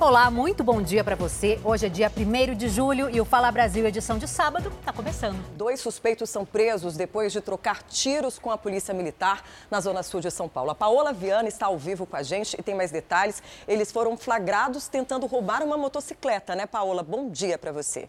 Olá, muito bom dia para você. Hoje é dia 1 de julho e o Fala Brasil, edição de sábado, está começando. Dois suspeitos são presos depois de trocar tiros com a Polícia Militar na Zona Sul de São Paulo. A Paola Viana está ao vivo com a gente e tem mais detalhes. Eles foram flagrados tentando roubar uma motocicleta, né, Paola? Bom dia para você.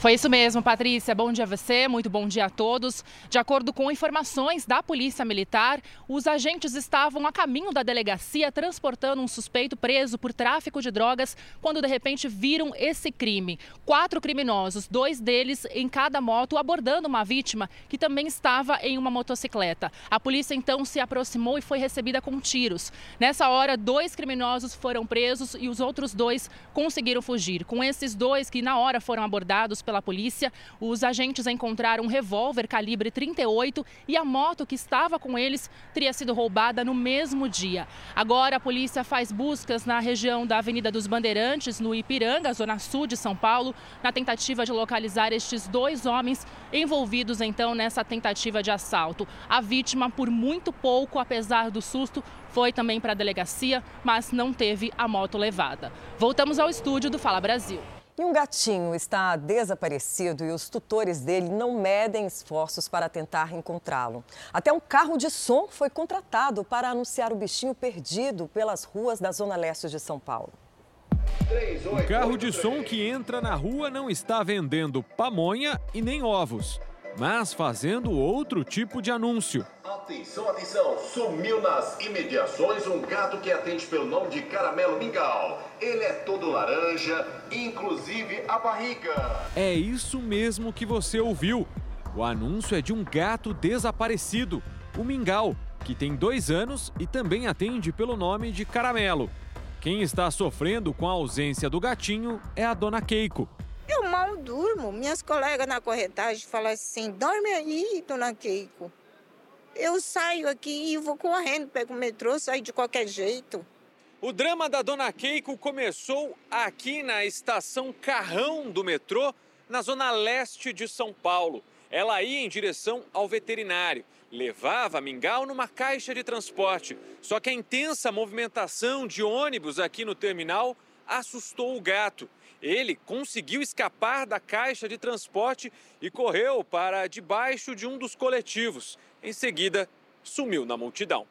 Foi isso mesmo, Patrícia. Bom dia a você, muito bom dia a todos. De acordo com informações da Polícia Militar, os agentes estavam a caminho da delegacia transportando um suspeito preso por tráfico de drogas quando de repente viram esse crime. Quatro criminosos, dois deles em cada moto, abordando uma vítima que também estava em uma motocicleta. A polícia então se aproximou e foi recebida com tiros. Nessa hora, dois criminosos foram presos e os outros dois conseguiram fugir. Com esses dois que na hora foram abordados pela polícia. Os agentes encontraram um revólver calibre 38 e a moto que estava com eles teria sido roubada no mesmo dia. Agora a polícia faz buscas na região da Avenida dos Bandeirantes, no Ipiranga, zona sul de São Paulo, na tentativa de localizar estes dois homens envolvidos então nessa tentativa de assalto. A vítima, por muito pouco, apesar do susto, foi também para a delegacia, mas não teve a moto levada. Voltamos ao estúdio do Fala Brasil. E um gatinho está desaparecido e os tutores dele não medem esforços para tentar encontrá-lo. Até um carro de som foi contratado para anunciar o bichinho perdido pelas ruas da Zona Leste de São Paulo. O carro de som que entra na rua não está vendendo pamonha e nem ovos mas fazendo outro tipo de anúncio. Atenção, atenção! Sumiu nas imediações um gato que atende pelo nome de Caramelo Mingau. Ele é todo laranja, inclusive a barriga. É isso mesmo que você ouviu. O anúncio é de um gato desaparecido, o Mingau, que tem dois anos e também atende pelo nome de Caramelo. Quem está sofrendo com a ausência do gatinho é a dona Keiko. Eu mal durmo. Minhas colegas na corretagem falam assim: dorme aí, dona Keiko. Eu saio aqui e vou correndo, pego o metrô, saio de qualquer jeito. O drama da dona Keiko começou aqui na estação Carrão do metrô, na zona leste de São Paulo. Ela ia em direção ao veterinário. Levava mingau numa caixa de transporte. Só que a intensa movimentação de ônibus aqui no terminal assustou o gato. Ele conseguiu escapar da caixa de transporte e correu para debaixo de um dos coletivos. Em seguida, sumiu na multidão.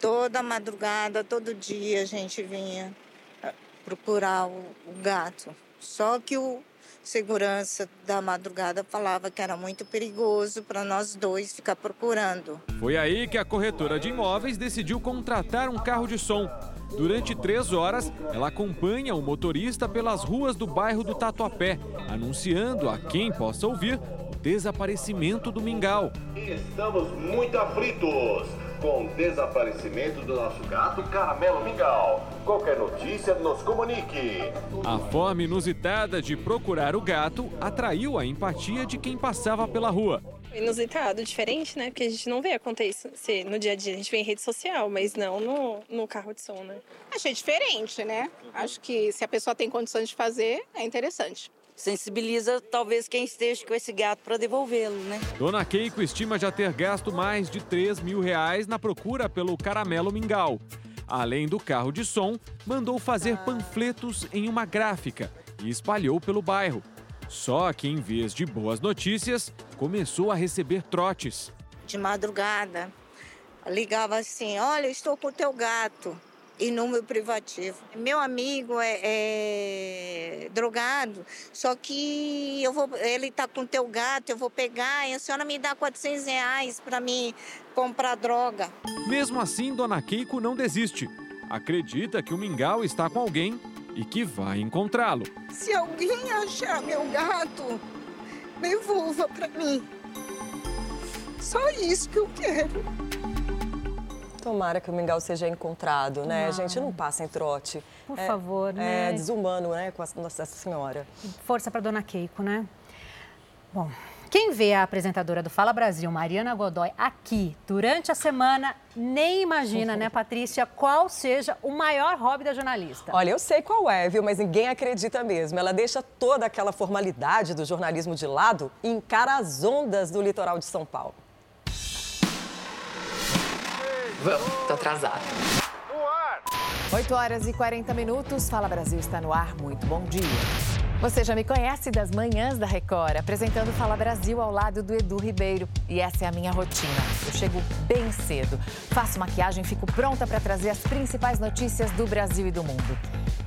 Toda madrugada, todo dia a gente vinha eh, procurar o, gato. Só que o segurança da madrugada falava que era muito perigoso para nós dois ficar procurando. Foi aí que a corretora de imóveis decidiu contratar um carro de som. Durante três horas, ela acompanha o motorista pelas ruas do bairro do Tatuapé, anunciando a quem possa ouvir o desaparecimento do mingau. Estamos muito aflitos com o desaparecimento do nosso gato Caramelo Mingau. Qualquer notícia, nos comunique. A forma inusitada de procurar o gato atraiu a empatia de quem passava pela rua inusitado, diferente, né? Porque a gente não vê acontecer no dia a dia. A gente vê em rede social, mas não no, no carro de som, né? Achei diferente, né? Acho que se a pessoa tem condições de fazer, é interessante sensibiliza talvez quem esteja com esse gato para devolvê-lo, né? Dona Keiko estima já ter gasto mais de 3 mil reais na procura pelo caramelo mingau. Além do carro de som, mandou fazer panfletos em uma gráfica e espalhou pelo bairro. Só que, em vez de boas notícias, começou a receber trotes. De madrugada, ligava assim: Olha, estou com o teu gato. E número privativo. Meu amigo é, é, drogado, só que eu vou, ele está com teu gato, eu vou pegar e a senhora me dá 400 reais para mim comprar droga. Mesmo assim, Dona Keiko não desiste. Acredita que o mingau está com alguém e que vai encontrá-lo. Se alguém achar meu gato, devolva para mim. Só isso que eu quero. Tomara que o mingau seja encontrado, né? A gente não passa em trote. Por é, favor, né? É desumano, né, com a Nossa Senhora. Força para dona Keiko, né? Bom, quem vê a apresentadora do Fala Brasil, Mariana Godoy, aqui durante a semana, nem imagina, né, Patrícia, qual seja o maior hobby da jornalista. Olha, eu sei qual é, viu, mas ninguém acredita mesmo. Ela deixa toda aquela formalidade do jornalismo de lado e encara as ondas do litoral de São Paulo. Vamos, tô atrasada. 8 horas e 40 minutos. Fala Brasil está no ar. Muito bom dia. Você já me conhece das manhãs da Record, apresentando Fala Brasil ao lado do Edu Ribeiro. E essa é a minha rotina. Eu chego bem cedo, faço maquiagem e fico pronta para trazer as principais notícias do Brasil e do mundo.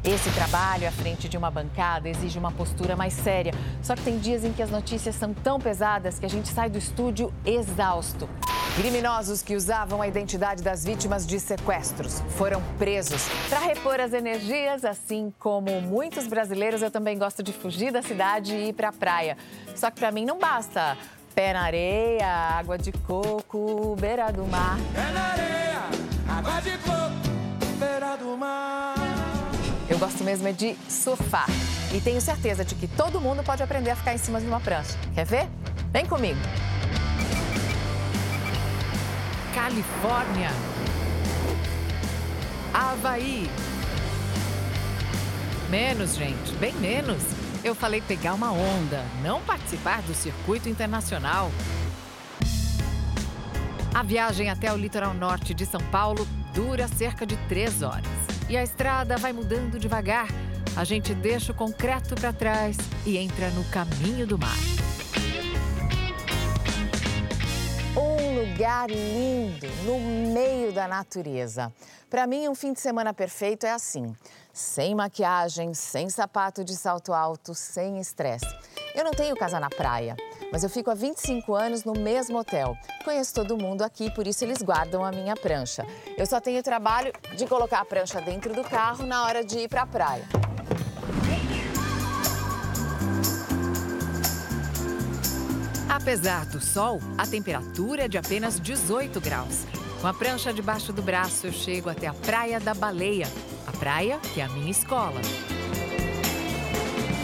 Esse trabalho à frente de uma bancada exige uma postura mais séria. Só que tem dias em que as notícias são tão pesadas que a gente sai do estúdio exausto. Criminosos que usavam a identidade das vítimas de sequestros foram presos. Para repor as energias, assim como muitos brasileiros, eu também gosto de fugir da cidade e ir para a praia. Só que para mim não basta pé na areia, água de coco, beira do mar. Pé na areia, água de coco, beira do mar. Eu gosto mesmo é de surfar. E tenho certeza de que todo mundo pode aprender a ficar em cima de uma prancha. Quer ver? Vem comigo. Califórnia, Havaí. Menos, gente, bem menos. Eu falei pegar uma onda, não participar do circuito internacional. A viagem até o litoral norte de São Paulo dura cerca de três horas. E a estrada vai mudando devagar. A gente deixa o concreto para trás e entra no caminho do mar. lugar lindo, no meio da natureza. Para mim, um fim de semana perfeito é assim: sem maquiagem, sem sapato de salto alto, sem estresse. Eu não tenho casa na praia, mas eu fico há 25 anos no mesmo hotel. Conheço todo mundo aqui, por isso eles guardam a minha prancha. Eu só tenho o trabalho de colocar a prancha dentro do carro na hora de ir para a praia. Apesar do sol, a temperatura é de apenas 18 graus. Com a prancha debaixo do braço, eu chego até a Praia da Baleia, a praia que é a minha escola.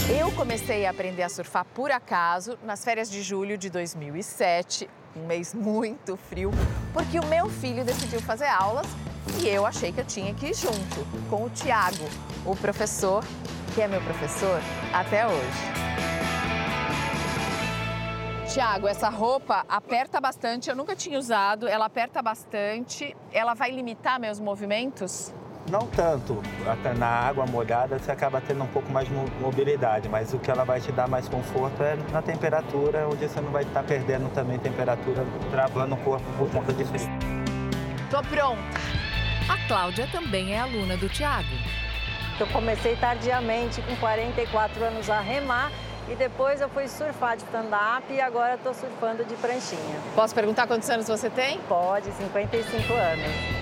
Eu comecei a aprender a surfar por acaso nas férias de julho de 2007, um mês muito frio, porque o meu filho decidiu fazer aulas e eu achei que eu tinha que ir junto com o Tiago, o professor, que é meu professor até hoje. Tiago, essa roupa aperta bastante, eu nunca tinha usado, ela aperta bastante. Ela vai limitar meus movimentos? Não tanto. Até na água molhada você acaba tendo um pouco mais de mobilidade, mas o que ela vai te dar mais conforto é na temperatura, onde você não vai estar perdendo também temperatura, travando o corpo por conta de frio. Tô pronta. A Cláudia também é aluna do Tiago. Eu comecei tardiamente, com 44 anos, a remar e depois eu fui surfar de stand-up e agora estou surfando de pranchinha. Posso perguntar quantos anos você tem? Pode, 55 anos.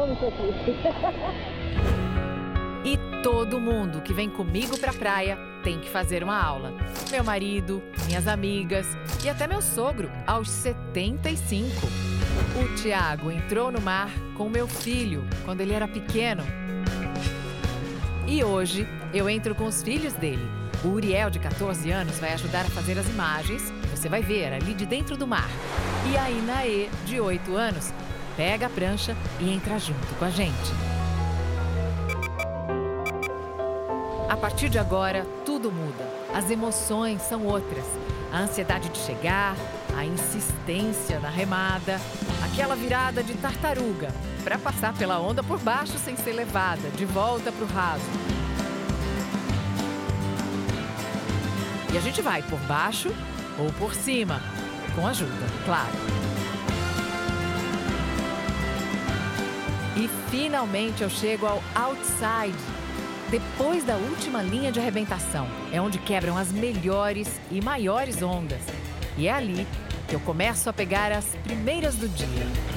Eu amo E todo mundo que vem comigo para a praia tem que fazer uma aula. Meu marido, minhas amigas e até meu sogro, aos 75. O Tiago entrou no mar com meu filho quando ele era pequeno e hoje eu entro com os filhos dele. O Uriel, de 14 anos, vai ajudar a fazer as imagens. Você vai ver ali de dentro do mar. E a Inaê, de 8 anos, pega a prancha e entra junto com a gente. A partir de agora, tudo muda. As emoções são outras. A ansiedade de chegar, a insistência na remada, aquela virada de tartaruga para passar pela onda por baixo sem ser levada de volta para o raso. E a gente vai por baixo ou por cima, com ajuda, claro. E finalmente eu chego ao outside, depois da última linha de arrebentação. É onde quebram as melhores e maiores ondas. E é ali que eu começo a pegar as primeiras do dia.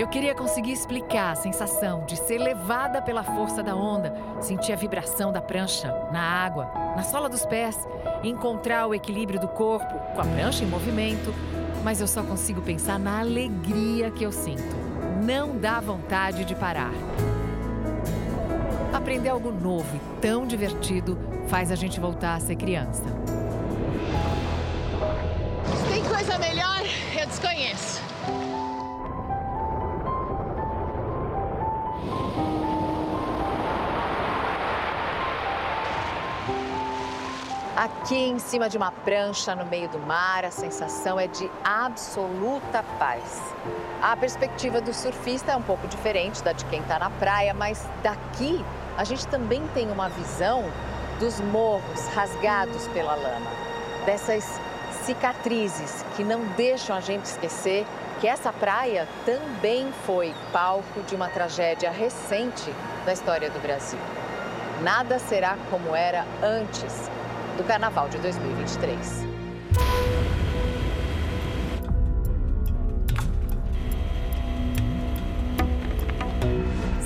Eu queria conseguir explicar a sensação de ser levada pela força da onda, sentir a vibração da prancha na água, na sola dos pés, encontrar o equilíbrio do corpo com a prancha em movimento, mas eu só consigo pensar na alegria que eu sinto. Não dá vontade de parar. Aprender algo novo e tão divertido faz a gente voltar a ser criança. Tem coisa melhor? Eu desconheço. Aqui em cima de uma prancha no meio do mar, a sensação é de absoluta paz. A perspectiva do surfista é um pouco diferente da de quem está na praia, mas daqui a gente também tem uma visão dos morros rasgados pela lama, dessas cicatrizes que não deixam a gente esquecer que essa praia também foi palco de uma tragédia recente da história do Brasil. Nada será como era antes do Carnaval de 2023.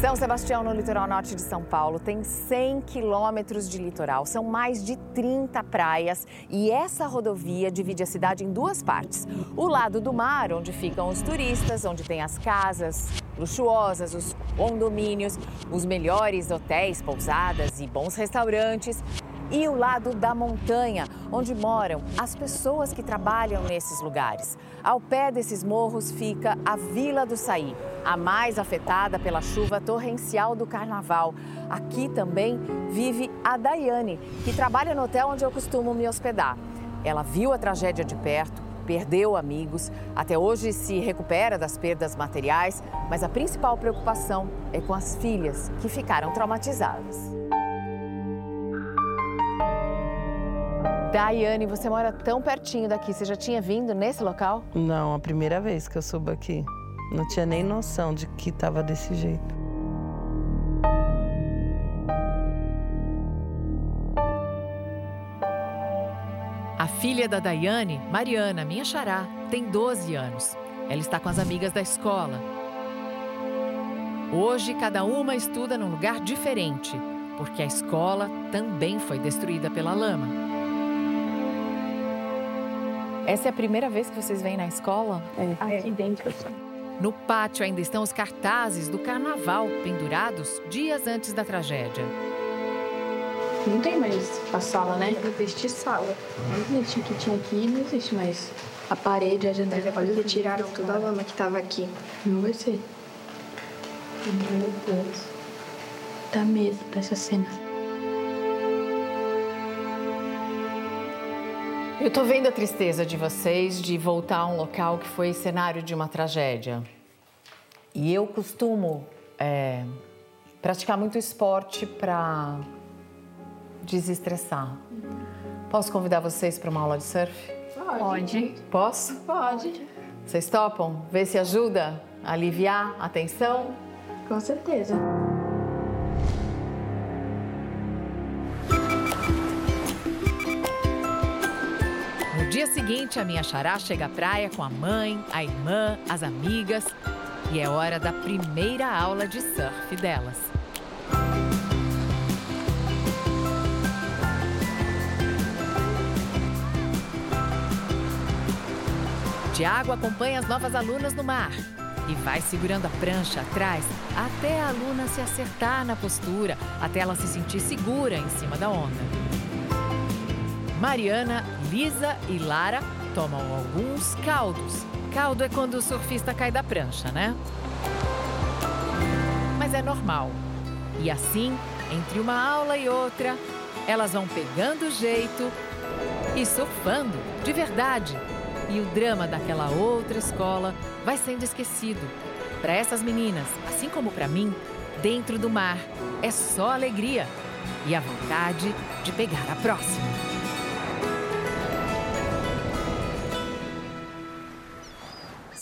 São Sebastião, no litoral norte de São Paulo, tem 100 quilômetros de litoral, são mais de 30 praias e essa rodovia divide a cidade em duas partes. O lado do mar, onde ficam os turistas, onde tem as casas luxuosas, os condomínios, os melhores hotéis, pousadas e bons restaurantes e o lado da montanha, onde moram as pessoas que trabalham nesses lugares. Ao pé desses morros fica a Vila do Saí, a mais afetada pela chuva torrencial do carnaval. Aqui também vive a Daiane, que trabalha no hotel onde eu costumo me hospedar. Ela viu a tragédia de perto, perdeu amigos, até hoje se recupera das perdas materiais, mas a principal preocupação é com as filhas que ficaram traumatizadas. Daiane, você mora tão pertinho daqui. Você já tinha vindo nesse local? Não, a primeira vez que eu subo aqui. Não tinha nem noção de que estava desse jeito. A filha da Daiane, Mariana, minha xará, tem 12 anos. Ela está com as amigas da escola. Hoje, cada uma estuda num lugar diferente, porque a escola também foi destruída pela lama. Essa é a primeira vez que vocês vêm na escola? É. Aqui dentro, sim. No pátio ainda estão os cartazes do carnaval pendurados dias antes da tragédia. Não tem mais a sala, né? Não existe sala. Não existe que tinha aqui, não existe mais. A parede, a janela, olha, tiraram toda a lama que estava aqui. Não vai ser. Meu Deus. Dá medo dessa cena. Eu tô vendo a tristeza de vocês de voltar a um local que foi cenário de uma tragédia. E eu costumo é, praticar muito esporte para desestressar. Posso convidar vocês para uma aula de surf? Pode. Posso? Pode. Vocês topam? Ver se ajuda a aliviar a tensão? Com certeza. Dia seguinte, a minha xará chega à praia com a mãe, a irmã, as amigas e é hora da primeira aula de surf delas. Tiago acompanha as novas alunas no mar e vai segurando a prancha atrás até a aluna se acertar na postura, até ela se sentir segura em cima da onda. Mariana, Lisa e Lara tomam alguns caldos. Caldo é quando o surfista cai da prancha, né? Mas é normal. E assim, entre uma aula e outra, elas vão pegando jeito e surfando de verdade. E o drama daquela outra escola vai sendo esquecido. Para essas meninas, assim como para mim, dentro do mar é só alegria e a vontade de pegar a próxima.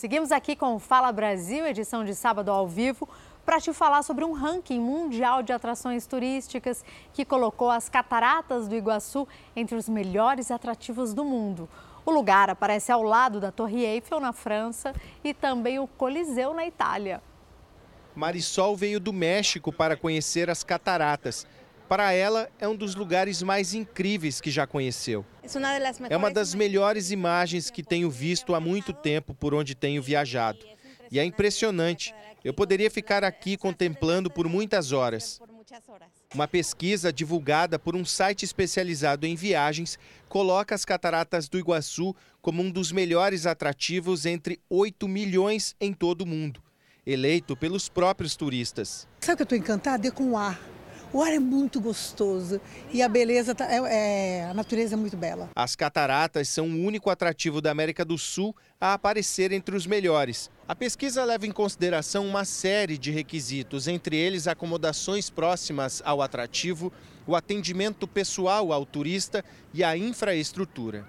Seguimos aqui com Fala Brasil, edição de sábado ao vivo, para te falar sobre um ranking mundial de atrações turísticas que colocou as cataratas do Iguaçu entre os melhores atrativos do mundo. O lugar aparece ao lado da Torre Eiffel, na França, e também o Coliseu, na Itália. Marisol veio do México para conhecer as cataratas. Para ela, é um dos lugares mais incríveis que já conheceu. É uma das melhores imagens que tenho visto há muito tempo por onde tenho viajado. E é impressionante. Eu poderia ficar aqui contemplando por muitas horas. Uma pesquisa divulgada por um site especializado em viagens coloca as cataratas do Iguaçu como um dos melhores atrativos entre 8 milhões em todo o mundo, eleito pelos próprios turistas. Sabe o que eu estou encantada? É com o ar O ar é muito gostoso e a beleza, tá, é, é, a natureza é muito bela. As cataratas são o único atrativo da América do Sul a aparecer entre os melhores. A pesquisa leva em consideração uma série de requisitos, entre eles acomodações próximas ao atrativo, o atendimento pessoal ao turista e a infraestrutura.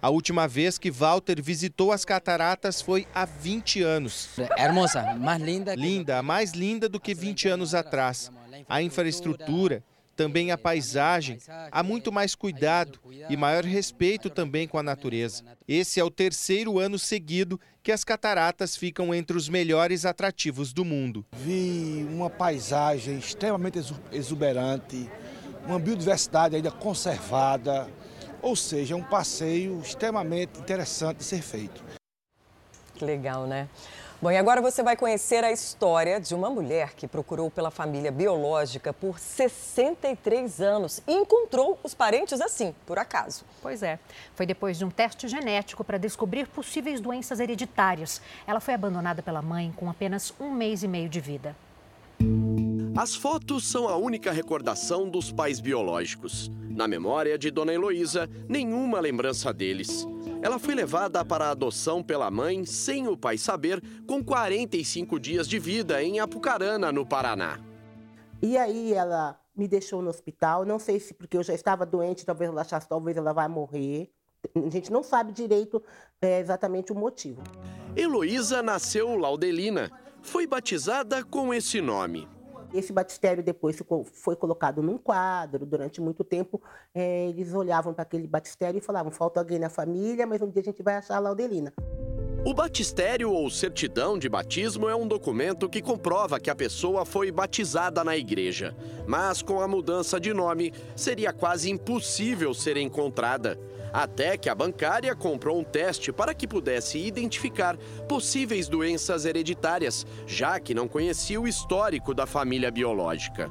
A última vez que Walter visitou as cataratas foi há 20 anos. Hermosa, mais linda. Linda, mais linda do que 20 anos atrás. A infraestrutura, também a paisagem, há muito mais cuidado e maior respeito também com a natureza. Esse é o terceiro ano seguido que as cataratas ficam entre os melhores atrativos do mundo. Vi uma paisagem extremamente exuberante, uma biodiversidade ainda conservada, ou seja, é um passeio extremamente interessante de ser feito. Que legal, né? Bom, e agora você vai conhecer a história de uma mulher que procurou pela família biológica por 63 anos e encontrou os parentes assim, por acaso. Pois é. Foi depois de um teste genético para descobrir possíveis doenças hereditárias. Ela foi abandonada pela mãe com apenas um mês e meio de vida. As fotos são a única recordação dos pais biológicos. Na memória de Dona Heloísa, nenhuma lembrança deles. Ela foi levada para a adoção pela mãe, sem o pai saber, com 45 dias de vida em Apucarana, no Paraná. E aí ela me deixou no hospital, não sei se porque eu já estava doente, talvez ela achasse, talvez ela vai morrer. A gente não sabe direito é, exatamente o motivo. Heloísa nasceu Laudelina. Foi batizada com esse nome. Esse batistério depois foi colocado num quadro. Durante muito tempo, é, eles olhavam para aquele batistério e falavam: falta alguém na família, mas um dia a gente vai achar a Laudelina. O batistério ou certidão de batismo é um documento que comprova que a pessoa foi batizada na igreja. Mas com a mudança de nome, seria quase impossível ser encontrada. Até que a bancária comprou um teste para que pudesse identificar possíveis doenças hereditárias, já que não conhecia o histórico da família biológica.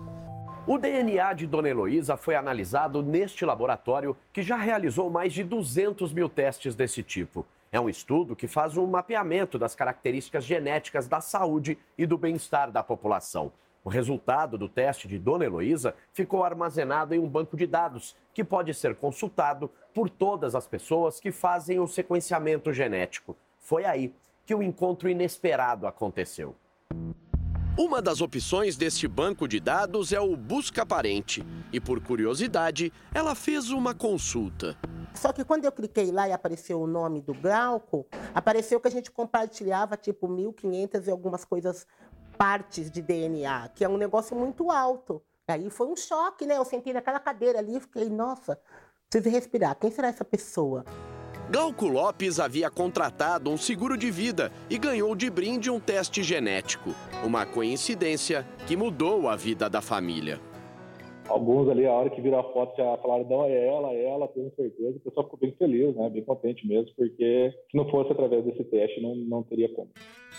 O DNA de Dona Heloísa foi analisado neste laboratório que já realizou mais de 200 mil testes desse tipo. É um estudo que faz um mapeamento das características genéticas da saúde e do bem-estar da população. O resultado do teste de Dona Heloísa ficou armazenado em um banco de dados que pode ser consultado por todas as pessoas que fazem o sequenciamento genético. Foi aí que o encontro inesperado aconteceu. Uma das opções deste banco de dados é o Busca Parente. E por curiosidade, ela fez uma consulta. Só que quando eu cliquei lá e apareceu o nome do Glauco, apareceu que a gente compartilhava tipo 1.500 e algumas coisas partes de DNA, que é um negócio muito alto. Aí foi um choque, né? Eu sentei naquela cadeira ali e fiquei, nossa, preciso respirar. Quem será essa pessoa? Glauco Lopes havia contratado um seguro de vida e ganhou de brinde um teste genético. Uma coincidência que mudou a vida da família. Alguns ali, a hora que viram a foto, já falaram, não, é ela, é ela, tenho certeza. O pessoal ficou bem feliz, né? Bem contente mesmo, porque se não fosse através desse teste, não, não teria como.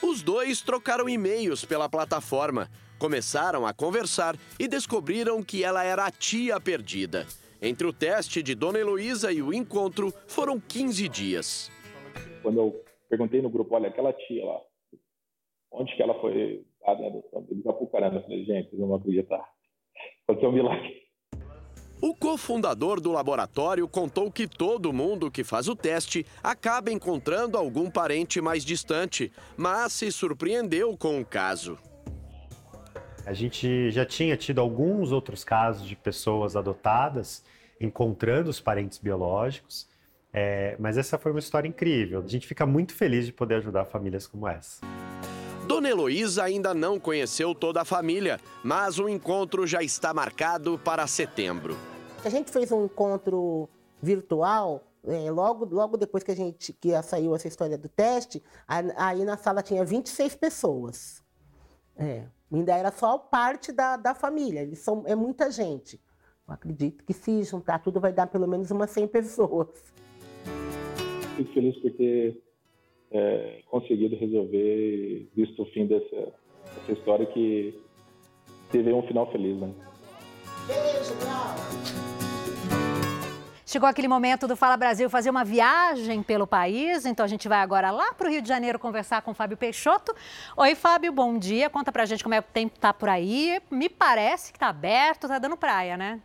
Os dois trocaram e-mails pela plataforma, começaram a conversar e descobriram que ela era a tia perdida. Entre o teste de Dona Heloísa e o encontro, foram 15 dias. Quando eu perguntei no grupo, olha, aquela tia lá, onde que ela foi dada em adoção? Eles apucaram, eu falei, gente, vocês não acreditar. Aconteceu um milagre. O cofundador do laboratório contou que todo mundo que faz o teste acaba encontrando algum parente mais distante, mas se surpreendeu com o caso. A gente já tinha tido alguns outros casos de pessoas adotadas encontrando os parentes biológicos, é, mas essa foi uma história incrível. A gente fica muito feliz de poder ajudar famílias como essa. Dona Heloísa ainda não conheceu toda a família, mas o encontro já está marcado para setembro. A gente fez um encontro virtual é, logo, logo depois que a gente que saiu essa história do teste, aí na sala tinha 26 pessoas. É, ainda era só parte da, da família, eles são, é muita gente. Eu acredito que se juntar tudo vai dar pelo menos umas 100 pessoas. Fico feliz por ter é, conseguido resolver, visto o fim dessa, dessa história que teve um final feliz, né? Beijo, Chegou aquele momento do Fala Brasil fazer uma viagem pelo país, então a gente vai agora lá para o Rio de Janeiro conversar com Fábio Peixoto. Oi, Fábio, bom dia. Conta pra gente como é que o tempo tá por aí. Me parece que tá aberto, tá dando praia, né?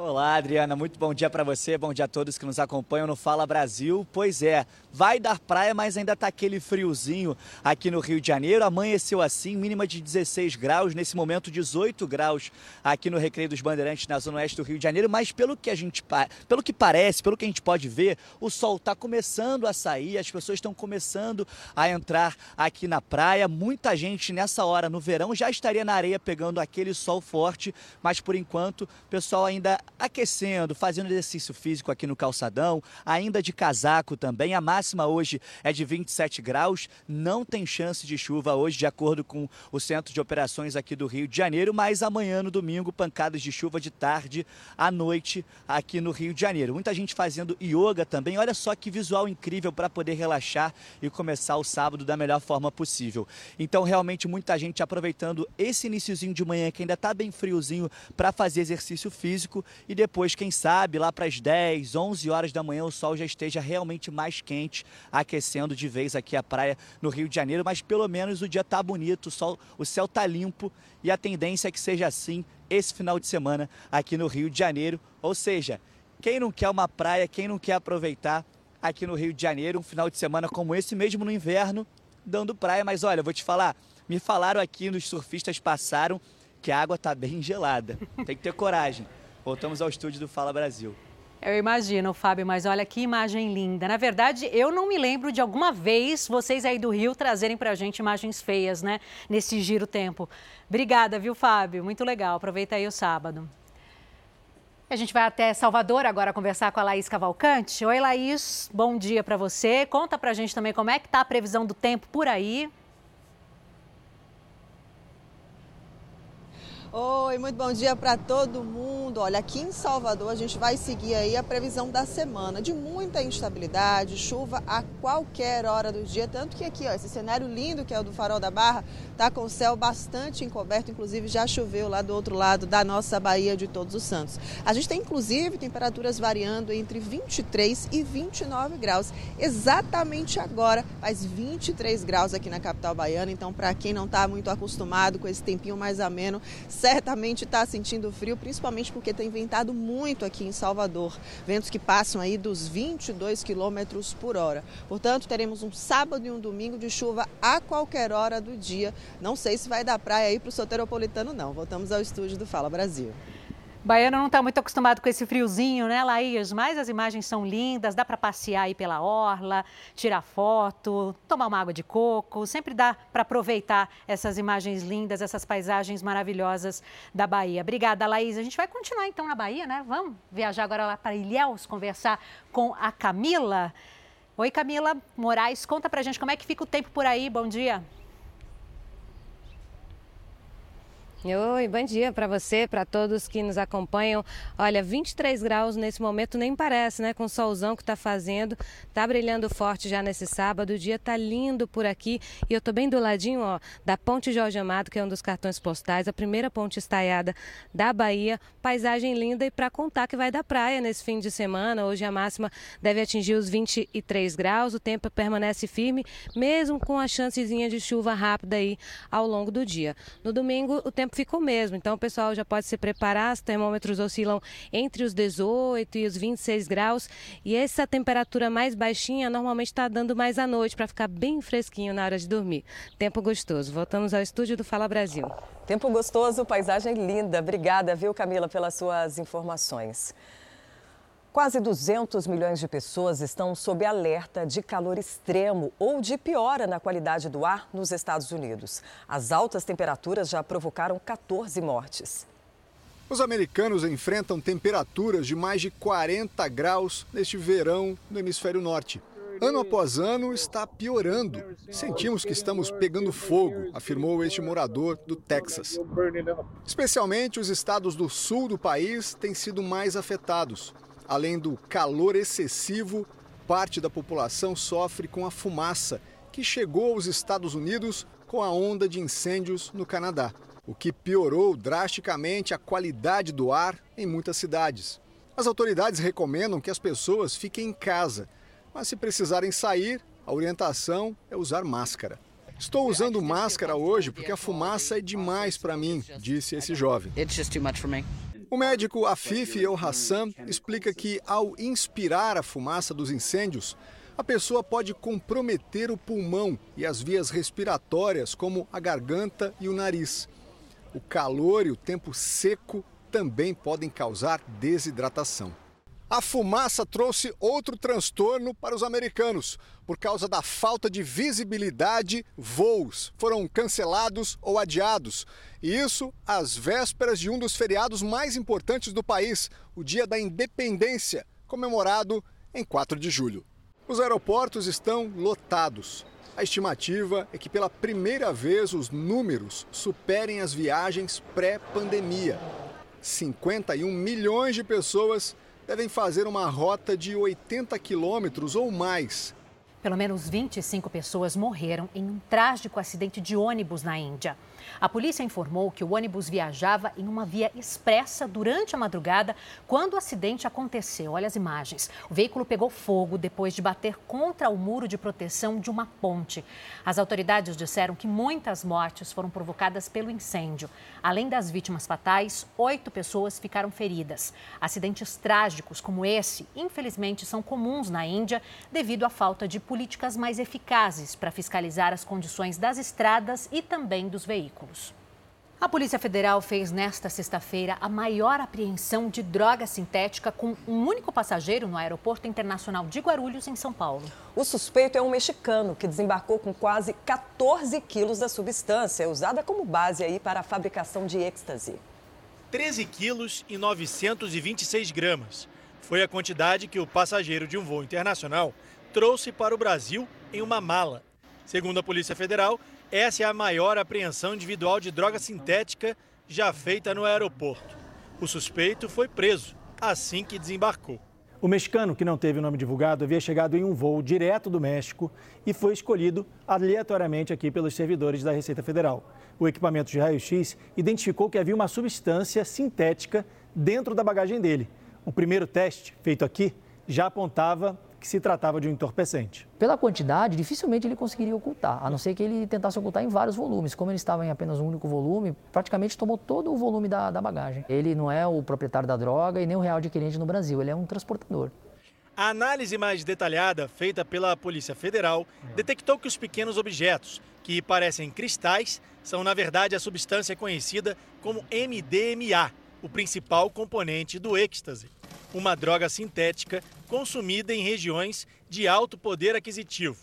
Olá, Adriana, muito bom dia para você, bom dia a todos que nos acompanham no Fala Brasil. Pois é, vai dar praia, mas ainda tá aquele friozinho aqui no Rio de Janeiro. Amanheceu assim, mínima de 16 graus, nesse momento 18 graus aqui no Recreio dos Bandeirantes, na zona oeste do Rio de Janeiro. Mas pelo que a gente, pelo que parece, pelo que a gente pode ver, o sol está começando a sair, as pessoas estão começando a entrar aqui na praia. Muita gente nessa hora no verão já estaria na areia pegando aquele sol forte, mas por enquanto o pessoal ainda aquecendo, fazendo exercício físico aqui no calçadão, ainda de casaco também. A máxima hoje é de 27 graus, não tem chance de chuva hoje, de acordo com o Centro de Operações aqui do Rio de Janeiro, mas amanhã no domingo, pancadas de chuva de tarde à noite aqui no Rio de Janeiro. Muita gente fazendo yoga também. Olha só que visual incrível para poder relaxar e começar o sábado da melhor forma possível. Então, realmente, muita gente aproveitando esse iníciozinho de manhã que ainda está bem friozinho para fazer exercício físico e depois, quem sabe, lá para as 10, 11 horas da manhã, o sol já esteja realmente mais quente, aquecendo de vez aqui a praia no Rio de Janeiro, mas pelo menos o dia tá bonito, o, sol, o céu tá limpo e a tendência é que seja assim esse final de semana aqui no Rio de Janeiro. Ou seja, quem não quer uma praia, quem não quer aproveitar aqui no Rio de Janeiro um final de semana como esse, mesmo no inverno, dando praia, mas olha, vou te falar, me falaram aqui, nos surfistas passaram que a água tá bem gelada. Tem que ter coragem. Voltamos ao estúdio do Fala Brasil. Eu imagino, Fábio, mas olha que imagem linda. Na verdade, eu não me lembro de alguma vez vocês aí do Rio trazerem pra gente imagens feias, né? Nesse giro tempo. Obrigada, viu, Fábio? Muito legal. Aproveita aí o sábado. A gente vai até Salvador agora conversar com a Laís Cavalcante. Oi, Laís, bom dia para você. Conta pra gente também como é que tá a previsão do tempo por aí. Oi, muito bom dia para todo mundo. Olha, aqui em Salvador a gente vai seguir aí a previsão da semana de muita instabilidade, chuva a qualquer hora do dia, tanto que aqui, ó, esse cenário lindo que é o do Farol da Barra, tá com o céu bastante encoberto, inclusive já choveu lá do outro lado da nossa Baía de Todos os Santos. A gente tem inclusive temperaturas variando entre 23 e 29 graus. Exatamente agora faz 23 graus aqui na capital baiana, então para quem não está muito acostumado com esse tempinho mais ameno, certamente está sentindo frio, principalmente porque tem ventado muito aqui em Salvador. Ventos que passam aí dos 22 quilômetros por hora. Portanto, teremos um sábado e um domingo de chuva a qualquer hora do dia. Não sei se vai dar praia aí para o soteropolitano, não. Voltamos ao estúdio do Fala Brasil. Baiano não está muito acostumado com esse friozinho, né, Laís? Mas as imagens são lindas, dá para passear aí pela orla, tirar foto, tomar uma água de coco. Sempre dá para aproveitar essas imagens lindas, essas paisagens maravilhosas da Bahia. Obrigada, Laís. A gente vai continuar então na Bahia, né? Vamos viajar agora lá para Ilhéus, conversar com a Camila. Oi, Camila Moraes, conta pra gente como é que fica o tempo por aí. Bom dia. Oi, bom dia para você, para todos que nos acompanham. Olha, 23 graus nesse momento nem parece, né? Com o solzão que está fazendo, tá brilhando forte já nesse sábado. O dia tá lindo por aqui e eu tô bem do ladinho, ó, da Ponte Jorge Amado, que é um dos cartões postais, a primeira ponte estaiada da Bahia. Paisagem linda e para contar que vai da praia nesse fim de semana. Hoje a máxima deve atingir os 23 graus. O tempo permanece firme, mesmo com a chancezinha de chuva rápida aí ao longo do dia. No domingo, o tempo ficou mesmo. Então o pessoal já pode se preparar. Os termômetros oscilam entre os 18 e os 26 graus. E essa temperatura mais baixinha normalmente está dando mais à noite para ficar bem fresquinho na hora de dormir. Tempo gostoso. Voltamos ao estúdio do Fala Brasil. Tempo gostoso, paisagem linda. Obrigada, viu, Camila, pelas suas informações. Quase 200 milhões de pessoas estão sob alerta de calor extremo ou de piora na qualidade do ar nos Estados Unidos. As altas temperaturas já provocaram 14 mortes. Os americanos enfrentam temperaturas de mais de 40 graus neste verão no hemisfério norte. Ano após ano está piorando. Sentimos que estamos pegando fogo, afirmou este morador do Texas. Especialmente os estados do sul do país têm sido mais afetados. Além do calor excessivo, parte da população sofre com a fumaça que chegou aos Estados Unidos com a onda de incêndios no Canadá. o que piorou drasticamente a qualidade do ar em muitas cidades. As autoridades recomendam que as pessoas fiquem em casa, mas se precisarem sair, a orientação é usar máscara. Estou usando máscara hoje porque a fumaça é demais para mim, disse esse jovem. O médico Afif El Hassan explica que, ao inspirar a fumaça dos incêndios, a pessoa pode comprometer o pulmão e as vias respiratórias, como a garganta e o nariz. O calor e o tempo seco também podem causar desidratação. A fumaça trouxe outro transtorno para os americanos. Por causa da falta de visibilidade, voos foram cancelados ou adiados. E isso às vésperas de um dos feriados mais importantes do país, o Dia da Independência, comemorado em 4 de julho. Os aeroportos estão lotados. A estimativa é que pela primeira vez os números superem as viagens pré-pandemia. 51 milhões de pessoas devem fazer uma rota de 80 quilômetros ou mais. Pelo menos 25 pessoas morreram em um trágico acidente de ônibus na Índia. A polícia informou que o ônibus viajava em uma via expressa durante a madrugada quando o acidente aconteceu. Olha as imagens. O veículo pegou fogo depois de bater contra o muro de proteção de uma ponte. As autoridades disseram que muitas mortes foram provocadas pelo incêndio. Além das vítimas fatais, oito pessoas ficaram feridas. Acidentes trágicos como esse, infelizmente, são comuns na Índia devido à falta de políticas mais eficazes para fiscalizar as condições das estradas e também dos veículos veículos. A Polícia Federal fez nesta sexta-feira a maior apreensão de droga sintética com um único passageiro no Aeroporto Internacional de Guarulhos, em São Paulo. O suspeito é um mexicano que desembarcou com quase 14 quilos da substância, usada como base aí para a fabricação de êxtase. 13 quilos e 926 gramas. Foi a quantidade que o passageiro de um voo internacional trouxe para o Brasil em uma mala. Segundo a Polícia Federal, essa é a maior apreensão individual de droga sintética já feita no aeroporto. O suspeito foi preso assim que desembarcou. O mexicano, que não teve o nome divulgado, havia chegado em um voo direto do México e foi escolhido aleatoriamente aqui pelos servidores da Receita Federal. O equipamento de raio-x identificou que havia uma substância sintética dentro da bagagem dele. O primeiro teste, feito aqui, já apontava que se tratava de um entorpecente. Pela quantidade, dificilmente ele conseguiria ocultar, a não ser que ele tentasse ocultar em vários volumes. Como ele estava em apenas um único volume, praticamente tomou todo o volume da, da bagagem. Ele não é o proprietário da droga e nem o real adquirente no Brasil, ele é um transportador. A análise mais detalhada, feita pela Polícia Federal, detectou que os pequenos objetos, que parecem cristais, são na verdade a substância conhecida como MDMA, o principal componente do êxtase uma droga sintética consumida em regiões de alto poder aquisitivo.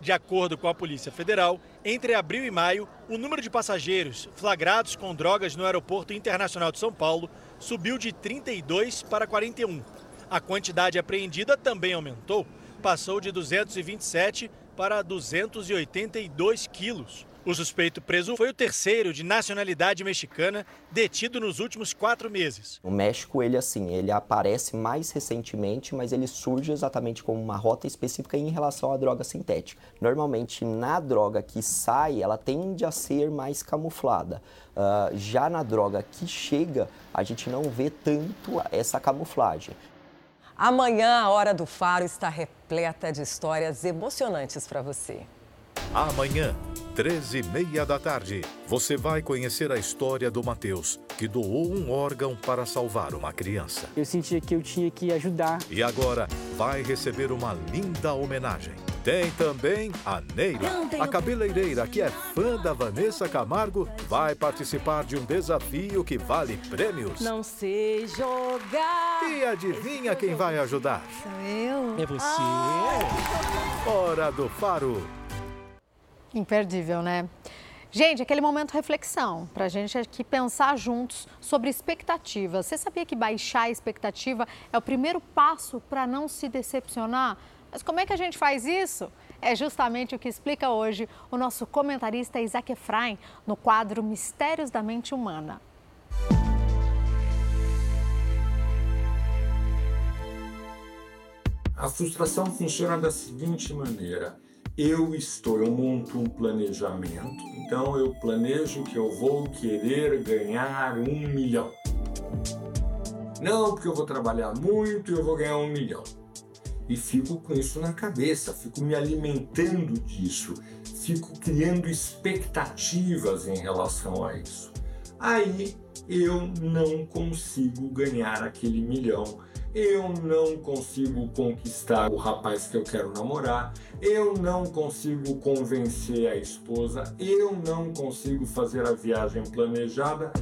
De acordo com a Polícia Federal, entre abril e maio, o número de passageiros flagrados com drogas no Aeroporto Internacional de São Paulo subiu de 32 para 41. A quantidade apreendida também aumentou, passou de 227 para 282 quilos. O suspeito preso foi o terceiro de nacionalidade mexicana detido nos últimos quatro meses. O México, ele assim, ele aparece mais recentemente, mas ele surge exatamente como uma rota específica em relação à droga sintética. Normalmente, na droga que sai, ela tende a ser mais camuflada. Uh, já na droga que chega, a gente não vê tanto essa camuflagem. Amanhã, a Hora do Faro está repleta de histórias emocionantes para você. Amanhã, 13 e meia da tarde, você vai conhecer a história do Matheus, que doou um órgão para salvar uma criança. Eu sentia que eu tinha que ajudar. E agora vai receber uma linda homenagem. Tem também a Neira, a cabeleireira que é fã da Vanessa Camargo, vai participar de um desafio que vale prêmios. Não sei jogar. E adivinha quem vai ajudar? Sou eu. É você. Ai. Hora do Faro. Imperdível, né? Gente, aquele momento reflexão, para a gente aqui pensar juntos sobre expectativas. Você sabia que baixar a expectativa é o primeiro passo para não se decepcionar? Mas como é que a gente faz isso? É justamente o que explica hoje o nosso comentarista Isaac Efraim no quadro Mistérios da Mente Humana. A frustração funciona da seguinte maneira eu estou, eu monto um planejamento, então eu planejo que eu vou querer ganhar um milhão. Não, porque eu vou trabalhar muito e eu vou ganhar um milhão. E fico com isso na cabeça, fico me alimentando disso, fico criando expectativas em relação a isso. Aí eu não consigo ganhar aquele milhão eu não consigo conquistar o rapaz que eu quero namorar, eu não consigo convencer a esposa, eu não consigo fazer a viagem planejada.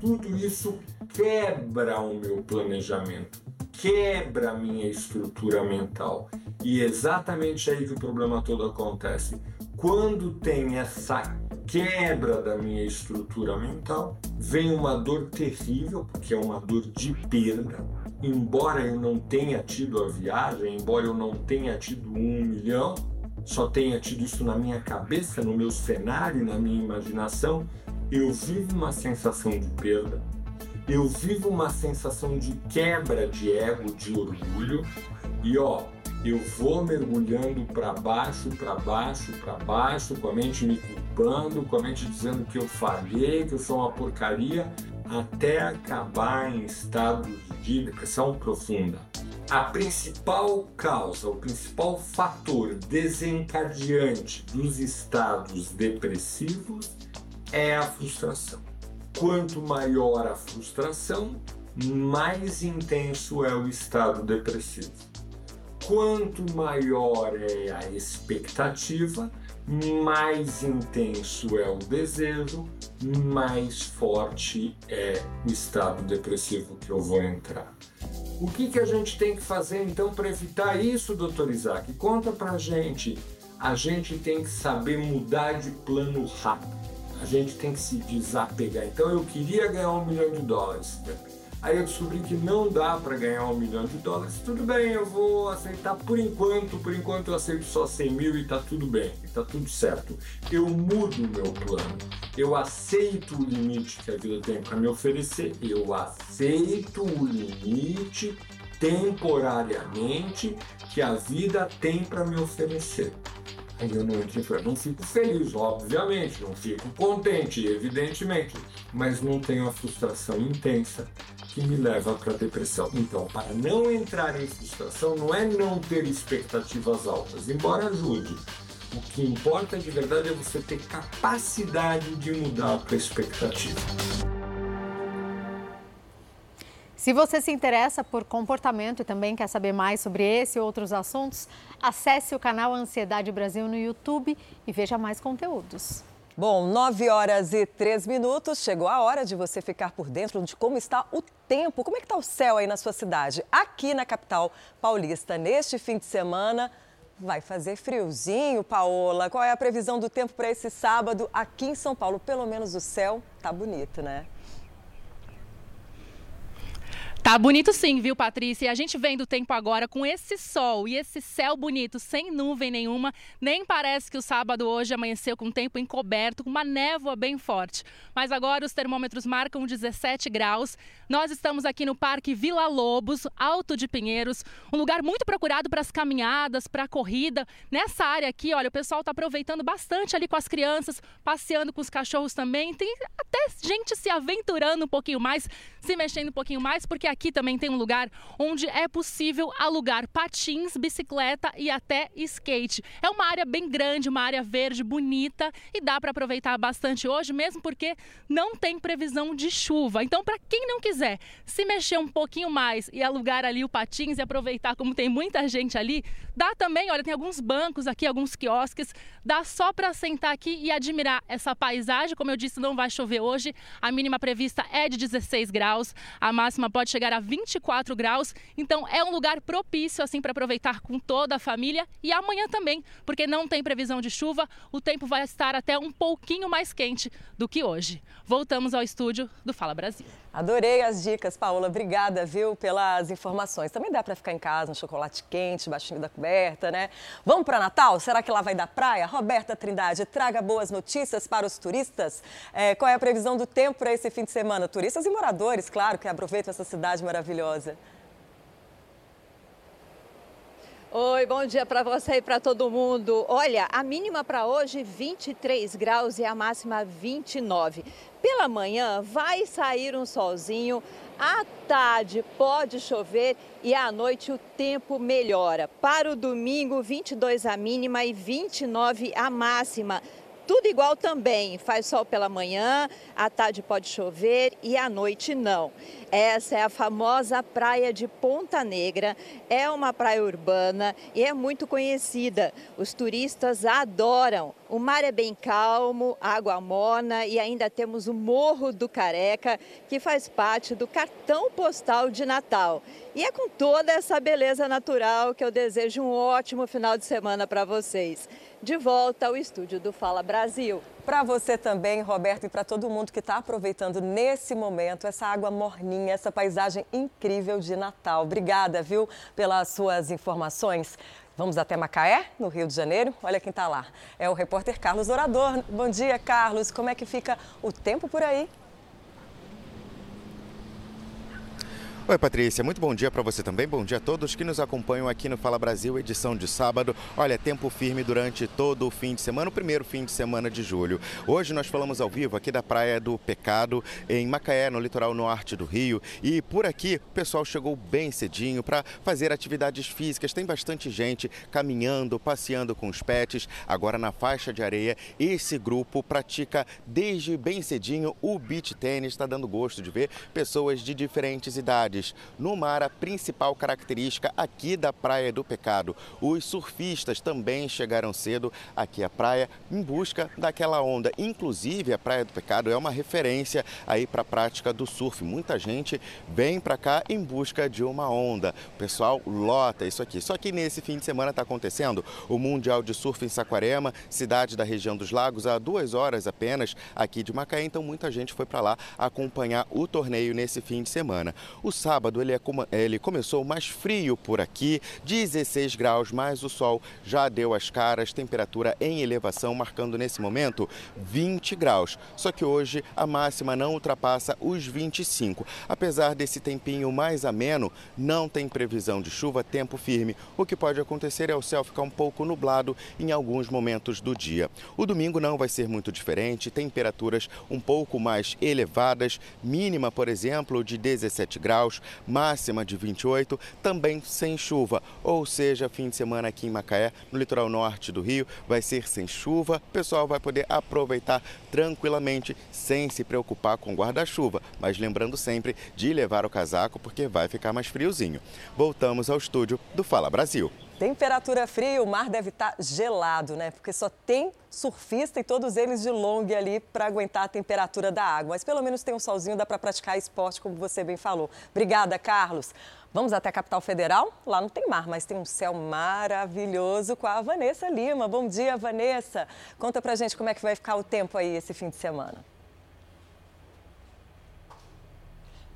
Tudo isso quebra o meu planejamento, quebra a minha estrutura mental. E é exatamente aí que o problema todo acontece. Quando tem essa quebra da minha estrutura mental, vem uma dor terrível, porque é uma dor de perda, embora eu não tenha tido a viagem, embora eu não tenha tido um milhão, só tenha tido isso na minha cabeça, no meu cenário, na minha imaginação, eu vivo uma sensação de perda, eu vivo uma sensação de quebra de ego, de orgulho, e ó, eu vou mergulhando para baixo, para baixo, para baixo, com a mente me culpando, com a mente dizendo que eu falhei, que eu sou uma porcaria, até acabar em estados de depressão profunda. A principal causa, o principal fator desencadeante dos estados depressivos é a frustração. Quanto maior a frustração, mais intenso é o estado depressivo. Quanto maior é a expectativa, mais intenso é o desejo, mais forte é o estado depressivo que eu vou entrar. O que, que a gente tem que fazer então para evitar isso, doutor Isaac? Conta pra gente. A gente tem que saber mudar de plano rápido. A gente tem que se desapegar. Então eu queria ganhar um milhão de dólares. Aí eu descobri que não dá para ganhar um milhão de dólares. Tudo bem, eu vou aceitar por enquanto. Por enquanto eu aceito só 100 mil e tá tudo bem, e tá tudo certo. Eu mudo o meu plano. Eu aceito o limite que a vida tem para me oferecer. Eu aceito o limite temporariamente que a vida tem para me oferecer. Eu não em não fico feliz, obviamente, não fico contente, evidentemente, mas não tenho a frustração intensa que me leva para a depressão. Então, para não entrar em frustração, não é não ter expectativas altas, embora ajude. O que importa de verdade é você ter capacidade de mudar a expectativa. Se você se interessa por comportamento e também quer saber mais sobre esse e outros assuntos, acesse o canal Ansiedade Brasil no YouTube e veja mais conteúdos. Bom, 9 horas e 3 minutos. Chegou a hora de você ficar por dentro de como está o tempo. Como é que está o céu aí na sua cidade? Aqui na capital paulista, neste fim de semana, vai fazer friozinho, Paola. Qual é a previsão do tempo para esse sábado aqui em São Paulo? Pelo menos o céu tá bonito, né? Tá bonito sim, viu, Patrícia? E a gente vem do tempo agora com esse sol e esse céu bonito, sem nuvem nenhuma. Nem parece que o sábado hoje amanheceu com tempo encoberto, com uma névoa bem forte. Mas agora os termômetros marcam 17 graus. Nós estamos aqui no Parque Vila Lobos, Alto de Pinheiros, um lugar muito procurado para as caminhadas, para a corrida. Nessa área aqui, olha, o pessoal está aproveitando bastante ali com as crianças, passeando com os cachorros também. Tem até gente se aventurando um pouquinho mais, se mexendo um pouquinho mais, porque aqui também tem um lugar onde é possível alugar patins, bicicleta e até skate. É uma área bem grande, uma área verde, bonita e dá para aproveitar bastante hoje, mesmo porque não tem previsão de chuva. Então, para quem não quiser se mexer um pouquinho mais e alugar ali o patins e aproveitar como tem muita gente ali, dá também, olha, tem alguns bancos aqui, alguns quiosques, dá só para sentar aqui e admirar essa paisagem. Como eu disse, não vai chover hoje. A mínima prevista é de 16 graus, a máxima pode chegar a 24 graus. Então é um lugar propício assim para aproveitar com toda a família e amanhã também, porque não tem previsão de chuva, o tempo vai estar até um pouquinho mais quente do que hoje. Voltamos ao estúdio do Fala Brasil. Adorei as dicas, Paola. Obrigada, viu, pelas informações. Também dá para ficar em casa, um chocolate quente, baixinho da coberta, né? Vamos para Natal? Será que lá vai dar praia? Roberta Trindade, traga boas notícias para os turistas. É, qual é a previsão do tempo para esse fim de semana? Turistas e moradores, claro, que aproveitam essa cidade maravilhosa. Oi, bom dia para você e para todo mundo. Olha, a mínima para hoje 23 graus e a máxima 29. Pela manhã vai sair um solzinho, à tarde pode chover e à noite o tempo melhora. Para o domingo, 22 a mínima e 29 a máxima tudo igual também. Faz sol pela manhã, à tarde pode chover e à noite não. Essa é a famosa praia de Ponta Negra. É uma praia urbana e é muito conhecida. Os turistas adoram. O mar é bem calmo, água morna e ainda temos o Morro do Careca, que faz parte do cartão postal de Natal. E é com toda essa beleza natural que eu desejo um ótimo final de semana para vocês de volta ao estúdio do Fala Brasil. Para você também, Roberto, e para todo mundo que está aproveitando nesse momento essa água morninha, essa paisagem incrível de Natal. Obrigada, viu, pelas suas informações. Vamos até Macaé, no Rio de Janeiro. Olha quem está lá. É o repórter Carlos Orador. Bom dia, Carlos. Como é que fica o tempo por aí? Oi, Patrícia, muito bom dia para você também. Bom dia a todos que nos acompanham aqui no Fala Brasil, edição de sábado. Olha, tempo firme durante todo o fim de semana, o primeiro fim de semana de julho. Hoje nós falamos ao vivo aqui da Praia do Pecado, em Macaé, no litoral norte do Rio. E por aqui o pessoal chegou bem cedinho para fazer atividades físicas. Tem bastante gente caminhando, passeando com os pets. Agora na faixa de areia, esse grupo pratica desde bem cedinho o beach tênis. Está dando gosto de ver pessoas de diferentes idades no mar, a principal característica aqui da Praia do Pecado. Os surfistas também chegaram cedo aqui à praia em busca daquela onda. Inclusive, a Praia do Pecado é uma referência aí para a prática do surf. Muita gente vem para cá em busca de uma onda. O pessoal lota isso aqui. Só que nesse fim de semana está acontecendo o Mundial de Surf em Saquarema, cidade da região dos lagos, a duas horas apenas aqui de Macaé. Então muita gente foi para lá acompanhar o torneio nesse fim de semana. O sábado ele, é, ele começou mais frio por aqui, 16 graus, mas o sol já deu as caras, temperatura em elevação, marcando nesse momento 20 graus. Só que hoje a máxima não ultrapassa os 25. Apesar desse tempinho mais ameno, não tem previsão de chuva, tempo firme. O que pode acontecer é o céu ficar um pouco nublado em alguns momentos do dia. O domingo não vai ser muito diferente, temperaturas um pouco mais elevadas, mínima, por exemplo, de 17 graus graus, máxima de 28, também sem chuva. Ou seja, fim de semana aqui em Macaé, no litoral norte do Rio, vai ser sem chuva. O pessoal vai poder aproveitar tranquilamente, sem se preocupar com guarda-chuva. Mas lembrando sempre de levar o casaco, porque vai ficar mais friozinho. Voltamos ao estúdio do Fala Brasil. Temperatura fria, o mar deve estar gelado, né? Porque só tem surfista e todos eles de long ali para aguentar a temperatura da água. Mas pelo menos tem um solzinho, dá para praticar esporte, como você bem falou. Obrigada, Carlos. Vamos até a capital federal? Lá não tem mar, mas tem um céu maravilhoso com a Vanessa Lima. Bom dia, Vanessa. Conta pra gente como é que vai ficar o tempo aí esse fim de semana.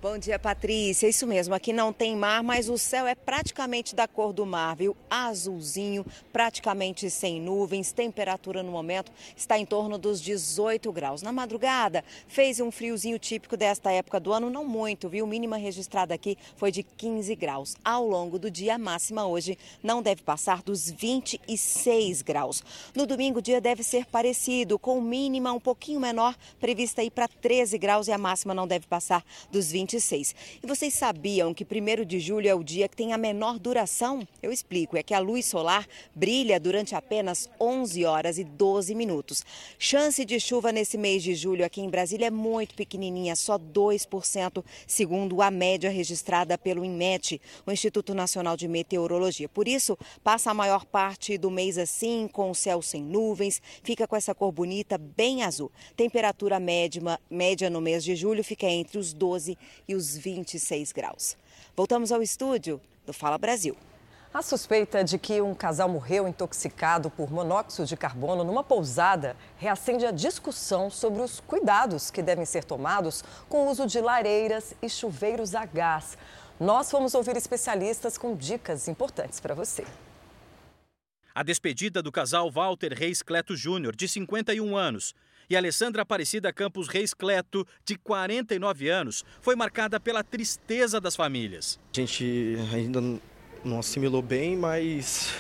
Bom dia, Patrícia. Isso mesmo, aqui não tem mar, mas o céu é praticamente da cor do mar, viu? Azulzinho, praticamente sem nuvens. Temperatura no momento está em torno dos 18 graus. Na madrugada, fez um friozinho típico desta época do ano, não muito, viu? Mínima registrada aqui foi de 15 graus. Ao longo do dia, a máxima hoje não deve passar dos 26 graus. No domingo, o dia deve ser parecido, com mínima um pouquinho menor, prevista aí para 13 graus e a máxima não deve passar dos 20 26. E vocês sabiam que 1 de julho é o dia que tem a menor duração? Eu explico, é que a luz solar brilha durante apenas 11 horas e 12 minutos. Chance de chuva nesse mês de julho aqui em Brasília é muito pequenininha, só 2%, segundo a média registrada pelo INMET, o Instituto Nacional de Meteorologia. Por isso, passa a maior parte do mês assim, com o céu sem nuvens, fica com essa cor bonita, bem azul. Temperatura média, média no mês de julho fica entre os 12 e os 26 graus. Voltamos ao estúdio do Fala Brasil. A suspeita de que um casal morreu intoxicado por monóxido de carbono numa pousada reacende a discussão sobre os cuidados que devem ser tomados com o uso de lareiras e chuveiros a gás. Nós fomos ouvir especialistas com dicas importantes para você. A despedida do casal Walter Reis Cleto Júnior, de 51 anos, e Alessandra Aparecida Campos Reis Cleto, de 49 anos, foi marcada pela tristeza das famílias. A gente ainda não assimilou bem, mas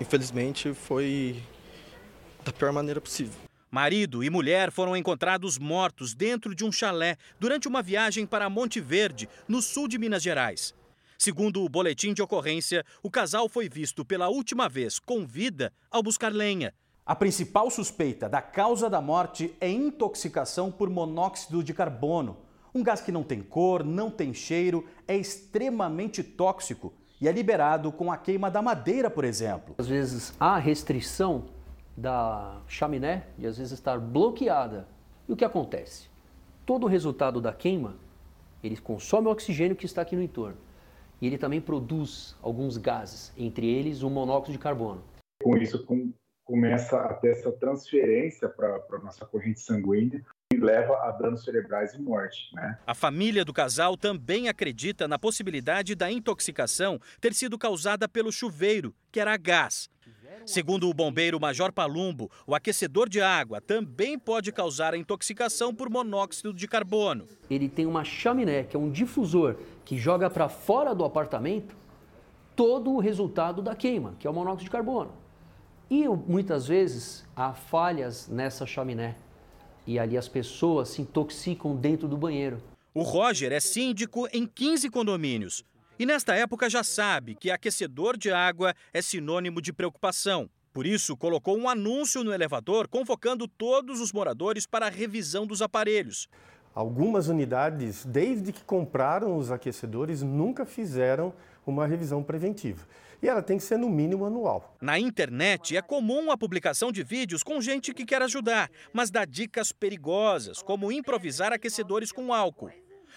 infelizmente foi da pior maneira possível. Marido e mulher foram encontrados mortos dentro de um chalé durante uma viagem para Monte Verde, no sul de Minas Gerais. Segundo o boletim de ocorrência, o casal foi visto pela última vez com vida ao buscar lenha. A principal suspeita da causa da morte é intoxicação por monóxido de carbono. Um gás que não tem cor, não tem cheiro, é extremamente tóxico e é liberado com a queima da madeira, por exemplo. Às vezes há restrição da chaminé e às vezes estar bloqueada. E o que acontece? Todo o resultado da queima, ele consome o oxigênio que está aqui no entorno. E ele também produz alguns gases, entre eles o monóxido de carbono. Com isso, com, começa a ter essa transferência para a nossa corrente sanguínea e leva a danos cerebrais e morte. Né? A família do casal também acredita na possibilidade da intoxicação ter sido causada pelo chuveiro, que era a gás. Segundo o bombeiro Major Palumbo, o aquecedor de água também pode causar a intoxicação por monóxido de carbono. Ele tem uma chaminé, que é um difusor que joga para fora do apartamento todo o resultado da queima, que é o monóxido de carbono. E muitas vezes há falhas nessa chaminé e ali as pessoas se intoxicam dentro do banheiro. O Roger é síndico em 15 condomínios. E nesta época já sabe que aquecedor de água é sinônimo de preocupação. Por isso, colocou um anúncio no elevador convocando todos os moradores para a revisão dos aparelhos. Algumas unidades, desde que compraram os aquecedores, nunca fizeram uma revisão preventiva. E ela tem que ser no mínimo anual. Na internet é comum a publicação de vídeos com gente que quer ajudar, mas dá dicas perigosas, como improvisar aquecedores com álcool.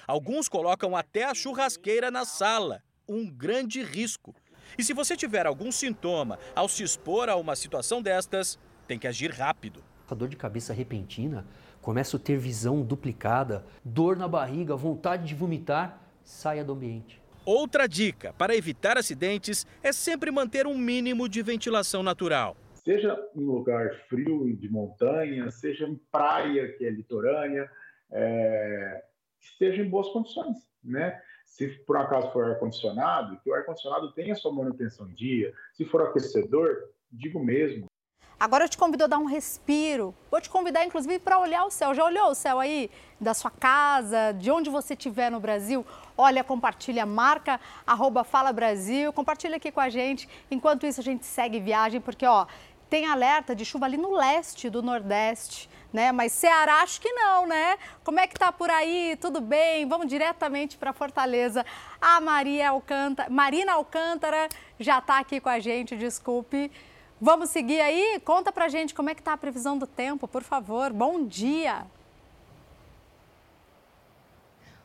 Alguns colocam até a churrasqueira na sala, um grande risco. E se você tiver algum sintoma ao se expor a uma situação destas, tem que agir rápido. A dor de cabeça repentina, começa a ter visão duplicada, dor na barriga, vontade de vomitar, saia do ambiente. Outra dica para evitar acidentes é sempre manter um mínimo de ventilação natural. Seja em lugar frio de montanha, seja em praia que é litorânea, é esteja em boas condições, né? Se por acaso for ar-condicionado, que o ar-condicionado tenha sua manutenção em dia. Se for aquecedor, digo mesmo. Agora eu te convido a dar um respiro. Vou te convidar, inclusive, para olhar o céu. Já olhou o céu aí? Da sua casa, de onde você estiver no Brasil? Olha, compartilha, marca, arroba Fala Brasil, compartilha aqui com a gente. Enquanto isso, a gente segue viagem, porque, ó, tem alerta de chuva ali no leste do Nordeste né? Mas Ceará acho que não, né? Como é que tá por aí? Tudo bem? Vamos diretamente para Fortaleza. A Maria Alcântara, Marina Alcântara já está aqui com a gente, desculpe. Vamos seguir aí? Conta pra gente como é que tá a previsão do tempo, por favor. Bom dia.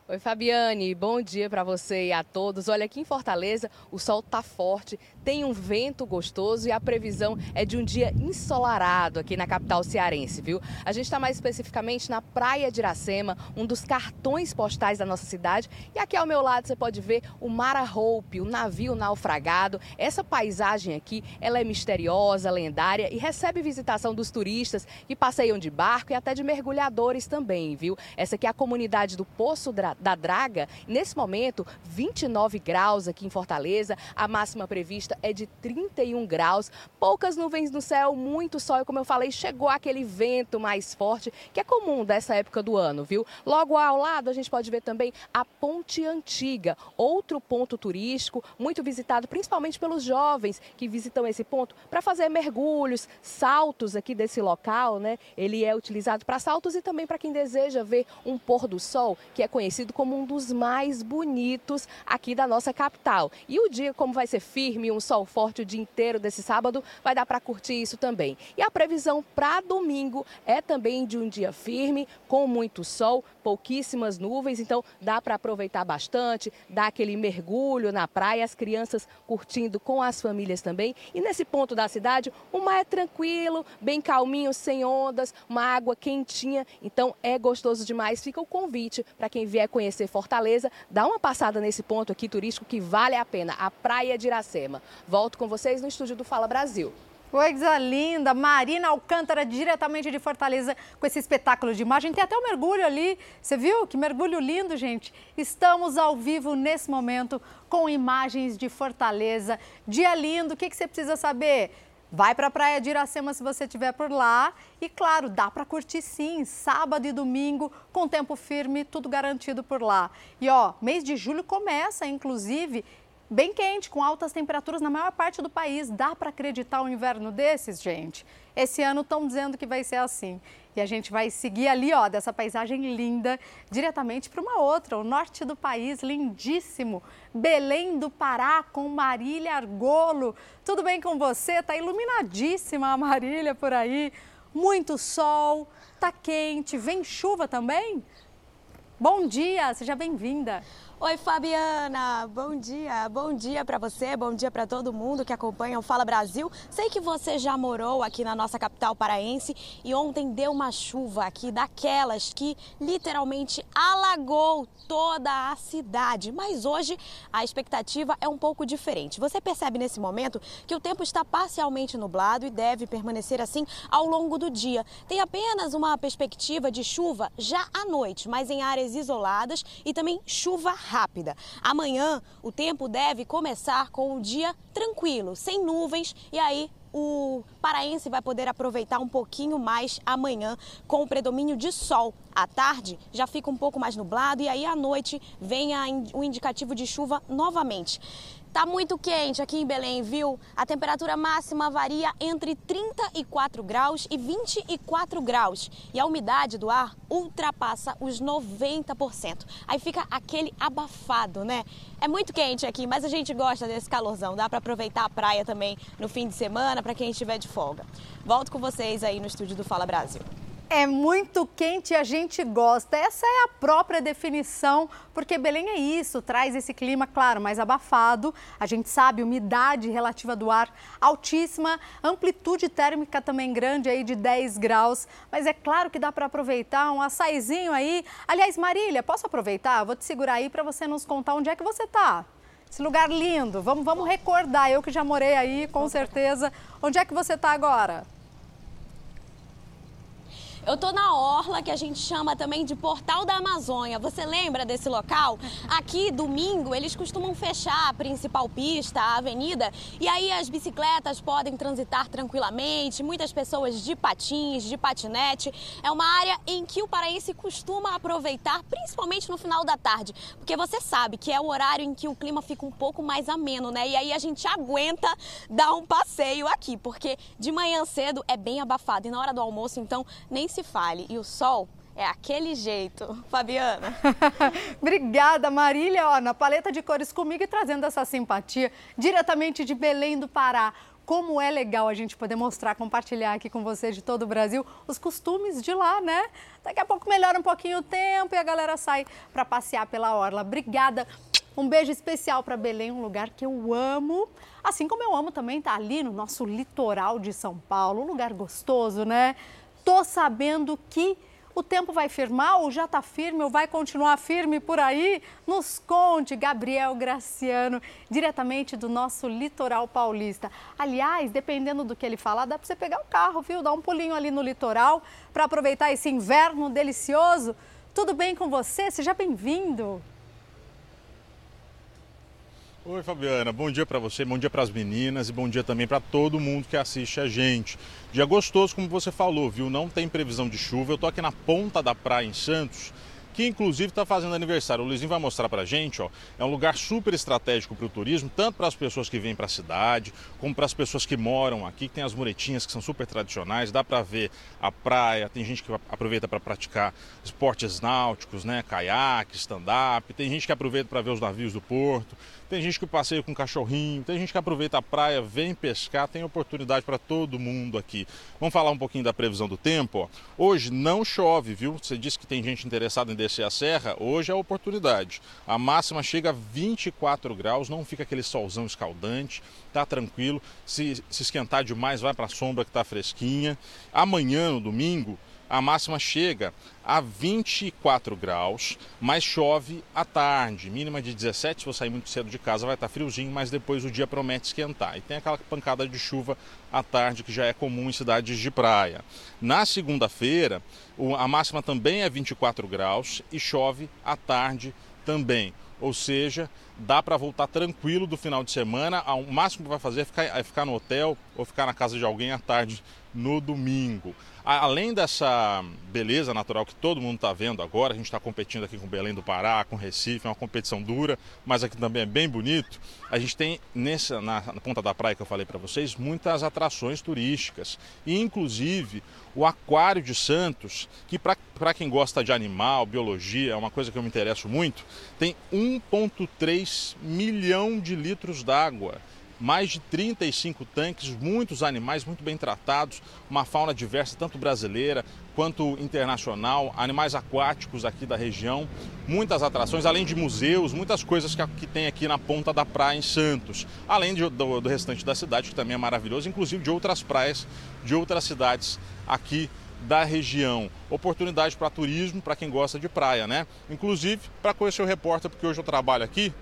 Oi, Fabiane, bom dia para você e a todos. Olha, aqui em Fortaleza o sol tá forte, tem um vento gostoso e a previsão é de um dia ensolarado aqui na capital cearense, viu? A gente está mais especificamente na Praia de Iracema, um dos cartões postais da nossa cidade. E aqui ao meu lado você pode ver o Mara Hope, o navio naufragado. Essa paisagem aqui, ela é misteriosa, lendária e recebe visitação dos turistas que passeiam de barco e até de mergulhadores também, viu? Essa aqui é a comunidade do Poço da Draga. Nesse momento, 29 graus aqui em Fortaleza. A máxima prevista é de 31 graus. Poucas nuvens no céu, muito sol. E como eu falei, chegou aquele vento mais forte, que é comum dessa época do ano, viu? Logo ao lado, a gente pode ver também a Ponte Antiga, outro ponto turístico muito visitado, principalmente pelos jovens que visitam esse ponto para fazer mergulhos, saltos aqui desse local, né? Ele é utilizado para saltos e também para quem deseja ver um pôr do sol, que é conhecido como um dos mais bonitos aqui da nossa capital. E o dia, como vai ser firme, um sol forte o dia inteiro desse sábado, vai dar para curtir isso também. E a previsão para domingo é também de um dia firme, com muito sol, pouquíssimas nuvens, então dá para aproveitar bastante, dar aquele mergulho na praia, as crianças curtindo com as famílias também. E nesse ponto da cidade, o mar é tranquilo, bem calminho, sem ondas, uma água quentinha, então é gostoso demais. Fica o convite para quem vier conhecer Fortaleza, dá uma passada nesse ponto aqui turístico que vale a pena, a Praia de Iracema. Volto com vocês no estúdio do Fala Brasil. Coisa linda, Marina Alcântara, diretamente de Fortaleza, com esse espetáculo de imagem. Tem até um mergulho ali, você viu? Que mergulho lindo, gente. Estamos ao vivo nesse momento com imagens de Fortaleza. Dia lindo, o que, que você precisa saber? Vai para a Praia de Iracema se você estiver por lá. E claro, dá para curtir sim, sábado e domingo, com tempo firme, tudo garantido por lá. E ó, mês de julho começa, inclusive, bem quente, com altas temperaturas na maior parte do país. Dá para acreditar um inverno desses, gente? Esse ano estão dizendo que vai ser assim. E a gente vai seguir ali, ó, dessa paisagem linda, diretamente para uma outra, o norte do país, lindíssimo. Belém do Pará, com Marília Argolo. Tudo bem com você? Tá iluminadíssima a Marília por aí. Muito sol, tá quente, vem chuva também? Bom dia, seja bem-vinda. Oi, Fabiana. Bom dia. Bom dia para você, bom dia para todo mundo que acompanha o Fala Brasil. Sei que você já morou aqui na nossa capital paraense e ontem deu uma chuva aqui daquelas que literalmente alagou toda a cidade. Mas hoje a expectativa é um pouco diferente. Você percebe nesse momento que o tempo está parcialmente nublado e deve permanecer assim ao longo do dia. Tem apenas uma perspectiva de chuva já à noite, mas em áreas isoladas e também chuva rápida. Amanhã o tempo deve começar com um dia tranquilo, sem nuvens e aí o paraense vai poder aproveitar um pouquinho mais amanhã com o predomínio de sol. À tarde já fica um pouco mais nublado e aí à noite vem o indicativo de chuva novamente. Tá muito quente aqui em Belém, viu? A temperatura máxima varia entre 34 graus e 24 graus. E a umidade do ar ultrapassa os 90%. Aí fica aquele abafado, né? É muito quente aqui, mas a gente gosta desse calorzão. Dá para aproveitar a praia também no fim de semana para quem estiver de folga. Volto com vocês aí no estúdio do Fala Brasil. É muito quente e a gente gosta. Essa é a própria definição, porque Belém é isso, traz esse clima, claro, mais abafado. A gente sabe, umidade relativa do ar altíssima, amplitude térmica também grande aí de 10 graus. Mas é claro que dá para aproveitar um açaizinho aí. Aliás, Marília, posso aproveitar? Vou te segurar aí para você nos contar onde é que você está. Esse lugar lindo, vamos, vamos recordar. Eu que já morei aí, com certeza. Onde é que você está agora? Eu tô na orla que a gente chama também de Portal da Amazônia. Você lembra desse local? Aqui, domingo, eles costumam fechar a principal pista, a avenida, e aí as bicicletas podem transitar tranquilamente, muitas pessoas de patins, de patinete. É uma área em que o paraense costuma aproveitar, principalmente no final da tarde, porque você sabe que é o horário em que o clima fica um pouco mais ameno, né? E aí a gente aguenta dar um passeio aqui, porque de manhã cedo é bem abafado e na hora do almoço, então, nem se fale. E o sol é aquele jeito. Fabiana. Obrigada, Marília. Ó, na paleta de cores comigo e trazendo essa simpatia diretamente de Belém do Pará. Como é legal a gente poder mostrar, compartilhar aqui com vocês de todo o Brasil os costumes de lá, né? Daqui a pouco melhora um pouquinho o tempo e a galera sai para passear pela orla. Obrigada. Um beijo especial para Belém, um lugar que eu amo. Assim como eu amo também estar tá ali no nosso litoral de São Paulo, um lugar gostoso, né? Tô sabendo que o tempo vai firmar ou já está firme ou vai continuar firme por aí? Nos conte, Gabriel Graciano, diretamente do nosso litoral paulista. Aliás, dependendo do que ele falar, dá para você pegar o carro, viu? Dar um pulinho ali no litoral para aproveitar esse inverno delicioso. Tudo bem com você? Seja bem-vindo. Oi, Fabiana. Bom dia para você, bom dia para as meninas e bom dia também para todo mundo que assiste a gente. Dia gostoso, como você falou, viu? Não tem previsão de chuva. Eu tô aqui na ponta da praia em Santos que inclusive está fazendo aniversário. O Luizinho vai mostrar para a gente, ó, é um lugar super estratégico para o turismo, tanto para as pessoas que vêm para a cidade, como para as pessoas que moram aqui, que tem as muretinhas que são super tradicionais, dá para ver a praia, tem gente que aproveita para praticar esportes náuticos, né, caiaque, stand-up, tem gente que aproveita para ver os navios do porto, tem gente que passeia com cachorrinho, tem gente que aproveita a praia, vem pescar, tem oportunidade para todo mundo aqui. Vamos falar um pouquinho da previsão do tempo. Hoje não chove, viu? Você disse que tem gente interessada em descer a serra, hoje é a oportunidade. A máxima chega a 24 graus, não fica aquele solzão escaldante, tá tranquilo. Se, se esquentar demais, vai para a sombra que está fresquinha. Amanhã, no domingo, a máxima chega a 24 graus, mas chove à tarde, mínima de 17. Se você sair muito cedo de casa, vai estar friozinho, mas depois o dia promete esquentar. E tem aquela pancada de chuva à tarde que já é comum em cidades de praia. Na segunda-feira, a máxima também é 24 graus e chove à tarde também. Ou seja, dá para voltar tranquilo do final de semana. O máximo que vai fazer é ficar, é ficar no hotel ou ficar na casa de alguém à tarde no domingo. Além dessa beleza natural que todo mundo está vendo agora, a gente está competindo aqui com Belém do Pará, com Recife, é uma competição dura, mas aqui também é bem bonito. A gente tem nessa, na, na ponta da praia que eu falei para vocês muitas atrações turísticas, e inclusive o Aquário de Santos, que para quem gosta de animal, biologia, é uma coisa que eu me interesso muito, tem 1,3 milhão de litros d'água mais de 35 tanques, muitos animais muito bem tratados, uma fauna diversa, tanto brasileira quanto internacional, animais aquáticos aqui da região, muitas atrações, além de museus, muitas coisas que, que tem aqui na ponta da praia em Santos, além de, do, do restante da cidade, que também é maravilhoso, inclusive de outras praias de outras cidades aqui da região. Oportunidade para turismo, para quem gosta de praia, né? Inclusive para conhecer o repórter, porque hoje eu trabalho aqui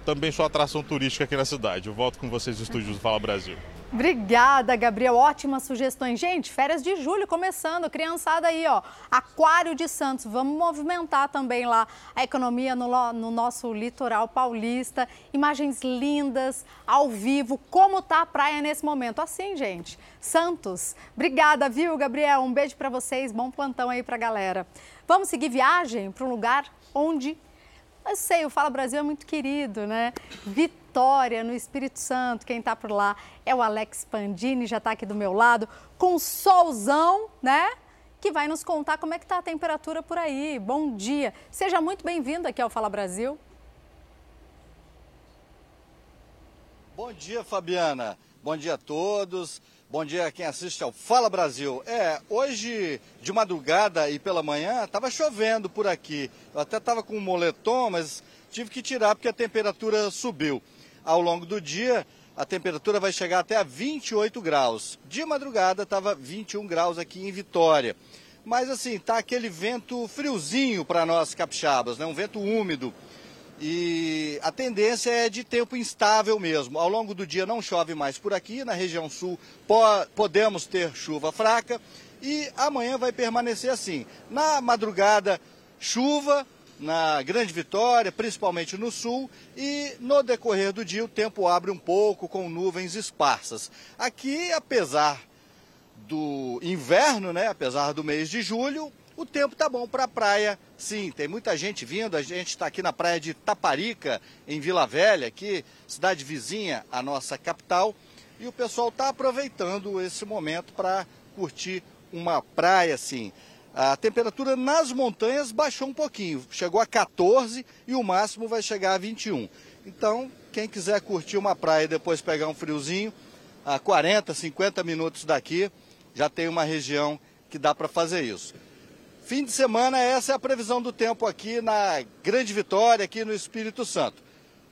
também sou atração turística aqui na cidade. Eu volto com vocês no estúdio do Fala Brasil. Obrigada, Gabriel. Ótimas sugestões. Gente, férias de julho começando. Criançada aí, ó. Aquário de Santos. Vamos movimentar também lá a economia no, no nosso litoral paulista. Imagens lindas, ao vivo. Como tá a praia nesse momento? Assim, gente. Santos. Obrigada, viu, Gabriel? Um beijo para vocês. Bom plantão aí pra galera. Vamos seguir viagem para um lugar onde eu sei, o Fala Brasil é muito querido, né? Vitória, no Espírito Santo, quem está por lá é o Alex Pandini, já está aqui do meu lado, com solzão, né? Que vai nos contar como é que está a temperatura por aí. Bom dia. Seja muito bem-vindo aqui ao Fala Brasil. Bom dia, Fabiana. Bom dia a todos. Bom dia a quem assiste ao Fala Brasil. É, hoje de madrugada e pela manhã estava chovendo por aqui. Eu até estava com um moletom, mas tive que tirar porque a temperatura subiu. Ao longo do dia, a temperatura vai chegar até a 28 graus. De madrugada estava 21 graus aqui em Vitória. Mas assim, tá aquele vento friozinho para nós capixabas, né? Um vento úmido. E a tendência é de tempo instável mesmo. Ao longo do dia não chove mais por aqui, na região sul po podemos ter chuva fraca e amanhã vai permanecer assim. Na madrugada, chuva na Grande Vitória, principalmente no sul, e no decorrer do dia o tempo abre um pouco com nuvens esparsas. Aqui, apesar do inverno, né, apesar do mês de julho, o tempo tá bom para a praia, sim. Tem muita gente vindo. A gente está aqui na praia de Taparica, em Vila Velha, aqui, cidade vizinha à nossa capital. E o pessoal está aproveitando esse momento para curtir uma praia, assim. A temperatura nas montanhas baixou um pouquinho, chegou a 14 e o máximo vai chegar a 21. Então, quem quiser curtir uma praia e depois pegar um friozinho, a 40, 50 minutos daqui, já tem uma região que dá para fazer isso. Fim de semana, essa é a previsão do tempo aqui na Grande Vitória, aqui no Espírito Santo.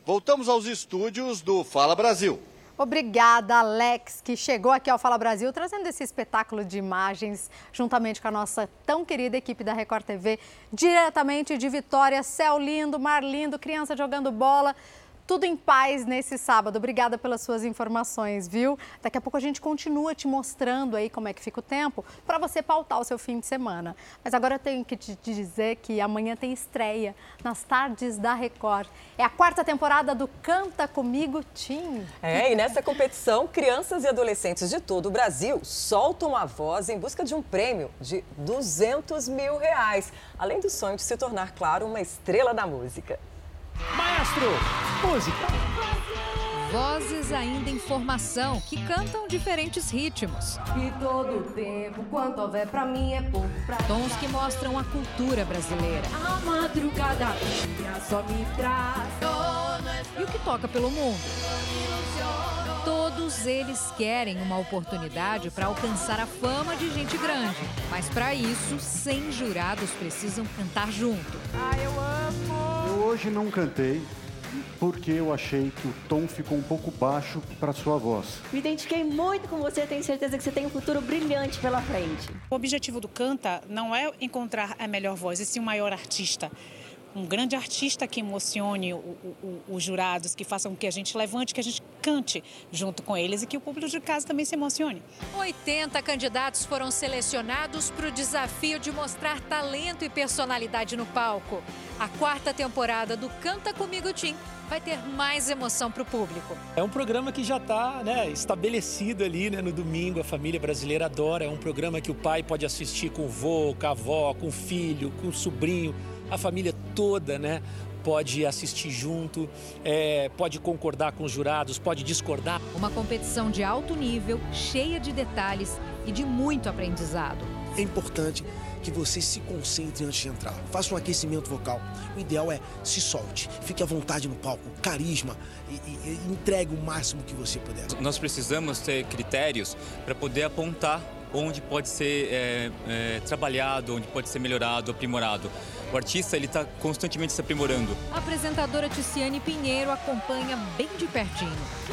Voltamos aos estúdios do Fala Brasil. Obrigada, Alex, que chegou aqui ao Fala Brasil trazendo esse espetáculo de imagens juntamente com a nossa tão querida equipe da Record TV, diretamente de Vitória. Céu lindo, mar lindo, criança jogando bola tudo em paz nesse sábado. Obrigada pelas suas informações, viu? Daqui a pouco a gente continua te mostrando aí como é que fica o tempo para você pautar o seu fim de semana. Mas agora eu tenho que te dizer que amanhã tem estreia nas tardes da Record. É a quarta temporada do Canta Comigo Tim. É, e nessa competição, crianças e adolescentes de todo o Brasil soltam a voz em busca de um prêmio de 200 mil reais, além do sonho de se tornar, claro, uma estrela da música. Maestro, música. Vozes ainda em formação que cantam diferentes ritmos. E todo tempo, quanto houver pra mim é pouco pra Tons que mostram a cultura brasileira. A madrugada só me traz. E o que toca pelo mundo? Todos eles querem uma oportunidade para alcançar a fama de gente grande. Mas para isso, 100 jurados precisam cantar junto. Ah, eu amo! Eu hoje não cantei, porque eu achei que o tom ficou um pouco baixo para sua voz. Me identifiquei muito com você, tenho certeza que você tem um futuro brilhante pela frente. O objetivo do Canta não é encontrar a melhor voz, e sim o maior artista um grande artista que emocione o, o, os jurados, que façam que a gente levante, que a gente cante junto com eles e que o público de casa também se emocione. 80 candidatos foram selecionados para o desafio de mostrar talento e personalidade no palco. A quarta temporada do Canta Comigo Tim vai ter mais emoção para o público. É um programa que já está né, estabelecido ali né, no domingo, a família brasileira adora. É um programa que o pai pode assistir com o vô, com a avó, com o filho, com o sobrinho a família toda, né? Pode assistir junto, é, pode concordar com os jurados, pode discordar. Uma competição de alto nível, cheia de detalhes e de muito aprendizado. É importante que você se concentre antes de entrar. Faça um aquecimento vocal. O ideal é se solte, fique à vontade no palco, carisma e, e, e entregue o máximo que você puder. Nós precisamos ter critérios para poder apontar onde pode ser é, é, trabalhado, onde pode ser melhorado, aprimorado. O artista ele está constantemente se aprimorando. A apresentadora Ticiane Pinheiro acompanha bem de pertinho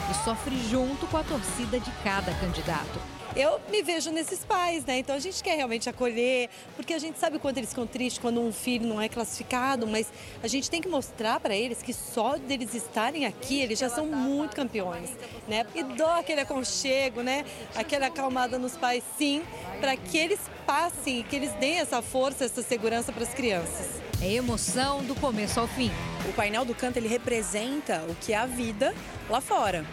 e sofre junto com a torcida de cada candidato eu me vejo nesses pais, né? Então a gente quer realmente acolher, porque a gente sabe o quanto eles ficam tristes quando um filho não é classificado, mas a gente tem que mostrar para eles que só deles estarem aqui, eles já são muito campeões, né? E dó aquele aconchego, né? Aquela acalmada nos pais, sim, para que eles passem, que eles deem essa força, essa segurança para as crianças. É emoção do começo ao fim. O painel do canto ele representa o que é a vida lá fora.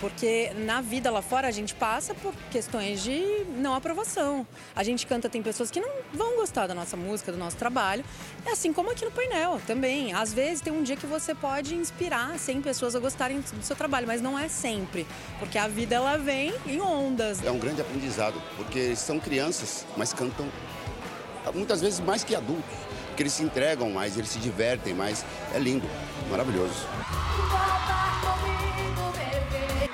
Porque na vida lá fora a gente passa por questões de não aprovação. A gente canta, tem pessoas que não vão gostar da nossa música, do nosso trabalho. É assim como aqui no painel também. Às vezes tem um dia que você pode inspirar 100 pessoas a gostarem do seu trabalho, mas não é sempre. Porque a vida ela vem em ondas. É um grande aprendizado, porque são crianças, mas cantam muitas vezes mais que adultos. Porque eles se entregam mais, eles se divertem mais. É lindo, maravilhoso.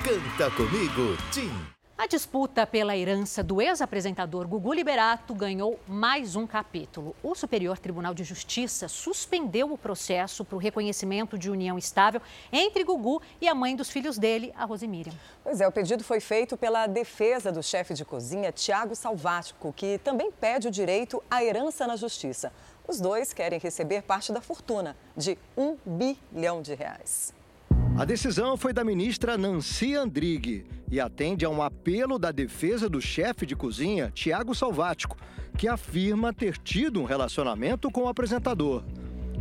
Canta comigo, Tim. A disputa pela herança do ex-apresentador Gugu Liberato ganhou mais um capítulo. O Superior Tribunal de Justiça suspendeu o processo para o reconhecimento de união estável entre Gugu e a mãe dos filhos dele, a Rosemiriam. Pois é, o pedido foi feito pela defesa do chefe de cozinha, Tiago Salvático, que também pede o direito à herança na justiça. Os dois querem receber parte da fortuna, de um bilhão de reais. A decisão foi da ministra Nancy Andrighi e atende a um apelo da defesa do chefe de cozinha, Tiago Salvático, que afirma ter tido um relacionamento com o apresentador.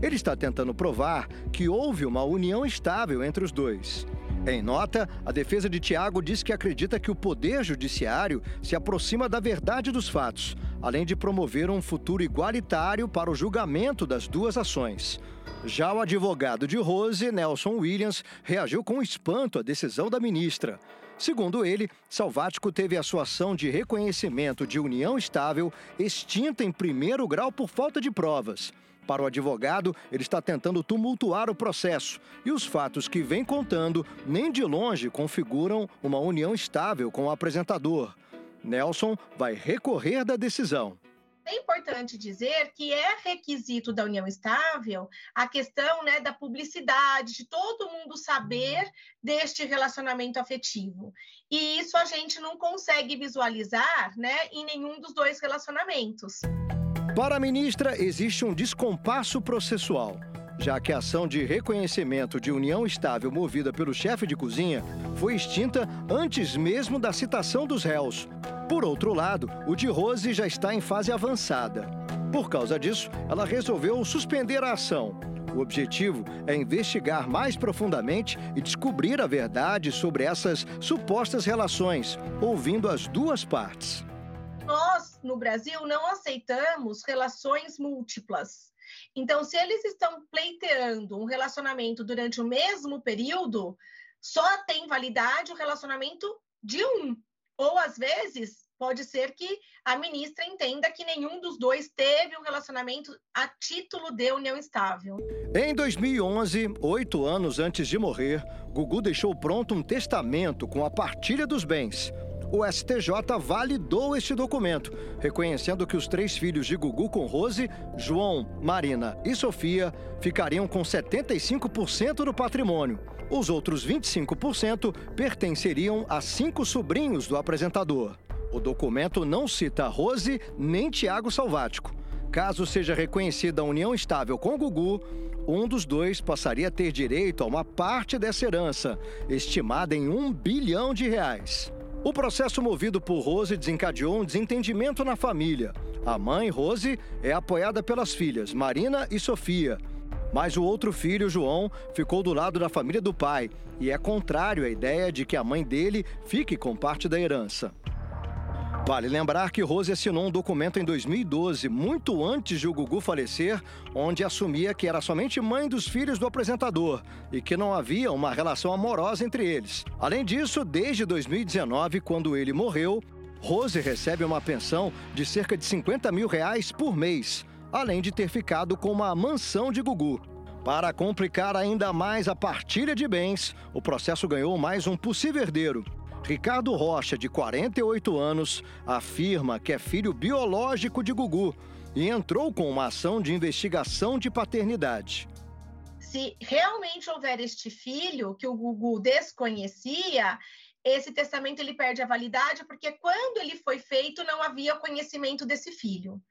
Ele está tentando provar que houve uma união estável entre os dois. Em nota, a defesa de Tiago diz que acredita que o Poder Judiciário se aproxima da verdade dos fatos, além de promover um futuro igualitário para o julgamento das duas ações. Já o advogado de Rose, Nelson Williams, reagiu com espanto à decisão da ministra. Segundo ele, Salvático teve a sua ação de reconhecimento de união estável extinta em primeiro grau por falta de provas. Para o advogado, ele está tentando tumultuar o processo e os fatos que vem contando nem de longe configuram uma união estável com o apresentador. Nelson vai recorrer da decisão. É importante dizer que é requisito da união estável a questão né, da publicidade, de todo mundo saber deste relacionamento afetivo. E isso a gente não consegue visualizar né, em nenhum dos dois relacionamentos. Para a ministra, existe um descompasso processual já que a ação de reconhecimento de união estável movida pelo chefe de cozinha foi extinta antes mesmo da citação dos réus. Por outro lado, o de Rose já está em fase avançada. Por causa disso, ela resolveu suspender a ação. O objetivo é investigar mais profundamente e descobrir a verdade sobre essas supostas relações, ouvindo as duas partes. Nós, no Brasil, não aceitamos relações múltiplas. Então, se eles estão pleiteando um relacionamento durante o mesmo período, só tem validade o relacionamento de um. Ou, às vezes, pode ser que a ministra entenda que nenhum dos dois teve um relacionamento a título de união estável. Em 2011, oito anos antes de morrer, Gugu deixou pronto um testamento com a partilha dos bens. O STJ validou este documento, reconhecendo que os três filhos de Gugu com Rose, João, Marina e Sofia, ficariam com 75% do patrimônio. Os outros 25% pertenceriam a cinco sobrinhos do apresentador. O documento não cita Rose nem Tiago Salvático. Caso seja reconhecida a união estável com Gugu, um dos dois passaria a ter direito a uma parte dessa herança, estimada em um bilhão de reais. O processo movido por Rose desencadeou um desentendimento na família. A mãe, Rose, é apoiada pelas filhas, Marina e Sofia. Mas o outro filho, João, ficou do lado da família do pai e é contrário à ideia de que a mãe dele fique com parte da herança. Vale lembrar que Rose assinou um documento em 2012, muito antes de o Gugu falecer, onde assumia que era somente mãe dos filhos do apresentador e que não havia uma relação amorosa entre eles. Além disso, desde 2019, quando ele morreu, Rose recebe uma pensão de cerca de 50 mil reais por mês, além de ter ficado com uma mansão de Gugu. Para complicar ainda mais a partilha de bens, o processo ganhou mais um possível herdeiro. Ricardo Rocha, de 48 anos, afirma que é filho biológico de Gugu e entrou com uma ação de investigação de paternidade. Se realmente houver este filho que o Gugu desconhecia, esse testamento ele perde a validade porque quando ele foi feito não havia conhecimento desse filho.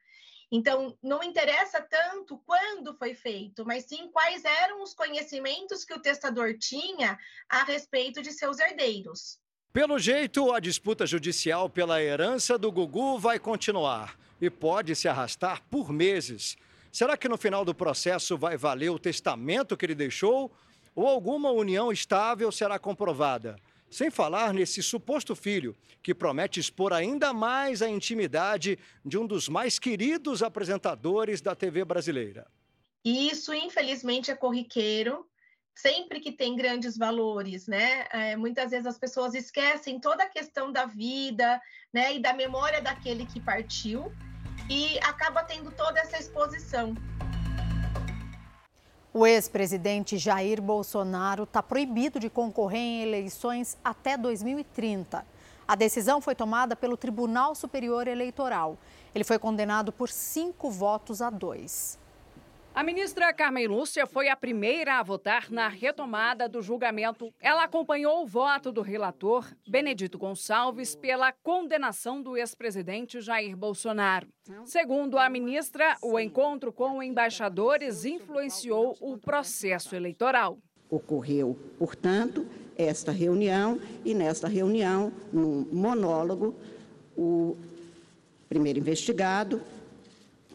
Então, não interessa tanto quando foi feito, mas sim quais eram os conhecimentos que o testador tinha a respeito de seus herdeiros. Pelo jeito, a disputa judicial pela herança do Gugu vai continuar e pode se arrastar por meses. Será que no final do processo vai valer o testamento que ele deixou ou alguma união estável será comprovada? Sem falar nesse suposto filho, que promete expor ainda mais a intimidade de um dos mais queridos apresentadores da TV brasileira. Isso, infelizmente, é corriqueiro sempre que tem grandes valores, né? É, muitas vezes as pessoas esquecem toda a questão da vida, né? E da memória daquele que partiu e acaba tendo toda essa exposição. O ex-presidente Jair Bolsonaro está proibido de concorrer em eleições até 2030. A decisão foi tomada pelo Tribunal Superior Eleitoral. Ele foi condenado por cinco votos a dois. A ministra Carmen Lúcia foi a primeira a votar na retomada do julgamento. Ela acompanhou o voto do relator, Benedito Gonçalves, pela condenação do ex-presidente Jair Bolsonaro. Segundo a ministra, o encontro com embaixadores influenciou o processo eleitoral. Ocorreu, portanto, esta reunião e nesta reunião, no monólogo, o primeiro investigado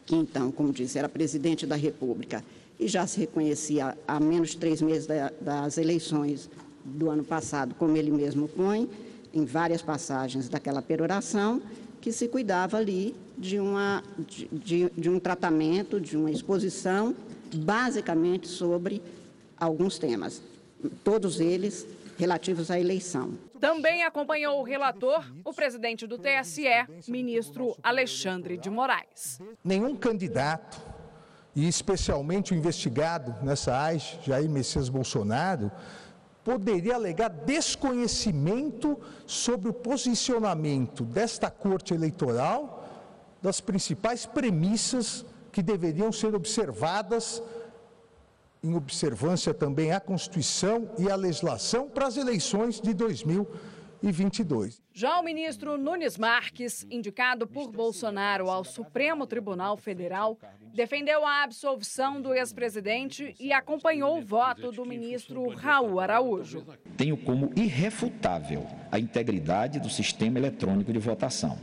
que então, como disse, era presidente da República e já se reconhecia há menos de três meses das eleições do ano passado, como ele mesmo põe, em várias passagens daquela peroração, que se cuidava ali de, uma, de, de, de um tratamento, de uma exposição, basicamente sobre alguns temas, todos eles relativos à eleição. Também acompanhou o relator, o presidente do TSE, ministro Alexandre de Moraes. Nenhum candidato, e especialmente o investigado nessa AIS, Jair Messias Bolsonaro, poderia alegar desconhecimento sobre o posicionamento desta Corte Eleitoral das principais premissas que deveriam ser observadas em observância também à Constituição e à legislação para as eleições de 2022. Já o ministro Nunes Marques, indicado por Bolsonaro ao Supremo Tribunal Federal, defendeu a absolvição do ex-presidente e acompanhou o voto do ministro Raul Araújo. Tenho como irrefutável a integridade do sistema eletrônico de votação.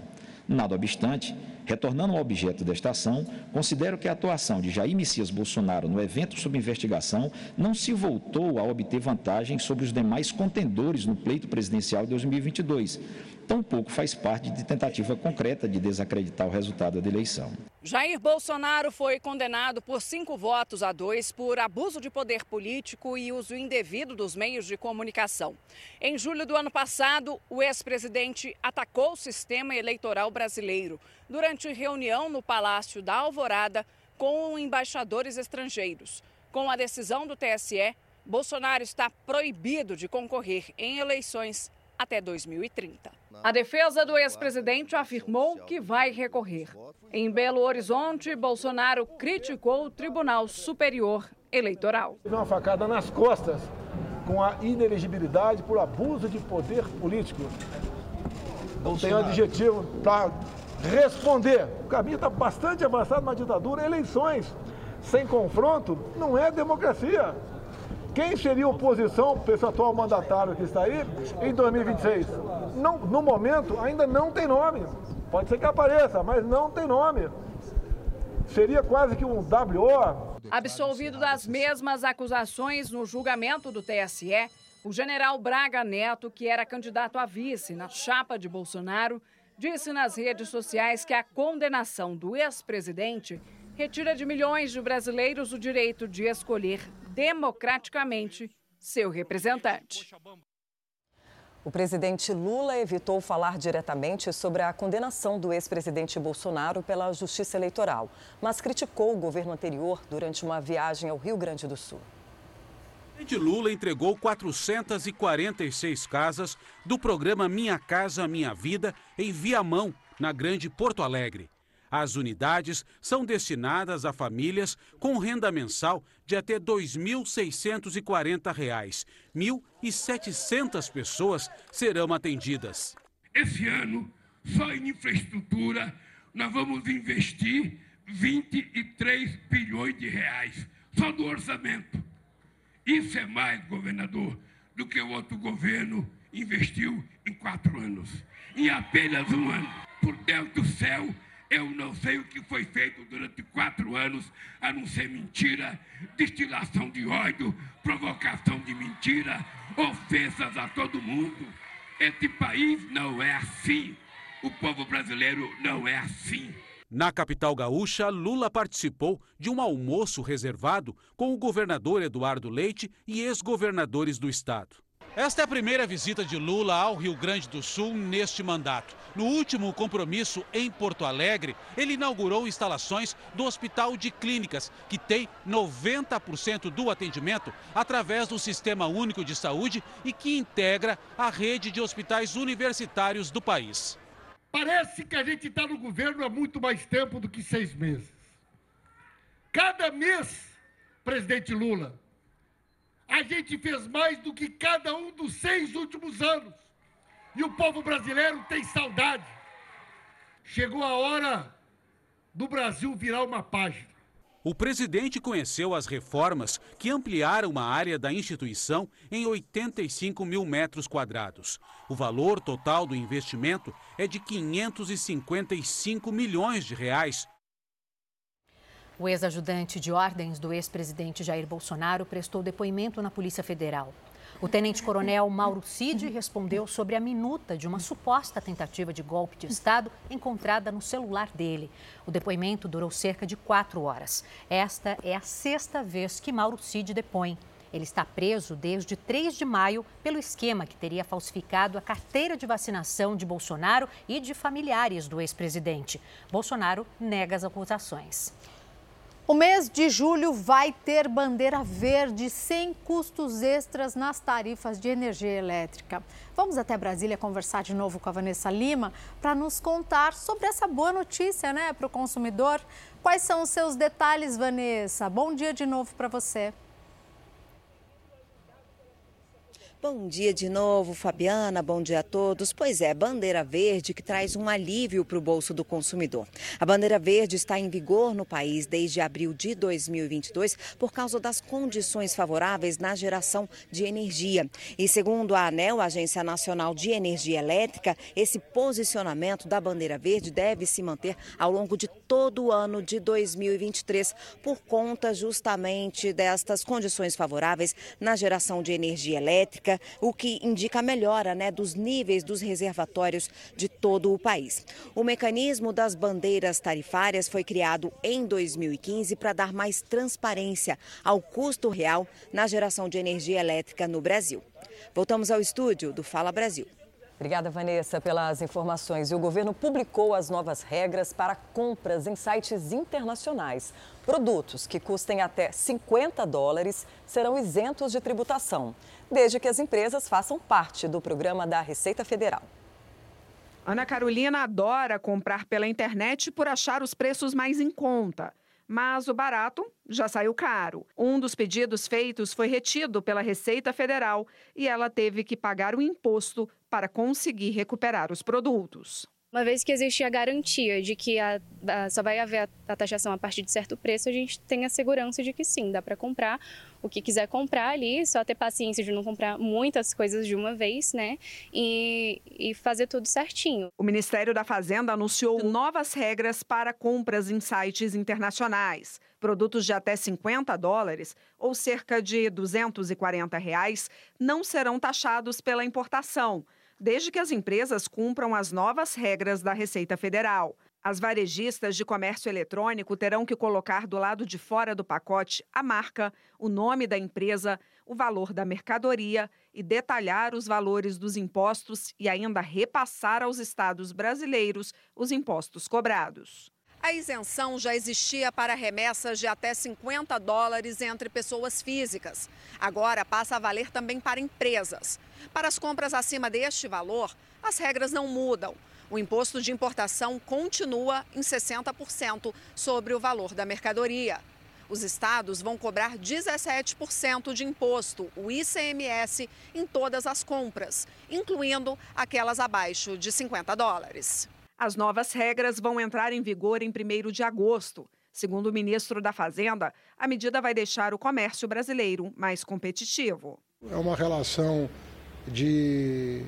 Nada obstante, Retornando ao objeto desta ação, considero que a atuação de Jair Messias Bolsonaro no evento sob investigação não se voltou a obter vantagem sobre os demais contendores no pleito presidencial de 2022. Tampouco faz parte de tentativa concreta de desacreditar o resultado da eleição. Jair Bolsonaro foi condenado por cinco votos a dois por abuso de poder político e uso indevido dos meios de comunicação. Em julho do ano passado, o ex-presidente atacou o sistema eleitoral brasileiro durante reunião no Palácio da Alvorada com embaixadores estrangeiros. Com a decisão do TSE, Bolsonaro está proibido de concorrer em eleições até 2030. A defesa do ex-presidente afirmou que vai recorrer. Em Belo Horizonte, Bolsonaro criticou o Tribunal Superior Eleitoral. Teve uma facada nas costas com a inelegibilidade por abuso de poder político. Não tem adjetivo para responder. O caminho está bastante avançado na ditadura. Eleições sem confronto não é democracia. Quem seria oposição para esse atual mandatário que está aí em 2026? Não, no momento, ainda não tem nome. Pode ser que apareça, mas não tem nome. Seria quase que um WO. Absolvido das mesmas acusações no julgamento do TSE, o general Braga Neto, que era candidato a vice na chapa de Bolsonaro, disse nas redes sociais que a condenação do ex-presidente retira de milhões de brasileiros o direito de escolher democraticamente seu representante. O presidente Lula evitou falar diretamente sobre a condenação do ex-presidente Bolsonaro pela Justiça Eleitoral, mas criticou o governo anterior durante uma viagem ao Rio Grande do Sul. Presidente Lula entregou 446 casas do programa Minha Casa Minha Vida em Viamão, na Grande Porto Alegre. As unidades são destinadas a famílias com renda mensal de até R$ 2.640. 1.700 pessoas serão atendidas. Esse ano, só em infraestrutura, nós vamos investir 23 bilhões de reais, só do orçamento. Isso é mais, governador, do que o outro governo investiu em quatro anos. Em apenas um ano. Por Deus do céu, eu não sei o que foi feito durante quatro anos, a não ser mentira, destilação de ódio, provocação de mentira, ofensas a todo mundo. Esse país não é assim. O povo brasileiro não é assim. Na capital gaúcha, Lula participou de um almoço reservado com o governador Eduardo Leite e ex-governadores do estado. Esta é a primeira visita de Lula ao Rio Grande do Sul neste mandato. No último compromisso em Porto Alegre, ele inaugurou instalações do Hospital de Clínicas, que tem 90% do atendimento através do Sistema Único de Saúde e que integra a rede de hospitais universitários do país. Parece que a gente está no governo há muito mais tempo do que seis meses. Cada mês, presidente Lula, a gente fez mais do que cada um dos seis últimos anos. E o povo brasileiro tem saudade. Chegou a hora do Brasil virar uma página. O presidente conheceu as reformas que ampliaram a área da instituição em 85 mil metros quadrados. O valor total do investimento é de 555 milhões de reais, o ex-ajudante de ordens do ex-presidente Jair Bolsonaro prestou depoimento na Polícia Federal. O tenente-coronel Mauro Cid respondeu sobre a minuta de uma suposta tentativa de golpe de Estado encontrada no celular dele. O depoimento durou cerca de quatro horas. Esta é a sexta vez que Mauro Cid depõe. Ele está preso desde 3 de maio pelo esquema que teria falsificado a carteira de vacinação de Bolsonaro e de familiares do ex-presidente. Bolsonaro nega as acusações. O mês de julho vai ter bandeira verde sem custos extras nas tarifas de energia elétrica. Vamos até Brasília conversar de novo com a Vanessa Lima para nos contar sobre essa boa notícia né, para o consumidor. Quais são os seus detalhes, Vanessa? Bom dia de novo para você. Bom dia de novo, Fabiana. Bom dia a todos. Pois é, bandeira verde que traz um alívio para o bolso do consumidor. A bandeira verde está em vigor no país desde abril de 2022 por causa das condições favoráveis na geração de energia. E segundo a ANEL, Agência Nacional de Energia Elétrica, esse posicionamento da bandeira verde deve se manter ao longo de todo o ano de 2023 por conta justamente destas condições favoráveis na geração de energia elétrica o que indica a melhora né, dos níveis dos reservatórios de todo o país. O mecanismo das bandeiras tarifárias foi criado em 2015 para dar mais transparência ao custo real na geração de energia elétrica no Brasil. Voltamos ao estúdio do Fala Brasil. Obrigada, Vanessa, pelas informações. E o governo publicou as novas regras para compras em sites internacionais. Produtos que custem até 50 dólares serão isentos de tributação, desde que as empresas façam parte do programa da Receita Federal. Ana Carolina adora comprar pela internet por achar os preços mais em conta. Mas o barato já saiu caro. Um dos pedidos feitos foi retido pela Receita Federal e ela teve que pagar o imposto para conseguir recuperar os produtos. Uma vez que existe a garantia de que a, a, só vai haver a, a, taxação a partir de certo preço, a gente tem a segurança de que sim, dá para comprar o que quiser comprar ali, só ter paciência de não comprar muitas coisas de uma vez, né? E, e fazer tudo certinho. O Ministério da Fazenda anunciou novas regras para compras em sites internacionais. Produtos de até 50 dólares, ou cerca de 240 reais, não serão taxados pela importação desde que as empresas cumpram as novas regras da Receita Federal. As varejistas de comércio eletrônico terão que colocar do lado de fora do pacote a marca, o nome da empresa, o valor da mercadoria e detalhar os valores dos impostos e ainda repassar aos estados brasileiros os impostos cobrados. A isenção já existia para remessas de até 50 dólares entre pessoas físicas. Agora passa a valer também para empresas. Para as compras acima deste valor, as regras não mudam. O imposto de importação continua em 60% sobre o valor da mercadoria. Os estados vão cobrar 17% de imposto, o ICMS, em todas as compras, incluindo aquelas abaixo de 50 dólares. As novas regras vão entrar em vigor em 1 de agosto. Segundo o ministro da Fazenda, a medida vai deixar o comércio brasileiro mais competitivo. É uma relação de,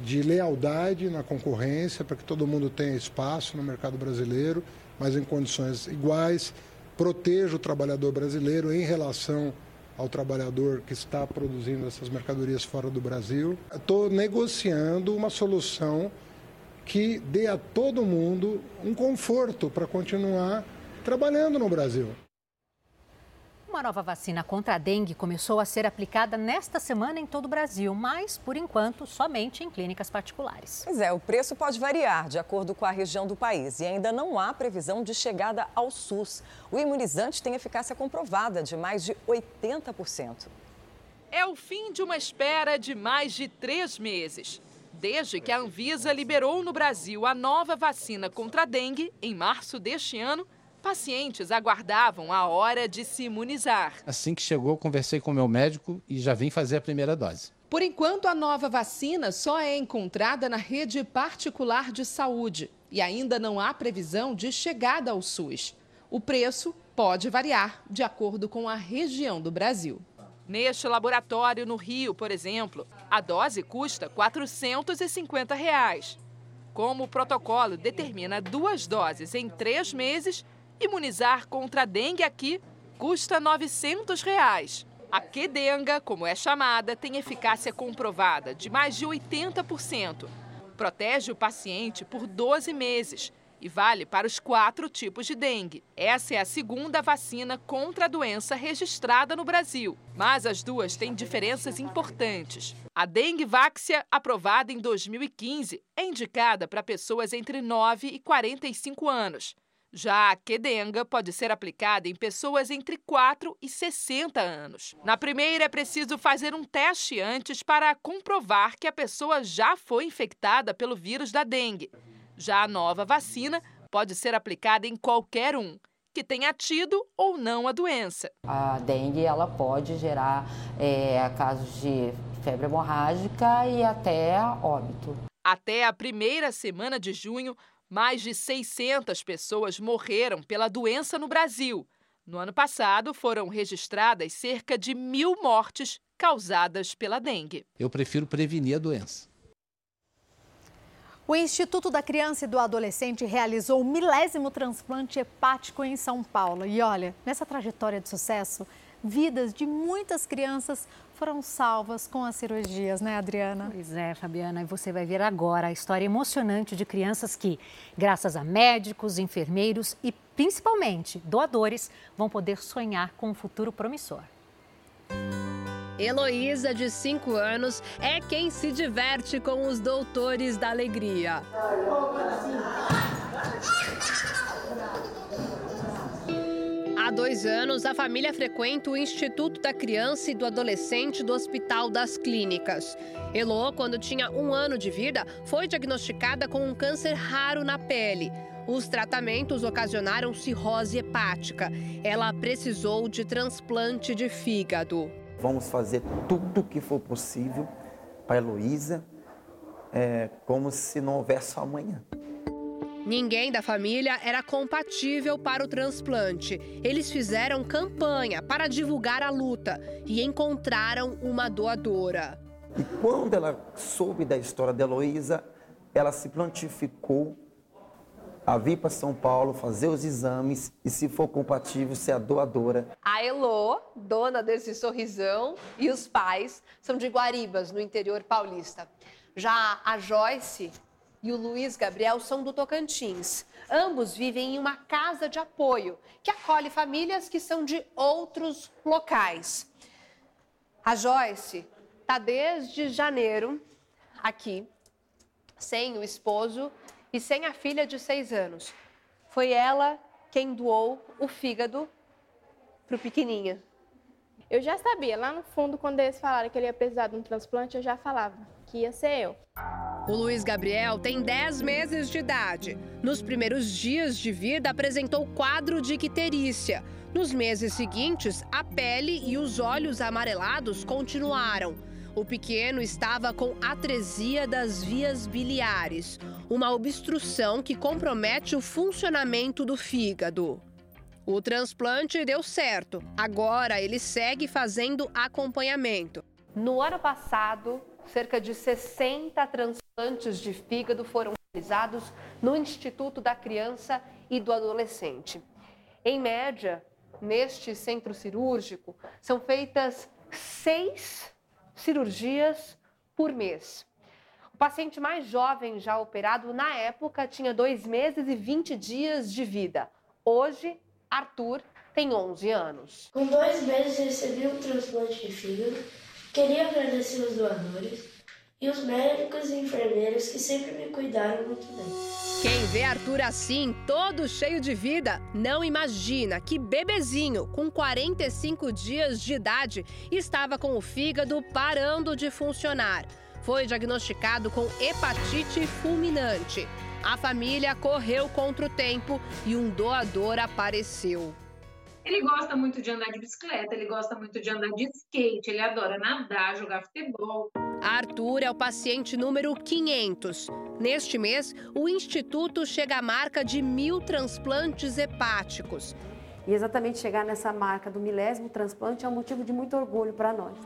de lealdade na concorrência para que todo mundo tenha espaço no mercado brasileiro, mas em condições iguais, proteja o trabalhador brasileiro em relação ao trabalhador que está produzindo essas mercadorias fora do Brasil. Estou negociando uma solução que dê a todo mundo um conforto para continuar trabalhando no Brasil. Uma nova vacina contra a dengue começou a ser aplicada nesta semana em todo o Brasil, mas, por enquanto, somente em clínicas particulares. Pois é, o preço pode variar de acordo com a região do país e ainda não há previsão de chegada ao SUS. O imunizante tem eficácia comprovada de mais de 80%. É o fim de uma espera de mais de três meses desde que a Anvisa liberou no Brasil a nova vacina contra a dengue em março deste ano, pacientes aguardavam a hora de se imunizar. Assim que chegou, conversei com o meu médico e já vim fazer a primeira dose. Por enquanto, a nova vacina só é encontrada na rede particular de saúde e ainda não há previsão de chegada ao SUS. O preço pode variar de acordo com a região do Brasil. Neste laboratório no Rio, por exemplo, a dose custa 450 reais. Como o protocolo determina duas doses em três meses, imunizar contra a dengue aqui custa 900 reais. A Quedenga, como é chamada, tem eficácia comprovada de mais de 80%. Protege o paciente por 12 meses e vale para os quatro tipos de dengue. Essa é a segunda vacina contra a doença registrada no Brasil, mas as duas têm diferenças importantes. A dengue váxia, aprovada em 2015, é indicada para pessoas entre 9 e 45 anos. Já a quedenga pode ser aplicada em pessoas entre 4 e 60 anos. Na primeira, é preciso fazer um teste antes para comprovar que a pessoa já foi infectada pelo vírus da dengue. Já a nova vacina pode ser aplicada em qualquer um que tenha tido ou não a doença. A dengue ela pode gerar é, casos de febre hemorrágica e até óbito. Até a primeira semana de junho, mais de 600 pessoas morreram pela doença no Brasil. No ano passado, foram registradas cerca de mil mortes causadas pela dengue. Eu prefiro prevenir a doença. O Instituto da Criança e do Adolescente realizou o milésimo transplante hepático em São Paulo. E olha, nessa trajetória de sucesso, vidas de muitas crianças foram salvas com as cirurgias, né, Adriana? Pois é, Fabiana, e você vai ver agora a história emocionante de crianças que, graças a médicos, enfermeiros e principalmente doadores, vão poder sonhar com um futuro promissor. Heloísa, de 5 anos, é quem se diverte com os doutores da alegria. Há dois anos, a família frequenta o Instituto da Criança e do Adolescente do Hospital das Clínicas. Elô, quando tinha um ano de vida, foi diagnosticada com um câncer raro na pele. Os tratamentos ocasionaram cirrose hepática. Ela precisou de transplante de fígado. Vamos fazer tudo o que for possível para a Heloísa, é, como se não houvesse amanhã. Ninguém da família era compatível para o transplante. Eles fizeram campanha para divulgar a luta e encontraram uma doadora. E quando ela soube da história da Heloísa, ela se prontificou a vir para São Paulo, fazer os exames e, se for compatível, ser a doadora. A Elo, dona desse sorrisão, e os pais são de Guaribas, no interior paulista. Já a Joyce e o Luiz Gabriel são do Tocantins. Ambos vivem em uma casa de apoio que acolhe famílias que são de outros locais. A Joyce está desde janeiro aqui, sem o esposo e sem a filha de seis anos. Foi ela quem doou o fígado para o pequenininha. Eu já sabia, lá no fundo, quando eles falaram que ele ia precisar de um transplante, eu já falava que ia ser eu. O Luiz Gabriel tem 10 meses de idade. Nos primeiros dias de vida, apresentou quadro de icterícia. Nos meses seguintes, a pele e os olhos amarelados continuaram. O pequeno estava com atresia das vias biliares, uma obstrução que compromete o funcionamento do fígado. O transplante deu certo. Agora ele segue fazendo acompanhamento. No ano passado, cerca de 60 transplantes de fígado foram realizados no Instituto da Criança e do Adolescente. Em média, neste centro cirúrgico, são feitas seis cirurgias por mês. O paciente mais jovem já operado na época tinha dois meses e 20 dias de vida. Hoje, Arthur tem 11 anos. Com dois meses recebi um transplante de fígado. Queria agradecer os doadores e os médicos e enfermeiros que sempre me cuidaram muito bem. Quem vê Arthur assim, todo cheio de vida, não imagina que bebezinho com 45 dias de idade estava com o fígado parando de funcionar. Foi diagnosticado com hepatite fulminante. A família correu contra o tempo e um doador apareceu. Ele gosta muito de andar de bicicleta, ele gosta muito de andar de skate, ele adora nadar, jogar futebol. Arthur é o paciente número 500. Neste mês, o Instituto chega à marca de mil transplantes hepáticos. E exatamente chegar nessa marca do milésimo transplante é um motivo de muito orgulho para nós.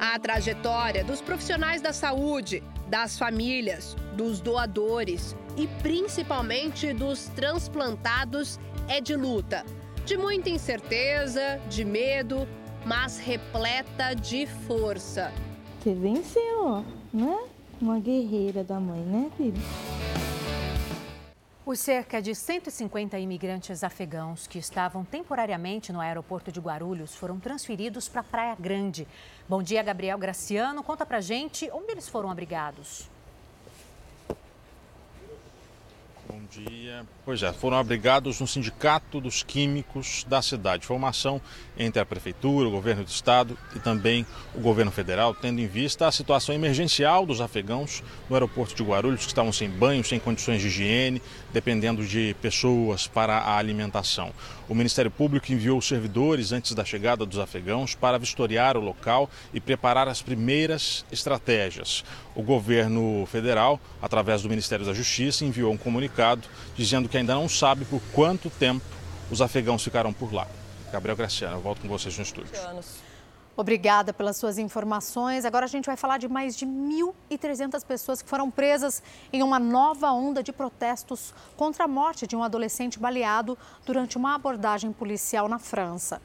A trajetória dos profissionais da saúde, das famílias, dos doadores e principalmente dos transplantados é de luta. De muita incerteza, de medo, mas repleta de força. Você venceu, né? Uma guerreira da mãe, né, filho? Os cerca de 150 imigrantes afegãos que estavam temporariamente no aeroporto de Guarulhos foram transferidos para Praia Grande. Bom dia, Gabriel Graciano. Conta pra gente onde eles foram abrigados. Bom dia. Pois é, foram abrigados no Sindicato dos Químicos da cidade. Formação entre a Prefeitura, o Governo do Estado e também o Governo Federal, tendo em vista a situação emergencial dos afegãos no aeroporto de Guarulhos, que estavam sem banho, sem condições de higiene, dependendo de pessoas para a alimentação. O Ministério Público enviou servidores antes da chegada dos afegãos para vistoriar o local e preparar as primeiras estratégias. O governo federal, através do Ministério da Justiça, enviou um comunicado dizendo que ainda não sabe por quanto tempo os afegãos ficaram por lá. Gabriel Graciano, eu volto com vocês no estúdio. Obrigada pelas suas informações. Agora a gente vai falar de mais de 1.300 pessoas que foram presas em uma nova onda de protestos contra a morte de um adolescente baleado durante uma abordagem policial na França.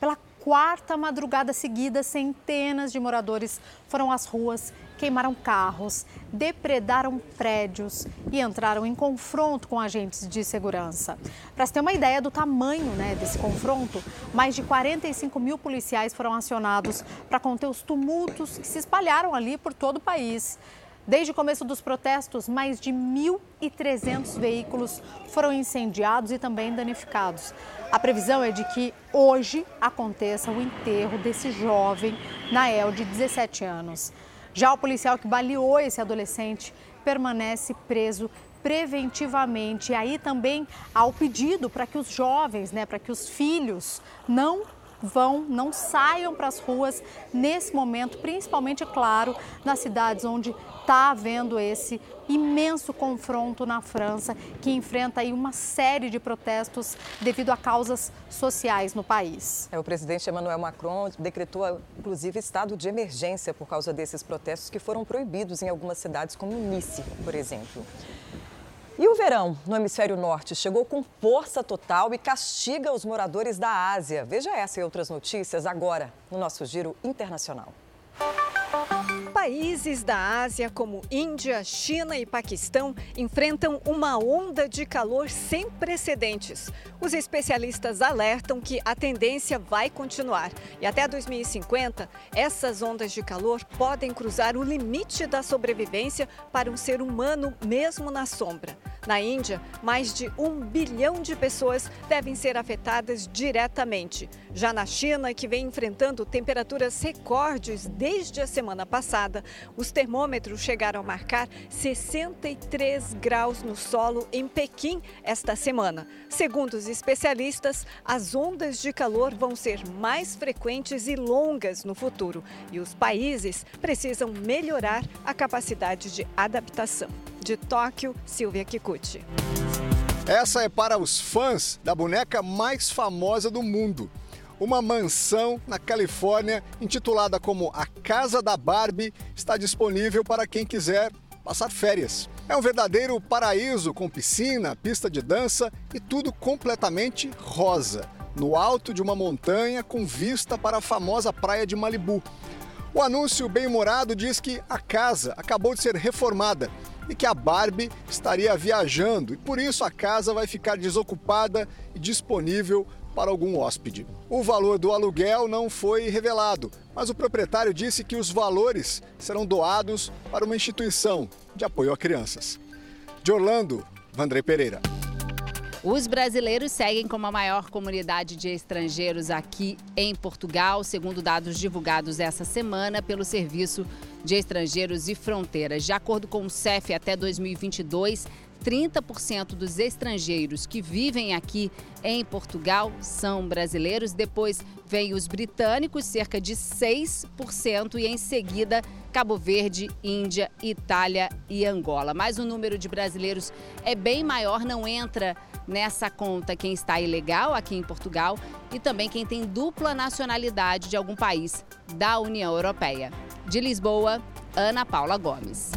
Pela quarta madrugada seguida, centenas de moradores foram às ruas, queimaram carros, depredaram prédios e entraram em confronto com agentes de segurança. Para se ter uma ideia do tamanho né, desse confronto, mais de 45 mil policiais foram acionados para conter os tumultos que se espalharam ali por todo o país. Desde o começo dos protestos, mais de 1.300 veículos foram incendiados e também danificados. A previsão é de que hoje aconteça o enterro desse jovem, Nael, de 17 anos. Já o policial que baleou esse adolescente permanece preso preventivamente. E aí também há o pedido para que os jovens, né, para que os filhos não vão, não saiam para as ruas nesse momento, principalmente, é claro, nas cidades onde está havendo esse imenso confronto na França, que enfrenta aí uma série de protestos devido a causas sociais no país. É, o presidente Emmanuel Macron decretou, inclusive, estado de emergência por causa desses protestos que foram proibidos em algumas cidades, como Nice, por exemplo. E o verão no hemisfério norte chegou com força total e castiga os moradores da Ásia. Veja essa e outras notícias agora no nosso Giro Internacional. Países da Ásia, como Índia, China e Paquistão, enfrentam uma onda de calor sem precedentes. Os especialistas alertam que a tendência vai continuar e até 2050, essas ondas de calor podem cruzar o limite da sobrevivência para um ser humano, mesmo na sombra. Na Índia, mais de um bilhão de pessoas devem ser afetadas diretamente. Já na China, que vem enfrentando temperaturas recordes desde a semana passada, os termômetros chegaram a marcar 63 graus no solo em Pequim esta semana. Segundo os especialistas, as ondas de calor vão ser mais frequentes e longas no futuro e os países precisam melhorar a capacidade de adaptação. De Tóquio, Silvia Kikuchi. Essa é para os fãs da boneca mais famosa do mundo. Uma mansão na Califórnia, intitulada como A Casa da Barbie, está disponível para quem quiser passar férias. É um verdadeiro paraíso com piscina, pista de dança e tudo completamente rosa, no alto de uma montanha com vista para a famosa praia de Malibu. O anúncio bem-humorado diz que a casa acabou de ser reformada e que a Barbie estaria viajando e por isso a casa vai ficar desocupada e disponível para algum hóspede. O valor do aluguel não foi revelado, mas o proprietário disse que os valores serão doados para uma instituição de apoio a crianças. De Orlando, Vandrei Pereira. Os brasileiros seguem como a maior comunidade de estrangeiros aqui em Portugal, segundo dados divulgados essa semana pelo Serviço de Estrangeiros e Fronteiras. De acordo com o CEF, até 2022, 30% dos estrangeiros que vivem aqui em Portugal são brasileiros. Depois vem os britânicos, cerca de 6%, e em seguida Cabo Verde, Índia, Itália e Angola. Mas o número de brasileiros é bem maior, não entra nessa conta quem está ilegal aqui em Portugal e também quem tem dupla nacionalidade de algum país da União Europeia. De Lisboa, Ana Paula Gomes.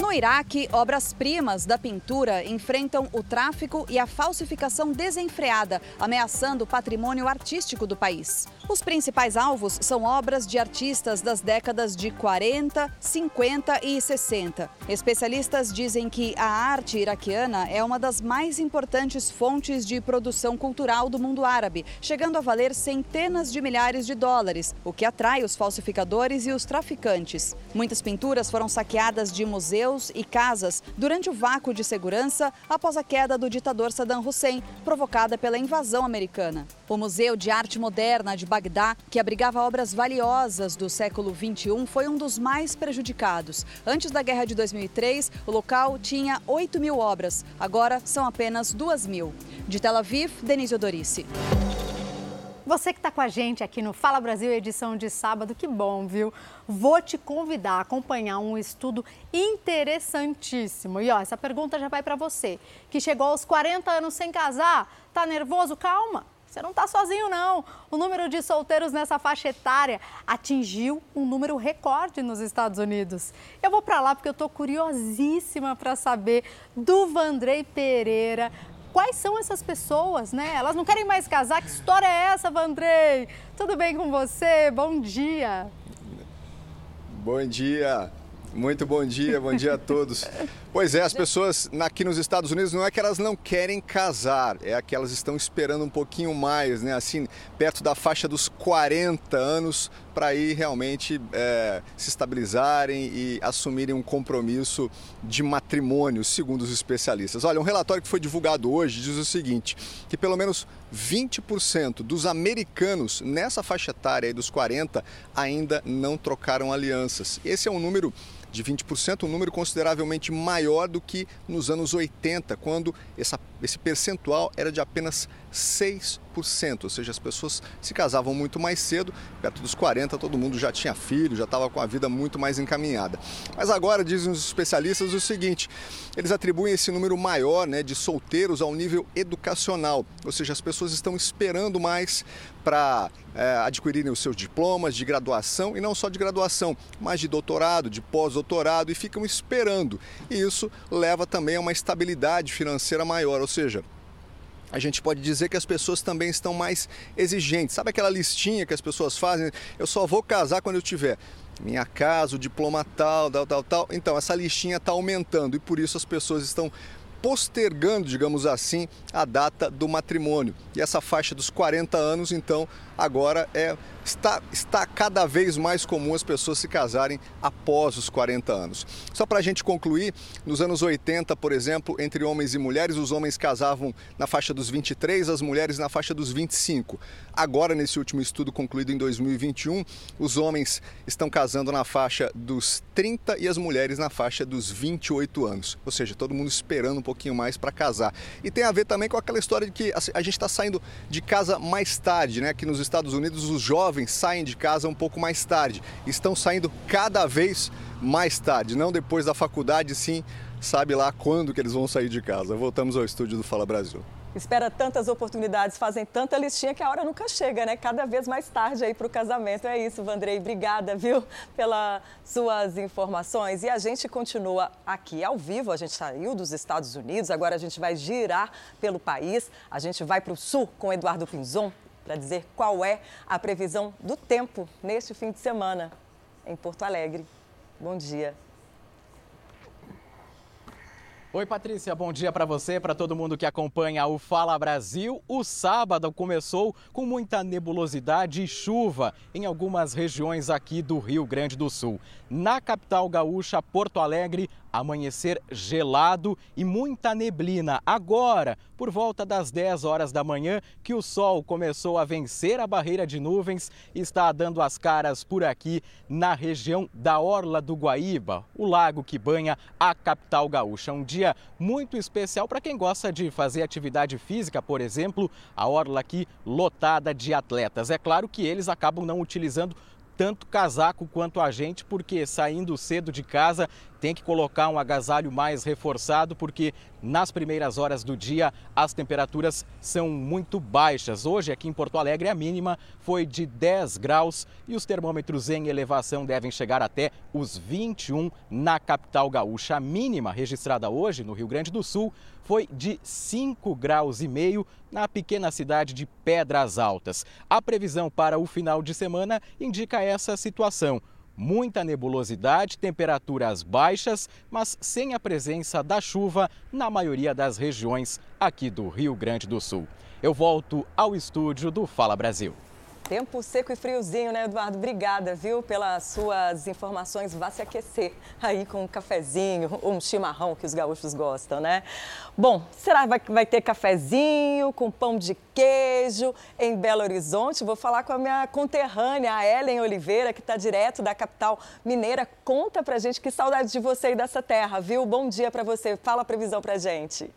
No Iraque, obras-primas da pintura enfrentam o tráfico e a falsificação desenfreada, ameaçando o patrimônio artístico do país. Os principais alvos são obras de artistas das décadas de 40, 50 e 60. Especialistas dizem que a arte iraquiana é uma das mais importantes fontes de produção cultural do mundo árabe, chegando a valer centenas de milhares de dólares, o que atrai os falsificadores e os traficantes. Muitas pinturas foram saqueadas de museus e casas durante o vácuo de segurança após a queda do ditador Saddam Hussein, provocada pela invasão americana. O Museu de Arte Moderna de Bagdá, que abrigava obras valiosas do século XXI, foi um dos mais prejudicados. Antes da guerra de 2003, o local tinha 8 mil obras, agora são apenas 2 mil. De Tel Aviv, Denise Odorice. Você que está com a gente aqui no Fala Brasil, edição de sábado, que bom, viu? Vou te convidar a acompanhar um estudo interessantíssimo. E ó, essa pergunta já vai para você, que chegou aos 40 anos sem casar, tá nervoso? Calma, você não está sozinho, não. O número de solteiros nessa faixa etária atingiu um número recorde nos Estados Unidos. Eu vou para lá porque eu estou curiosíssima para saber do Vandrei Pereira, quais são essas pessoas, né? Elas não querem mais casar. Que história é essa, Vandrei? Tudo bem com você? Bom dia. Bom dia. Muito bom dia, bom dia a todos. Pois é, as pessoas aqui nos Estados Unidos não é que elas não querem casar, é que elas estão esperando um pouquinho mais, né? Assim, perto da faixa dos 40 anos para ir realmente é, se estabilizarem e assumirem um compromisso de matrimônio, segundo os especialistas. Olha, um relatório que foi divulgado hoje diz o seguinte: que pelo menos 20% dos americanos nessa faixa etária dos 40 ainda não trocaram alianças. Esse é um número de 20%, um número consideravelmente maior do que nos anos 80, quando essa, esse percentual era de apenas 6%, ou seja, as pessoas se casavam muito mais cedo, perto dos 40 todo mundo já tinha filho, já estava com a vida muito mais encaminhada. Mas agora dizem os especialistas o seguinte, eles atribuem esse número maior né, de solteiros ao nível educacional, ou seja, as pessoas estão esperando mais para é, adquirirem os seus diplomas de graduação e não só de graduação, mas de doutorado, de pós-doutorado e ficam esperando. E isso leva também a uma estabilidade financeira maior, ou seja, a gente pode dizer que as pessoas também estão mais exigentes. Sabe aquela listinha que as pessoas fazem? Eu só vou casar quando eu tiver minha casa, o diploma tal, tal, tal, tal. Então, essa listinha está aumentando e por isso as pessoas estão postergando, digamos assim, a data do matrimônio. E essa faixa dos 40 anos, então, agora é está, está cada vez mais comum as pessoas se casarem após os 40 anos. Só para a gente concluir, nos anos 80, por exemplo, entre homens e mulheres, os homens casavam na faixa dos 23, as mulheres na faixa dos 25. Agora, nesse último estudo concluído em 2021, os homens estão casando na faixa dos 30 e as mulheres na faixa dos 28 anos. Ou seja, todo mundo esperando um pouquinho mais para casar. E tem a ver também com aquela história de que a gente está saindo de casa mais tarde, né? Aqui nos Estados Unidos, os jovens saem de casa um pouco mais tarde. Estão saindo cada vez mais tarde, não depois da faculdade, sim, sabe lá quando que eles vão sair de casa. Voltamos ao estúdio do Fala Brasil espera tantas oportunidades, fazem tanta listinha que a hora nunca chega, né? Cada vez mais tarde aí para o casamento. É isso, Vandrei. Obrigada, viu, pelas suas informações. E a gente continua aqui ao vivo. A gente saiu dos Estados Unidos, agora a gente vai girar pelo país. A gente vai para o sul com Eduardo Pinzon para dizer qual é a previsão do tempo neste fim de semana em Porto Alegre. Bom dia. Oi, Patrícia, bom dia para você, para todo mundo que acompanha o Fala Brasil. O sábado começou com muita nebulosidade e chuva em algumas regiões aqui do Rio Grande do Sul. Na capital gaúcha, Porto Alegre, amanhecer gelado e muita neblina. Agora, por volta das 10 horas da manhã, que o sol começou a vencer a barreira de nuvens, está dando as caras por aqui na região da Orla do Guaíba, o lago que banha a capital gaúcha. Um dia muito especial para quem gosta de fazer atividade física, por exemplo, a orla aqui lotada de atletas. É claro que eles acabam não utilizando tanto casaco quanto a gente, porque saindo cedo de casa tem que colocar um agasalho mais reforçado, porque nas primeiras horas do dia as temperaturas são muito baixas. Hoje, aqui em Porto Alegre, a mínima foi de 10 graus e os termômetros em elevação devem chegar até os 21 na capital gaúcha. A mínima registrada hoje no Rio Grande do Sul foi de 5 graus e meio na pequena cidade de Pedras Altas. A previsão para o final de semana indica essa situação muita nebulosidade, temperaturas baixas, mas sem a presença da chuva na maioria das regiões aqui do Rio Grande do Sul. Eu volto ao estúdio do Fala Brasil. Tempo seco e friozinho, né, Eduardo? Obrigada, viu, pelas suas informações. Vá se aquecer aí com um cafezinho um chimarrão que os gaúchos gostam, né? Bom, será que vai, vai ter cafezinho com pão de queijo em Belo Horizonte? Vou falar com a minha conterrânea, a Ellen Oliveira, que está direto da capital mineira. Conta pra gente que saudade de você e dessa terra, viu? Bom dia para você. Fala a previsão pra gente.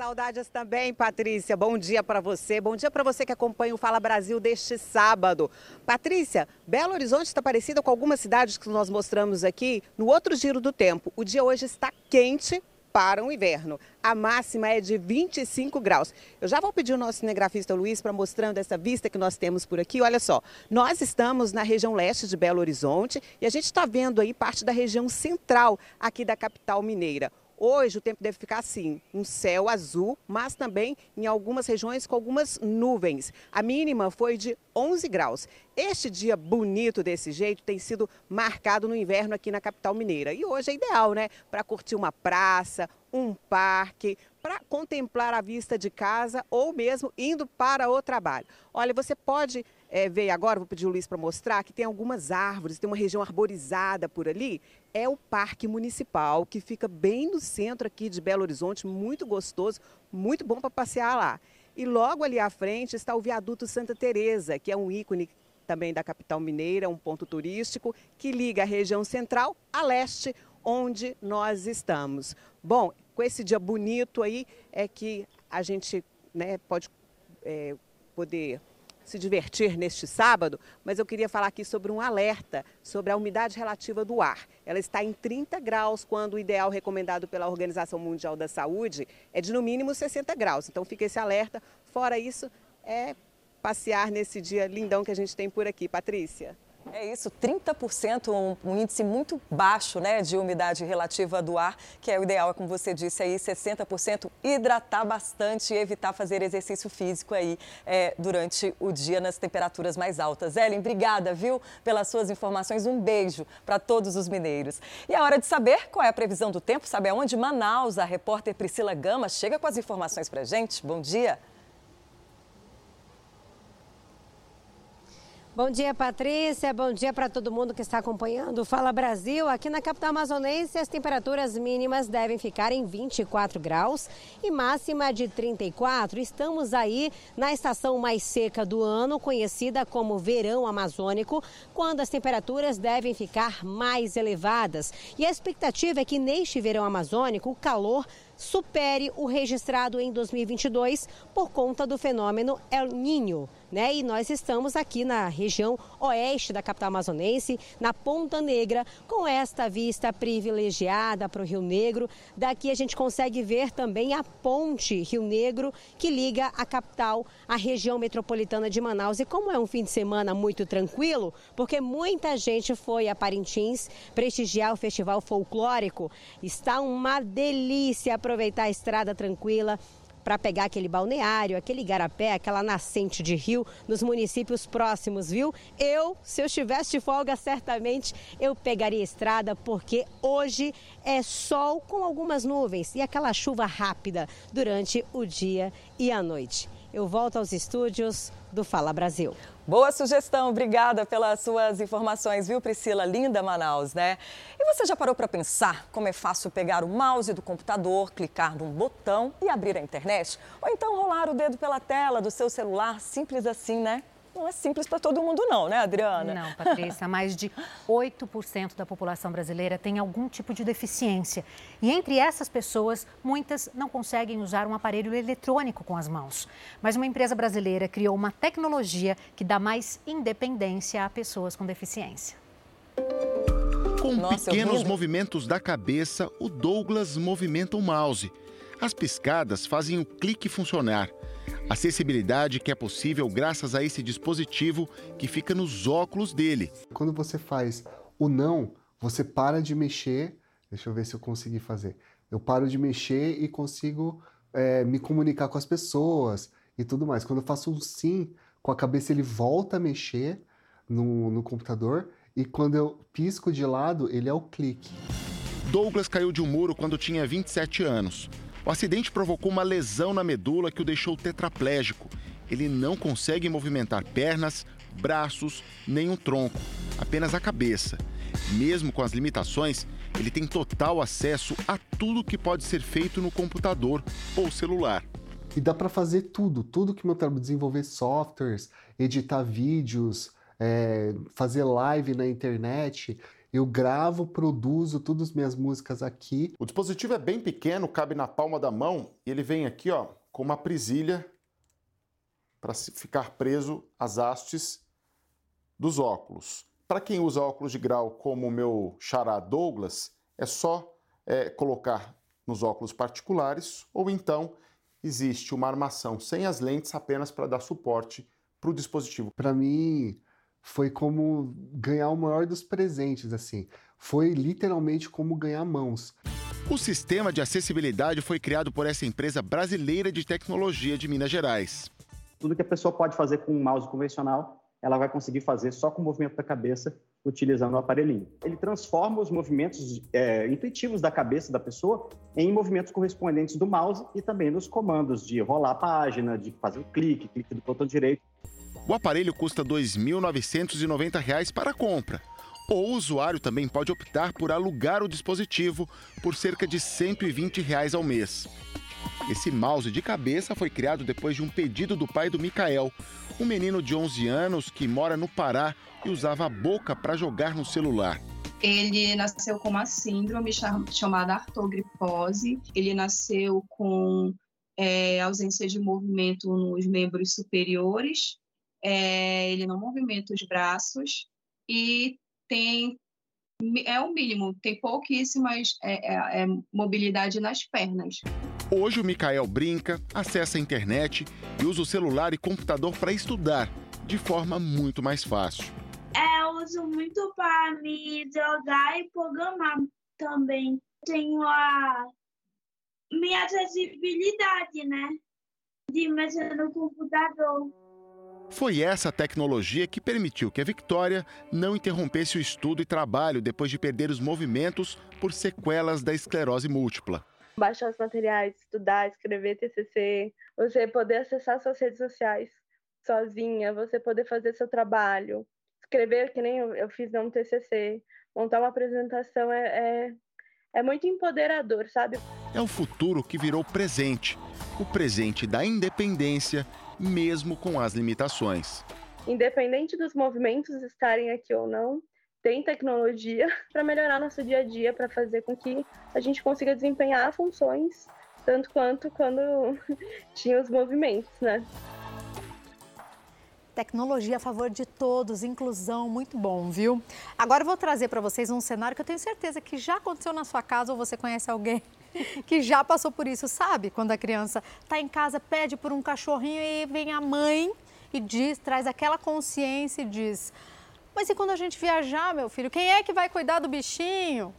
Saudades também, Patrícia. Bom dia para você. Bom dia para você que acompanha o Fala Brasil deste sábado. Patrícia, Belo Horizonte está parecida com algumas cidades que nós mostramos aqui no outro giro do tempo. O dia hoje está quente para o inverno. A máxima é de 25 graus. Eu já vou pedir o nosso cinegrafista Luiz para mostrando essa vista que nós temos por aqui. Olha só, nós estamos na região leste de Belo Horizonte e a gente está vendo aí parte da região central aqui da capital mineira. Hoje o tempo deve ficar assim, um céu azul, mas também em algumas regiões com algumas nuvens. A mínima foi de 11 graus. Este dia bonito desse jeito tem sido marcado no inverno aqui na capital mineira. E hoje é ideal, né? Para curtir uma praça, um parque, para contemplar a vista de casa ou mesmo indo para o trabalho. Olha, você pode é, ver agora, vou pedir o Luiz para mostrar, que tem algumas árvores, tem uma região arborizada por ali. É o Parque Municipal, que fica bem no centro aqui de Belo Horizonte, muito gostoso, muito bom para passear lá. E logo ali à frente está o Viaduto Santa Teresa, que é um ícone também da capital mineira, um ponto turístico que liga a região central a leste, onde nós estamos. Bom, com esse dia bonito aí é que a gente né, pode é, poder se divertir neste sábado, mas eu queria falar aqui sobre um alerta sobre a umidade relativa do ar. Ela está em 30 graus, quando o ideal recomendado pela Organização Mundial da Saúde é de no mínimo 60 graus. Então fica esse alerta. Fora isso, é passear nesse dia lindão que a gente tem por aqui. Patrícia. É isso, 30%, um, um, índice muito baixo né, de umidade relativa do ar, que é o ideal, é como você disse aí, 60%. Hidratar bastante e evitar fazer exercício físico aí é, durante o dia nas temperaturas mais altas. Ellen, obrigada, viu, pelas suas informações. Um beijo para todos os mineiros. E a hora de saber qual é a previsão do tempo, sabe aonde? Manaus, a repórter Priscila Gama chega com as informações para gente. Bom dia. Bom dia, Patrícia. Bom dia para todo mundo que está acompanhando Fala Brasil. Aqui na capital amazonense, as temperaturas mínimas devem ficar em 24 graus e máxima de 34. Estamos aí na estação mais seca do ano, conhecida como verão amazônico, quando as temperaturas devem ficar mais elevadas. E a expectativa é que neste verão amazônico o calor supere o registrado em 2022 por conta do fenômeno El Ninho. Né? E nós estamos aqui na região oeste da capital amazonense, na Ponta Negra, com esta vista privilegiada para o Rio Negro. Daqui a gente consegue ver também a ponte Rio Negro, que liga a capital à região metropolitana de Manaus. E como é um fim de semana muito tranquilo, porque muita gente foi a Parintins prestigiar o festival folclórico, está uma delícia aproveitar a estrada tranquila para pegar aquele balneário, aquele garapé, aquela nascente de rio nos municípios próximos, viu? Eu, se eu estivesse de folga, certamente eu pegaria estrada, porque hoje é sol com algumas nuvens e aquela chuva rápida durante o dia e a noite. Eu volto aos estúdios do Fala Brasil. Boa sugestão, obrigada pelas suas informações, viu, Priscila? Linda Manaus, né? E você já parou para pensar como é fácil pegar o mouse do computador, clicar num botão e abrir a internet? Ou então rolar o dedo pela tela do seu celular, simples assim, né? Não é simples para todo mundo não, né, Adriana? Não, Patrícia, mais de 8% da população brasileira tem algum tipo de deficiência. E entre essas pessoas, muitas não conseguem usar um aparelho eletrônico com as mãos. Mas uma empresa brasileira criou uma tecnologia que dá mais independência a pessoas com deficiência. Com Nossa, pequenos movimentos da cabeça, o Douglas movimenta o mouse. As piscadas fazem o clique funcionar. Acessibilidade que é possível graças a esse dispositivo que fica nos óculos dele. Quando você faz o não, você para de mexer. Deixa eu ver se eu consegui fazer. Eu paro de mexer e consigo é, me comunicar com as pessoas e tudo mais. Quando eu faço um sim, com a cabeça ele volta a mexer no, no computador e quando eu pisco de lado, ele é o clique. Douglas caiu de um muro quando tinha 27 anos. O acidente provocou uma lesão na medula que o deixou tetraplégico. Ele não consegue movimentar pernas, braços, nem o tronco, apenas a cabeça. Mesmo com as limitações, ele tem total acesso a tudo que pode ser feito no computador ou celular. E dá para fazer tudo, tudo que meu trabalho, desenvolver softwares, editar vídeos, é, fazer live na internet. Eu gravo, produzo todas as minhas músicas aqui. O dispositivo é bem pequeno, cabe na palma da mão e ele vem aqui ó, com uma presilha para ficar preso às hastes dos óculos. Para quem usa óculos de grau como o meu xará Douglas, é só é, colocar nos óculos particulares ou então existe uma armação sem as lentes apenas para dar suporte para o dispositivo. Para mim, foi como ganhar o maior dos presentes, assim. Foi literalmente como ganhar mãos. O sistema de acessibilidade foi criado por essa empresa brasileira de tecnologia de Minas Gerais. Tudo que a pessoa pode fazer com um mouse convencional, ela vai conseguir fazer só com o movimento da cabeça, utilizando o aparelhinho. Ele transforma os movimentos é, intuitivos da cabeça da pessoa em movimentos correspondentes do mouse e também nos comandos de rolar a página, de fazer um clique, clique do botão direito. O aparelho custa R$ 2.990 para compra. O usuário também pode optar por alugar o dispositivo por cerca de 120 reais ao mês. Esse mouse de cabeça foi criado depois de um pedido do pai do Mikael, um menino de 11 anos que mora no Pará e usava a boca para jogar no celular. Ele nasceu com uma síndrome chamada artrogripose. Ele nasceu com é, ausência de movimento nos membros superiores. É, ele não movimenta os braços e tem é o mínimo, tem pouquíssimas é, é, é, mobilidade nas pernas. Hoje o Mikael brinca, acessa a internet e usa o celular e computador para estudar de forma muito mais fácil. É, eu uso muito para me jogar e programar também. Tenho a minha acessibilidade, né? De mexer no computador. Foi essa tecnologia que permitiu que a Victoria não interrompesse o estudo e trabalho depois de perder os movimentos por sequelas da esclerose múltipla. Baixar os materiais, estudar, escrever TCC, você poder acessar suas redes sociais sozinha, você poder fazer seu trabalho, escrever que nem eu fiz no TCC, montar uma apresentação é, é, é muito empoderador, sabe? É o futuro que virou presente, o presente da independência mesmo com as limitações. Independente dos movimentos estarem aqui ou não, tem tecnologia para melhorar nosso dia a dia, para fazer com que a gente consiga desempenhar funções tanto quanto quando tinha os movimentos, né? Tecnologia a favor de todos, inclusão, muito bom, viu? Agora eu vou trazer para vocês um cenário que eu tenho certeza que já aconteceu na sua casa ou você conhece alguém que já passou por isso, sabe? Quando a criança está em casa, pede por um cachorrinho e vem a mãe e diz, traz aquela consciência e diz: Mas e quando a gente viajar, meu filho, quem é que vai cuidar do bichinho?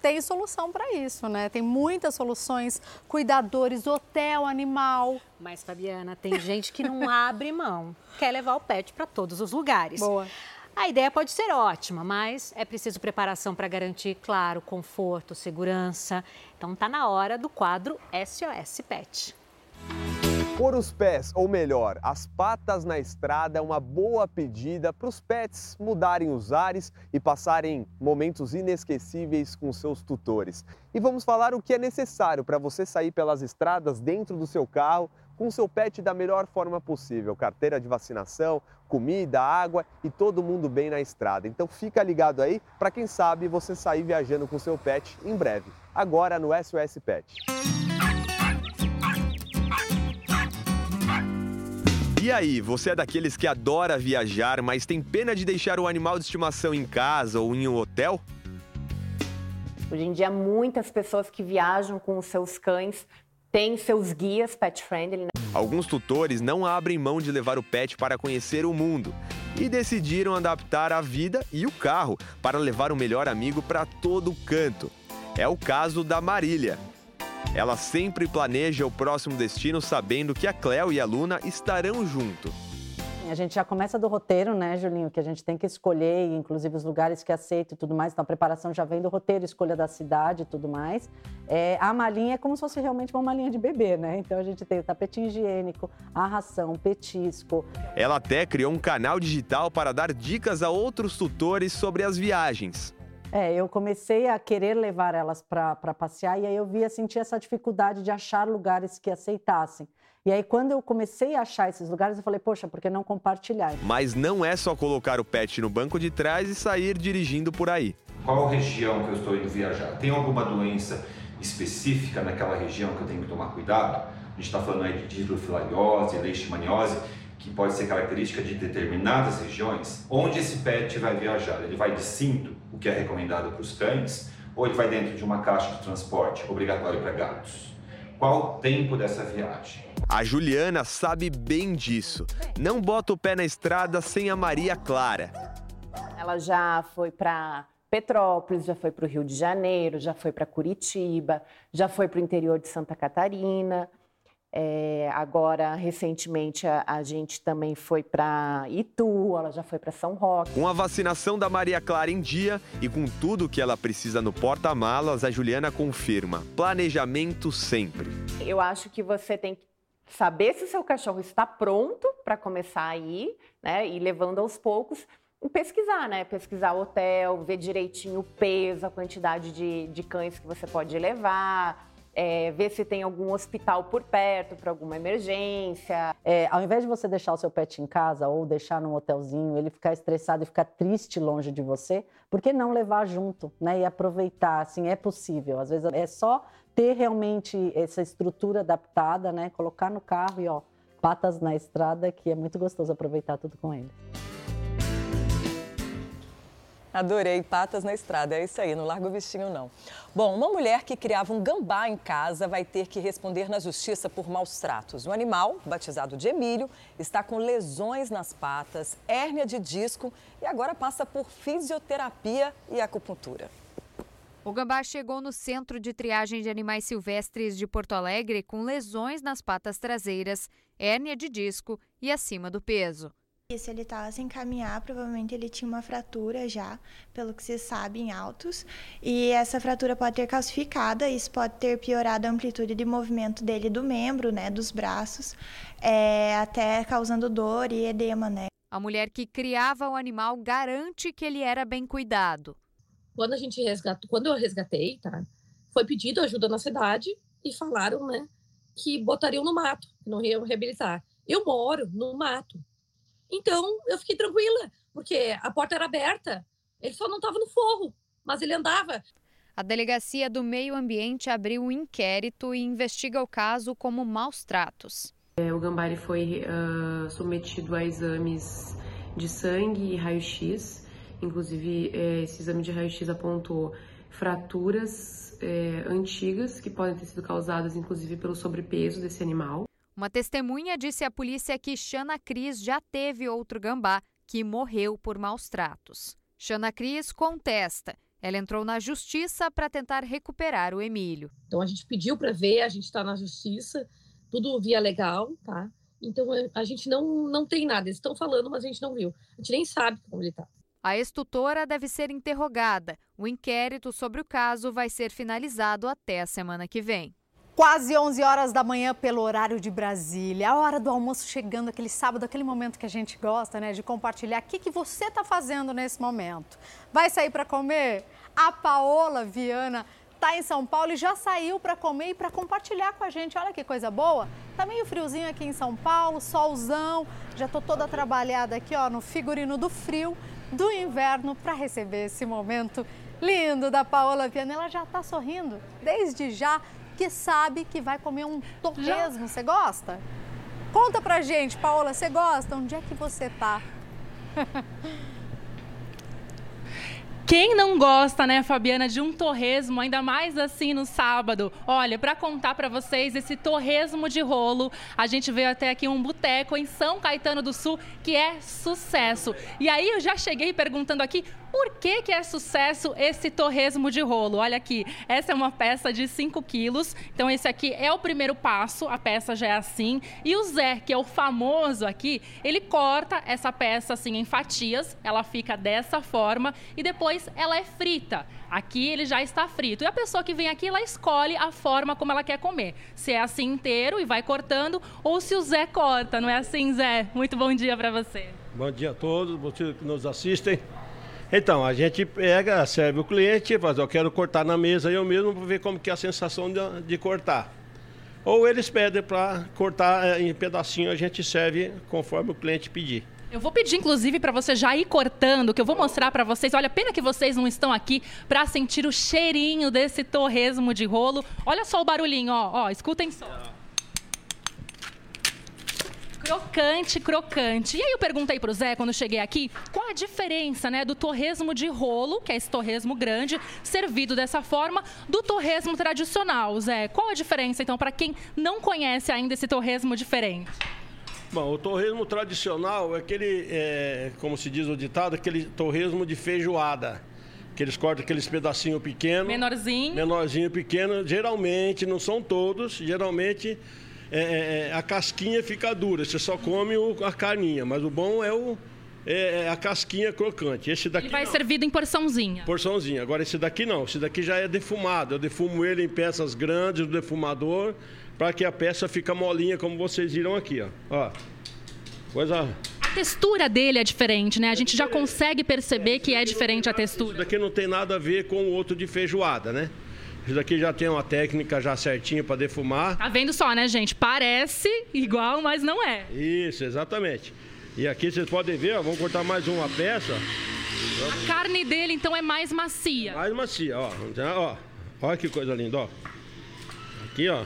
Tem solução para isso, né? Tem muitas soluções, cuidadores, hotel animal. Mas, Fabiana, tem gente que não abre mão, quer levar o pet para todos os lugares. Boa. A ideia pode ser ótima, mas é preciso preparação para garantir, claro, conforto, segurança. Então tá na hora do quadro SOS Pet. Pôr os pés, ou melhor, as patas na estrada é uma boa pedida para os pets mudarem os ares e passarem momentos inesquecíveis com seus tutores. E vamos falar o que é necessário para você sair pelas estradas dentro do seu carro com seu pet da melhor forma possível. Carteira de vacinação, comida, água e todo mundo bem na estrada. Então fica ligado aí para quem sabe você sair viajando com seu pet em breve. Agora no SOS Pet. E aí, você é daqueles que adora viajar, mas tem pena de deixar o animal de estimação em casa ou em um hotel? Hoje em dia, muitas pessoas que viajam com os seus cães têm seus guias pet friendly. Né? Alguns tutores não abrem mão de levar o pet para conhecer o mundo e decidiram adaptar a vida e o carro para levar o melhor amigo para todo canto. É o caso da Marília. Ela sempre planeja o próximo destino sabendo que a Cleo e a Luna estarão junto. A gente já começa do roteiro, né, Julinho? Que a gente tem que escolher, inclusive os lugares que aceita e tudo mais. Então a preparação já vem do roteiro, escolha da cidade e tudo mais. É, a malinha é como se fosse realmente uma malinha de bebê, né? Então a gente tem o tapete higiênico, a ração, petisco. Ela até criou um canal digital para dar dicas a outros tutores sobre as viagens. É, eu comecei a querer levar elas para passear e aí eu via sentir essa dificuldade de achar lugares que aceitassem. E aí, quando eu comecei a achar esses lugares, eu falei, poxa, por que não compartilhar? Mas não é só colocar o pet no banco de trás e sair dirigindo por aí. Qual região que eu estou indo viajar? Tem alguma doença específica naquela região que eu tenho que tomar cuidado? A gente está falando aí de hidrofilariose, leishmaniose que pode ser característica de determinadas regiões, onde esse pet vai viajar? Ele vai de cinto, o que é recomendado para os cães, ou ele vai dentro de uma caixa de transporte, obrigatório para gatos? Qual o tempo dessa viagem? A Juliana sabe bem disso. Não bota o pé na estrada sem a Maria Clara. Ela já foi para Petrópolis, já foi para o Rio de Janeiro, já foi para Curitiba, já foi para o interior de Santa Catarina. É, agora, recentemente, a, a, gente também foi para Itu, ela já foi para São Roque. Com a vacinação da Maria Clara em dia e com tudo que ela precisa no porta-malas, a Juliana confirma: planejamento sempre. Eu acho que você tem que saber se o seu cachorro está pronto para começar a ir, né? E levando aos poucos. Pesquisar, né? Pesquisar o hotel, ver direitinho o peso, a quantidade de, de cães que você pode levar, é, ver se tem algum hospital por perto para alguma emergência. É, ao invés de você deixar o seu pet em casa ou deixar num hotelzinho, ele ficar estressado e ficar triste longe de você, por que não levar junto, né? E aproveitar, assim, é possível. Às vezes é só ter realmente essa estrutura adaptada, né? Colocar no carro e, ó, patas na estrada, que é muito gostoso aproveitar tudo com ele. Adorei, patas na estrada, é isso aí, não larga o bichinho não. Bom, uma mulher que criava um gambá em casa vai ter que responder na justiça por maus tratos. O animal, batizado de Emílio, está com lesões nas patas, hérnia de disco e agora passa por fisioterapia e acupuntura. O gambá chegou no Centro de Triagem de Animais Silvestres de Porto Alegre com lesões nas patas traseiras, hérnia de disco e acima do peso. Isso, ele estava sem caminhar, provavelmente ele tinha uma fratura já, pelo que se sabe em autos. E essa fratura pode ter calcificada, isso pode ter piorado a amplitude de movimento dele do membro, né, dos braços, é, até causando dor e edema, né. A mulher que criava o animal garante que ele era bem cuidado. Quando a gente resgatou, quando eu resgatei, tá, foi pedido ajuda na cidade e falaram, né, que botariam no mato, que não iam reabilitar. Eu moro no mato, então eu fiquei tranquila, porque a porta era aberta, ele só não estava no forro, mas ele andava. A Delegacia do Meio Ambiente abriu um inquérito e investiga o caso como maus tratos. É, o gambá foi uh, submetido a exames de sangue e raio-x. Inclusive, é, esse exame de raio-x apontou fraturas é, antigas que podem ter sido causadas, inclusive, pelo sobrepeso desse animal. Uma testemunha disse à polícia que Xana Cris já teve outro gambá que morreu por maus tratos. Xana Cris contesta. Ela entrou na justiça para tentar recuperar o Emílio. Então a gente pediu para ver, a gente está na justiça, tudo via legal, tá? Então a gente não, não tem nada. Eles estão falando, mas a gente não viu. A gente nem sabe como ele está. A ex-tutora deve ser interrogada. O inquérito sobre o caso vai ser finalizado até a semana que vem. Quase 11 horas da manhã pelo horário de Brasília. A hora do almoço chegando, aquele sábado, aquele momento que a gente gosta, né? De compartilhar. O que, que você está fazendo nesse momento? Vai sair para comer? A Paola Viana está em São Paulo e já saiu para comer e para compartilhar com a gente. Olha que coisa boa. Tá meio friozinho aqui em São Paulo, solzão. Já tô toda trabalhada aqui, ó, no figurino do frio do inverno para receber esse momento lindo da Paola Viana. Ela já está sorrindo desde já porque sabe que vai comer um torresmo. Você gosta? Conta pra gente, Paola, você gosta? Onde é que você tá? Quem não gosta, né, Fabiana, de um torresmo, ainda mais assim no sábado? Olha, para contar para vocês esse torresmo de rolo, a gente veio até aqui um boteco em São Caetano do Sul que é sucesso. E aí eu já cheguei perguntando aqui por que, que é sucesso esse torresmo de rolo. Olha aqui, essa é uma peça de 5 quilos, então esse aqui é o primeiro passo, a peça já é assim. E o Zé, que é o famoso aqui, ele corta essa peça assim em fatias, ela fica dessa forma e depois ela é frita. Aqui ele já está frito. E a pessoa que vem aqui, ela escolhe a forma como ela quer comer. Se é assim inteiro e vai cortando, ou se o Zé corta. Não é assim, Zé? Muito bom dia para você. Bom dia a todos, vocês que nos assistem. Então, a gente pega, serve o cliente, faz, eu quero cortar na mesa eu mesmo para ver como que é a sensação de, de cortar. Ou eles pedem para cortar eh, em pedacinho, a gente serve conforme o cliente pedir. Eu vou pedir, inclusive, para você já ir cortando, que eu vou mostrar para vocês. Olha, pena que vocês não estão aqui para sentir o cheirinho desse torresmo de rolo. Olha só o barulhinho, ó, ó escutem só. Crocante, crocante. E aí eu perguntei pro Zé, quando cheguei aqui, qual a diferença, né, do torresmo de rolo, que é esse torresmo grande, servido dessa forma, do torresmo tradicional, Zé? Qual a diferença, então, para quem não conhece ainda esse torresmo diferente? Bom, o torresmo tradicional é aquele, é, como se diz o ditado, aquele torresmo de feijoada. que eles cortam aqueles pedacinhos pequenos. Menorzinho. Menorzinho, pequeno. Geralmente, não são todos, geralmente é, é, a casquinha fica dura, você só come o, a carninha, mas o bom é, o, é, é a casquinha crocante. Esse daqui ele vai não. servido em porçãozinha. Porçãozinha. Agora esse daqui não, esse daqui já é defumado. Eu defumo ele em peças grandes no defumador para que a peça fique molinha, como vocês viram aqui, ó. ó. Coisa a textura dele é diferente, né? A gente já consegue perceber que é diferente a textura. Isso daqui não tem nada a ver com o outro de feijoada, né? Isso daqui já tem uma técnica já certinha para defumar. Tá vendo só, né, gente? Parece igual, mas não é. Isso, exatamente. E aqui vocês podem ver, ó, vamos cortar mais uma peça. A carne dele, então, é mais macia. Mais macia, ó. ó. Olha que coisa linda, ó. Aqui, ó.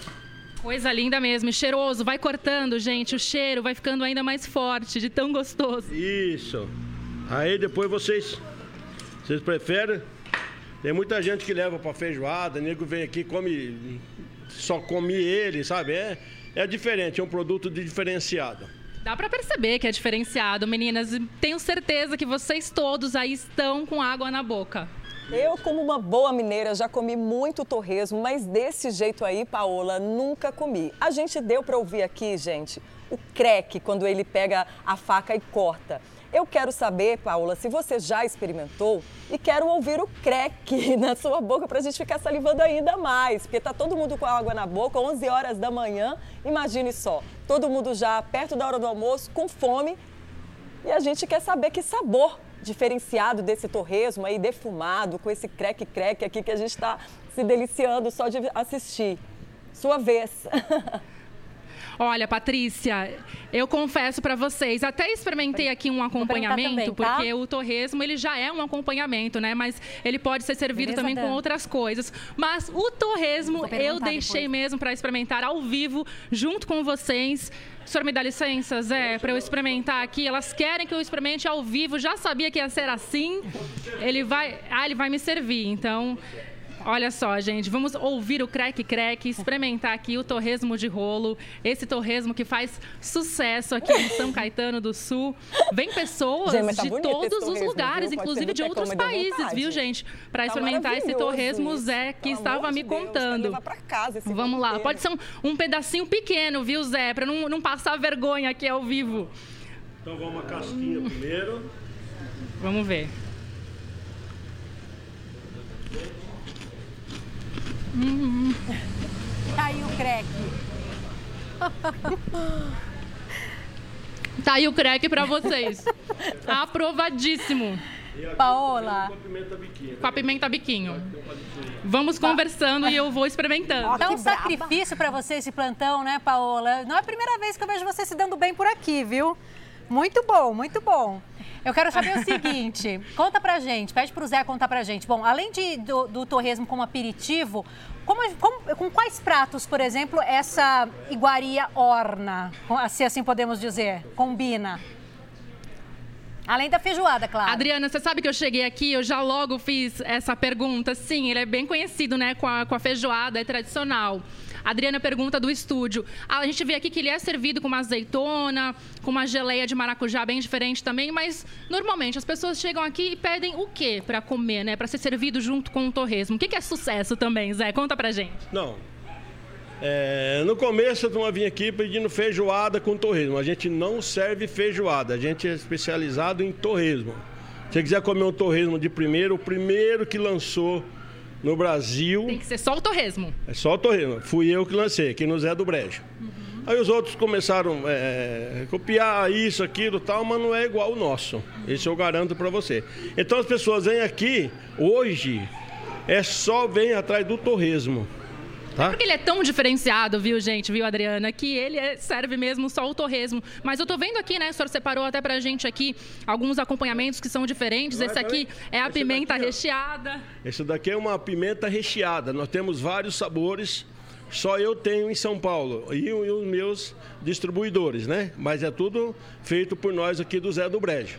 Coisa linda mesmo, cheiroso. Vai cortando, gente. O cheiro vai ficando ainda mais forte, de tão gostoso. Isso. Aí depois vocês. Vocês preferem? Tem muita gente que leva para feijoada, nego vem aqui come só come ele, sabe? É, é diferente, é um produto diferenciado. Dá para perceber que é diferenciado, meninas. Tenho certeza que vocês todos aí estão com água na boca. Eu, como uma boa mineira, já comi muito torresmo, mas desse jeito aí, Paola, nunca comi. A gente deu para ouvir aqui, gente, o creque quando ele pega a faca e corta. Eu quero saber, Paola, se você já experimentou e quero ouvir o creque na sua boca para a gente ficar salivando ainda mais, porque tá todo mundo com água na boca, 11 horas da manhã, imagine só, todo mundo já perto da hora do almoço, com fome, e a gente quer saber que sabor diferenciado desse torresmo aí defumado, com esse creque-creque aqui que a gente está se deliciando só de assistir. Sua vez. Olha, Patrícia, eu confesso para vocês, até experimentei aqui um acompanhamento, também, tá? porque o torresmo ele já é um acompanhamento, né? Mas ele pode ser servido Beleza, também Dan. com outras coisas. Mas o torresmo eu deixei depois. mesmo para experimentar ao vivo junto com vocês. O senhor me dá licença, Zé, para eu experimentar aqui. Elas querem que eu experimente ao vivo. Já sabia que ia ser assim. Ele vai, ah, ele vai me servir. Então, Olha só, gente, vamos ouvir o Crack Crack, experimentar aqui o torresmo de rolo, esse torresmo que faz sucesso aqui em São Caetano do Sul. Vem pessoas gente, tá de todos os lugares, viu? inclusive de outros países, viu, gente? Para tá experimentar esse torresmo Zé que Pelo estava me Deus, contando. Vamos lá, pode ser um, um, pedacinho pequeno, viu, Zé? Para não, não passar vergonha aqui ao vivo. Então vamos uma casquinha primeiro. Vamos ver. Uhum. Tá aí o crack. Tá aí o crack pra vocês. Aprovadíssimo. Paola. Com a pimenta biquinho. Com a pimenta biquinho. Vamos conversando e eu vou experimentando. É um sacrifício para você esse plantão, né, Paola? Não é a primeira vez que eu vejo você se dando bem por aqui, viu? Muito bom, muito bom. Eu quero saber o seguinte, conta pra gente, pede pro Zé contar pra gente. Bom, além de, do, do torresmo como aperitivo, como, como, com quais pratos, por exemplo, essa iguaria orna, se assim podemos dizer, combina? Além da feijoada, claro. Adriana, você sabe que eu cheguei aqui, eu já logo fiz essa pergunta. Sim, ele é bem conhecido, né, com a, com a feijoada, é tradicional. Adriana pergunta do estúdio. A gente vê aqui que ele é servido com uma azeitona, com uma geleia de maracujá bem diferente também, mas normalmente as pessoas chegam aqui e pedem o quê para comer, né? Para ser servido junto com o torresmo. O que, que é sucesso também, Zé? Conta pra gente. Não, é, no começo, eu vinha aqui pedindo feijoada com torresmo. A gente não serve feijoada, a gente é especializado em torresmo. Se você quiser comer um torresmo de primeiro, o primeiro que lançou no Brasil. Tem que ser só o torresmo. É só o torresmo. Fui eu que lancei, aqui no Zé do Brejo. Uhum. Aí os outros começaram a é, copiar isso, aquilo tal, mas não é igual o nosso. Isso eu garanto para você. Então as pessoas vêm aqui, hoje, é só vem atrás do torresmo. Tá? É porque ele é tão diferenciado, viu, gente, viu, Adriana, que ele é, serve mesmo só o torresmo. Mas eu tô vendo aqui, né, o senhor separou até pra gente aqui alguns acompanhamentos que são diferentes. Esse aqui é a pimenta daqui, recheada. Esse daqui é uma pimenta recheada. Nós temos vários sabores. Só eu tenho em São Paulo e, e os meus distribuidores, né? Mas é tudo feito por nós aqui do Zé do Brejo.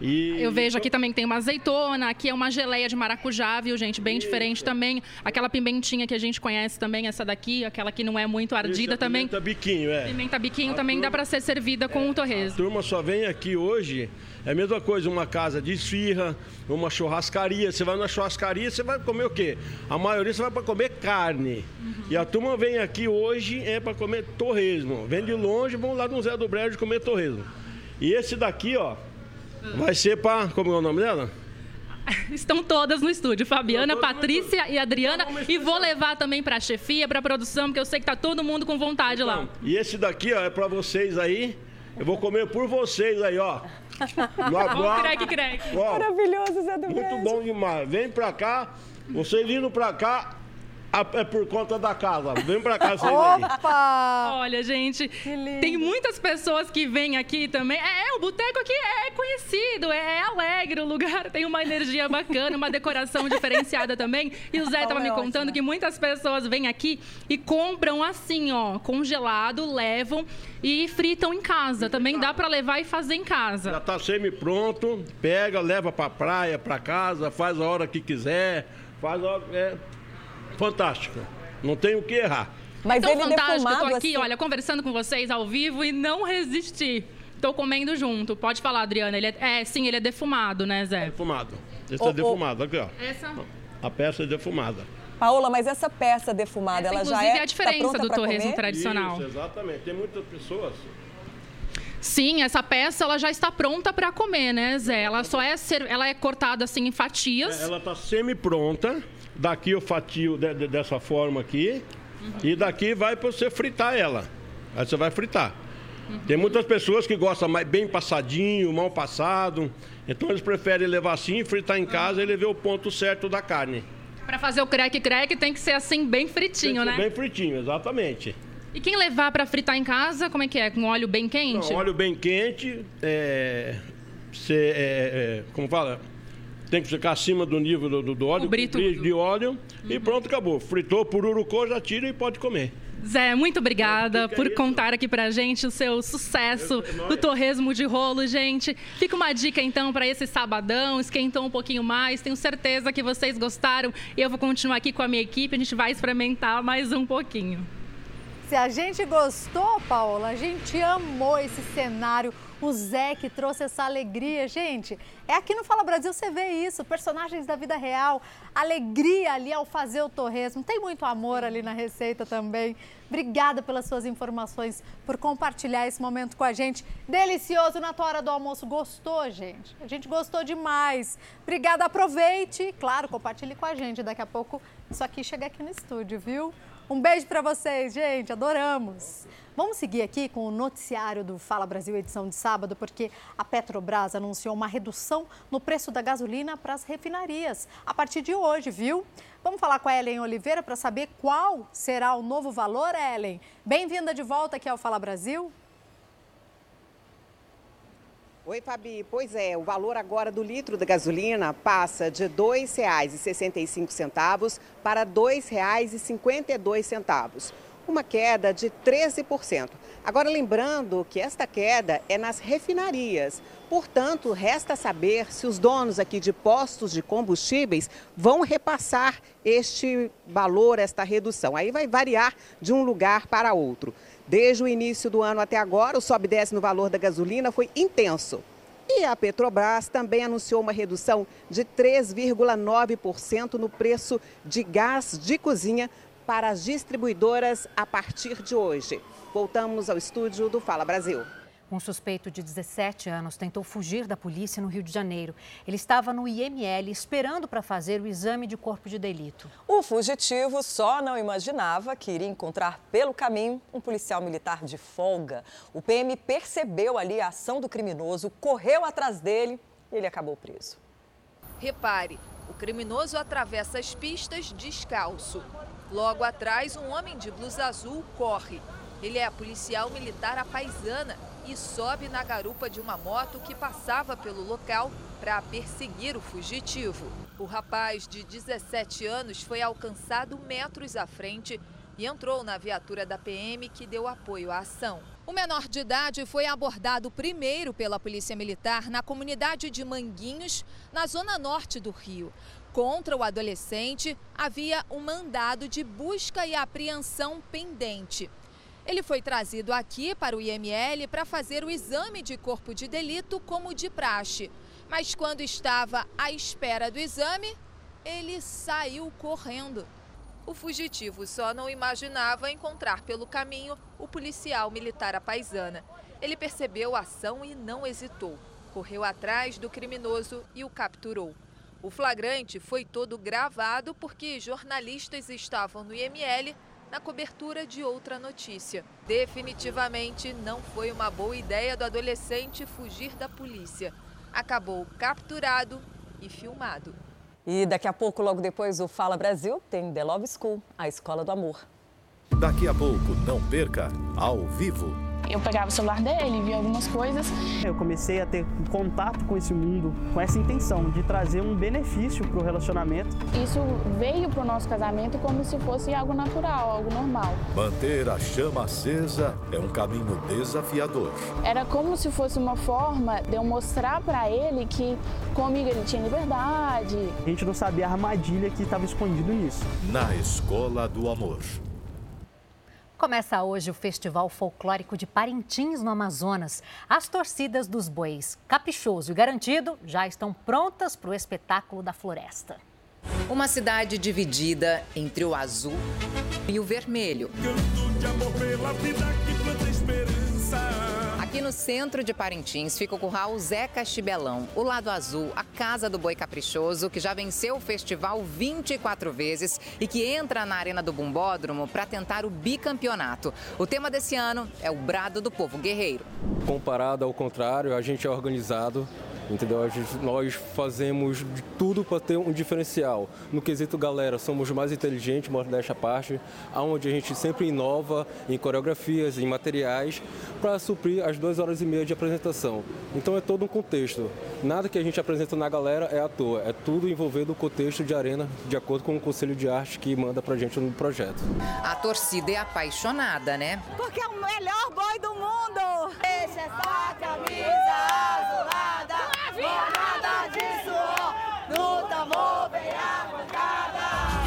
E... Eu vejo aqui também que tem uma azeitona, aqui é uma geleia de maracujá, viu, gente? Bem diferente também. Aquela pimentinha que a gente conhece também, essa daqui, aquela que não é muito ardida Isso, também. Pimenta biquinho, é. Pimenta biquinho A também dá turma- para ser servida com o A torresmo. turma só vem aqui hoje, é a mesma coisa, uma casa de esfirra, uma churrascaria. Você vai na churrascaria, você vai comer o quê? A maioria você vai para comer carne. E a turma vem aqui hoje é para comer torresmo. Vem de longe, vão lá no Zé do Brejo comer torresmo. E esse daqui, ó, vai ser para. Como é o nome dela? Estão todas no estúdio, Fabiana, Patrícia e Adriana. E vou levar também para a chefia, para a produção, porque eu sei que tá todo mundo com vontade lá. E esse daqui, ó, é para vocês aí. Eu vou comer por vocês aí, ó. No creque, creque. Ó, Maravilhoso, Zé do Muito bom demais. Vem pra cá. Vocês vindo pra cá é por conta da casa. Vem pra cá vocês aí. Opa! Olha, gente, tem muitas pessoas que vêm aqui também. É, é, o boteco aqui é conhecido, é, é alegre o lugar, tem uma energia bacana, uma decoração diferenciada também. E o Zé estava me contando que muitas pessoas vêm aqui e compram assim, ó, congelado, levam e fritam em casa. Também dá para levar e fazer em casa. Já tá semi-pronto. Pega, leva pra praia, pra casa, faz a hora que quiser. Faz a hora. É fantástico. Não tem o que errar. Mas Tão ele fantástico, defumado tô aqui, assim- olha, conversando com vocês ao vivo e não resisti. Tô comendo junto. Pode falar, Adriana. Ele é, é, sim, ele é defumado, né, Zé? Defumado. Esse Ô, é defumado, aqui, ó. Essa, A peça é defumada. Paola, mas essa peça defumada, Essa, ela já inclusive, é é a diferença tá pronta do torresmo comer? tradicional. Isso, exatamente. Tem muitas pessoas. Sim, essa peça ela já está pronta para comer, né, Zé? Ela só é ser, ela é cortada assim em fatias. É, Ela tá semi-pronta. Daqui eu fatio de- de- dessa forma aqui. E daqui vai para você fritar ela. Aí você vai fritar. Tem muitas pessoas que gostam mais bem passadinho, mal passado. Então eles preferem levar assim, fritar em casa e vê o ponto certo da carne. Para fazer o creque creque tem que ser assim bem fritinho, né? Bem fritinho, exatamente. E quem levar para fritar em casa, como é que é? Com óleo bem quente? Não, óleo bem quente, é, cê, é, é, como fala, tem que ficar acima do nível do, do- do óleo, Cobrir tudo. de óleo e pronto, acabou. Fritou, pururucou, já tira e pode comer. Zé, muito obrigada por contar aqui pra gente o seu sucesso do torresmo de rolo, gente. Fica uma dica então para esse sabadão, esquentou um pouquinho mais. Tenho certeza que vocês gostaram. Eu vou continuar aqui com a minha equipe, a gente vai experimentar mais um pouquinho. Se a gente gostou, Paola, a gente amou esse cenário. O Zé que trouxe essa alegria, gente. É aqui no Fala Brasil você vê isso, personagens da vida real, alegria ali ao fazer o torresmo. Tem muito amor ali na receita também. Obrigada pelas suas informações, por compartilhar esse momento com a gente. Delicioso na tua hora do almoço. Gostou, gente? A gente gostou demais. Obrigada, aproveite. Claro, compartilhe com a gente. Daqui a pouco isso aqui chega aqui no estúdio, viu? Um beijo para vocês, gente. Adoramos. Vamos seguir aqui com o noticiário do Fala Brasil, edição de sábado, porque a Petrobras anunciou uma redução no preço da gasolina para as refinarias a partir de hoje, viu? Vamos falar com a Ellen Oliveira para saber qual será o novo valor, Ellen. Bem-vinda de volta aqui ao Fala Brasil. Oi, Fabi. Pois é, o valor agora do litro da gasolina passa de R$ 2,65 para R$ 2,52, uma queda de 13%. Agora, lembrando que esta queda é nas refinarias. Portanto, resta saber se os donos aqui de postos de combustíveis vão repassar este valor, esta redução. Aí vai variar de um lugar para outro. Desde o início do ano até agora, o sobe e desce no valor da gasolina foi intenso. E a Petrobras também anunciou uma redução de 3,9% no preço de gás de cozinha para as distribuidoras a partir de hoje. Voltamos ao estúdio do Fala Brasil. Um suspeito de 17 anos tentou fugir da polícia no Rio de Janeiro. Ele estava no IML esperando para fazer o exame de corpo de delito. O fugitivo só não imaginava que iria encontrar pelo caminho um policial militar de folga. O PM percebeu ali a ação do criminoso, correu atrás dele e ele acabou preso. Repare, o criminoso atravessa as pistas descalço. Logo atrás, um homem de blusa azul corre. Ele é policial militar apaisana e sobe na garupa de uma moto que passava pelo local para perseguir o fugitivo. O rapaz de 17 anos foi alcançado metros à frente e entrou na viatura da PM que deu apoio à ação. O menor de idade foi abordado primeiro pela Polícia Militar na comunidade de Manguinhos, na zona norte do Rio. Contra o adolescente havia um mandado de busca e apreensão pendente. Ele foi trazido aqui para o IML para fazer o exame de corpo de delito como de praxe. Mas quando estava à espera do exame, ele saiu correndo. O fugitivo só não imaginava encontrar pelo caminho o policial militar apaisana. Ele percebeu a ação e não hesitou. Correu atrás do criminoso e o capturou. O flagrante foi todo gravado porque jornalistas estavam no IML na cobertura de outra notícia. Definitivamente não foi uma boa ideia do adolescente fugir da polícia. Acabou capturado e filmado. E daqui a pouco, logo depois do Fala Brasil, tem The Love School, a escola do amor. Daqui a pouco, não perca, ao vivo eu pegava o celular dele, via algumas coisas. Eu comecei a ter contato com esse mundo com essa intenção de trazer um benefício para o relacionamento. Isso veio para o nosso casamento como se fosse algo natural, algo normal. Manter a chama acesa é um caminho desafiador. Era como se fosse uma forma de eu mostrar para ele que comigo ele tinha liberdade. A gente não sabia a armadilha que estava escondido nisso. Na Escola do Amor. Começa hoje o Festival Folclórico de Parintins, no Amazonas. As torcidas dos bois Caprichoso e Garantido já estão prontas para o espetáculo da floresta. Uma cidade dividida entre o azul e o vermelho. Canto de amor pela vida que planta esperança. No centro de Parintins fica o curral Zé Castibelão, o lado azul, a casa do boi caprichoso, que já venceu o festival 24 vezes e que entra na arena do Bumbódromo para tentar o bicampeonato. O tema desse ano é o brado do povo guerreiro. Comparado ao contrário, a gente é organizado, entendeu? Nós fazemos de tudo para ter um diferencial. No quesito galera, somos mais inteligentes, modéstia à parte, aonde a gente sempre inova em coreografias, em materiais, para suprir as duas horas e meia de apresentação. Então é todo um contexto. Nada que a gente apresenta na galera é à toa, é tudo envolvendo o contexto de arena, de acordo com o Conselho de Arte que manda pra gente no projeto. A torcida é apaixonada, né? Porque é o melhor boi do mundo! Esse é essa camisa azulada! Jornada de suor, no tambor vem a pancada.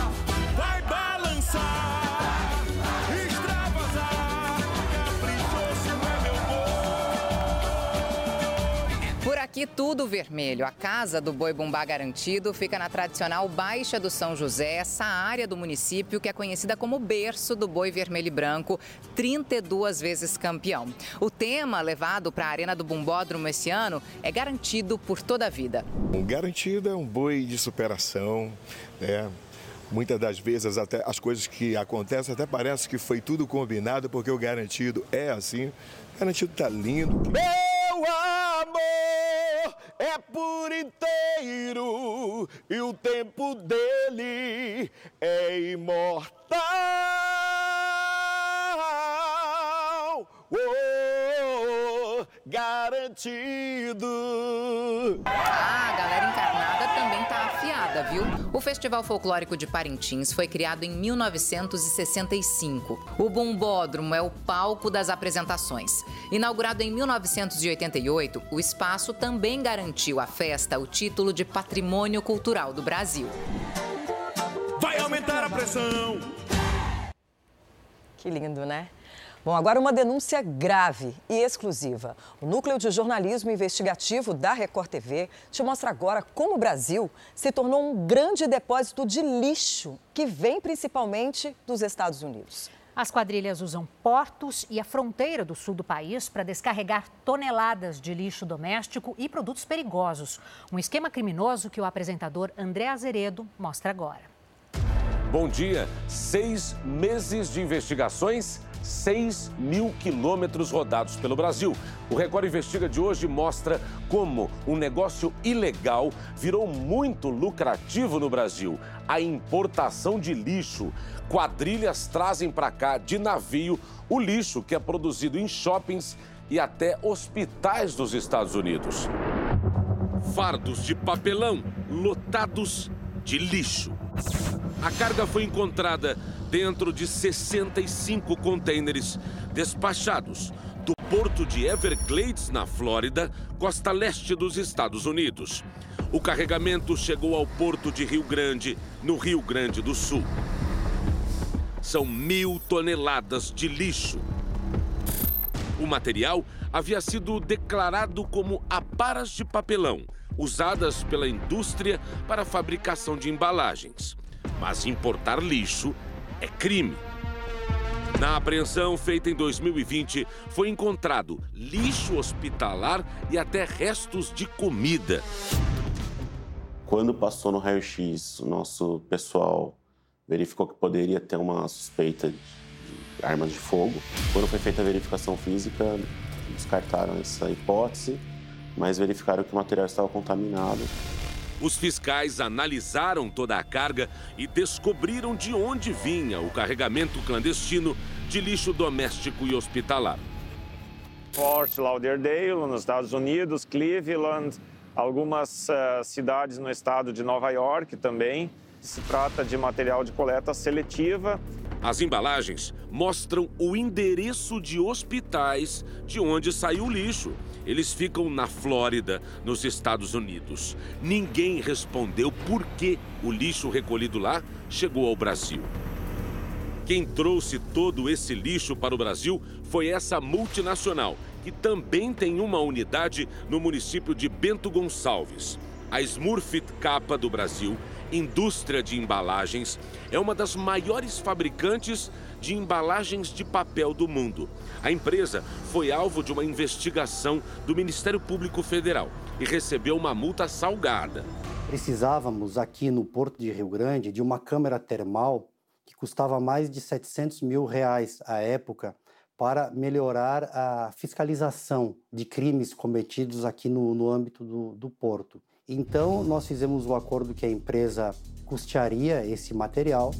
Aqui tudo vermelho. A casa do boi bumbá garantido fica na tradicional Baixa do São José, essa área do município que é conhecida como berço do boi vermelho e branco, 32 vezes campeão. O tema levado para a Arena do Bumbódromo esse ano é garantido por toda a vida. O garantido é um boi de superação, né? Muitas das vezes até as coisas que acontecem até parece que foi tudo combinado porque o garantido é assim. O garantido tá lindo. Meu amor é por inteiro e o tempo dele é imortal. Oh, garantido. Ah, a galera encarnada também tá afiada, viu? O Festival Folclórico de Parintins foi criado em 1965. O Bumbódromo é o palco das apresentações. Inaugurado em 1988, o espaço também garantiu à festa o título de Patrimônio Cultural do Brasil. Vai aumentar a pressão. Que lindo, né? Bom, agora uma denúncia grave e exclusiva. O Núcleo de Jornalismo Investigativo da Record TV te mostra agora como o Brasil se tornou um grande depósito de lixo que vem principalmente dos Estados Unidos. As quadrilhas usam portos e a fronteira do sul do país para descarregar toneladas de lixo doméstico e produtos perigosos. Um esquema criminoso que o apresentador André Azeredo mostra agora. Bom dia. Seis meses de investigações 6 mil quilômetros rodados pelo Brasil. O Record Investiga de hoje mostra como um negócio ilegal virou muito lucrativo no Brasil. A importação de lixo. Quadrilhas trazem para cá de navio o lixo que é produzido em shoppings e até hospitais dos Estados Unidos. Fardos de papelão lotados de lixo. A carga foi encontrada dentro de 65 contêineres despachados do porto de Everglades, na Flórida, costa leste dos Estados Unidos. O carregamento chegou ao porto de Rio Grande, no Rio Grande do Sul. São mil toneladas de lixo. O material havia sido declarado como aparas de papelão, usadas pela indústria para a fabricação de embalagens. Mas importar lixo é crime. Na apreensão feita em 2020, foi encontrado lixo hospitalar e até restos de comida. Quando passou no raio-x, o nosso pessoal verificou que poderia ter uma suspeita de armas de fogo. Quando foi feita a verificação física, descartaram essa hipótese, mas verificaram que o material estava contaminado. Os fiscais analisaram toda a carga e descobriram de onde vinha o carregamento clandestino de lixo doméstico e hospitalar. Fort Lauderdale, nos Estados Unidos, Cleveland, algumas uh, cidades no estado de Nova York também. Se trata de material de coleta seletiva. As embalagens mostram o endereço de hospitais de onde saiu o lixo. Eles ficam na Flórida, nos Estados Unidos. Ninguém respondeu por que o lixo recolhido lá chegou ao Brasil. Quem trouxe todo esse lixo para o Brasil foi essa multinacional, que também tem uma unidade no município de Bento Gonçalves. A Smurfit Capa do Brasil, indústria de embalagens, é uma das maiores fabricantes de embalagens de papel do mundo. A empresa foi alvo de uma investigação do Ministério Público Federal e recebeu uma multa salgada. Precisávamos aqui no Porto de Rio Grande de uma câmera termal que custava mais de 700 mil reais à época para melhorar a fiscalização de crimes cometidos aqui no, no âmbito do, do porto. Então, nós fizemos o acordo que a empresa custearia esse material.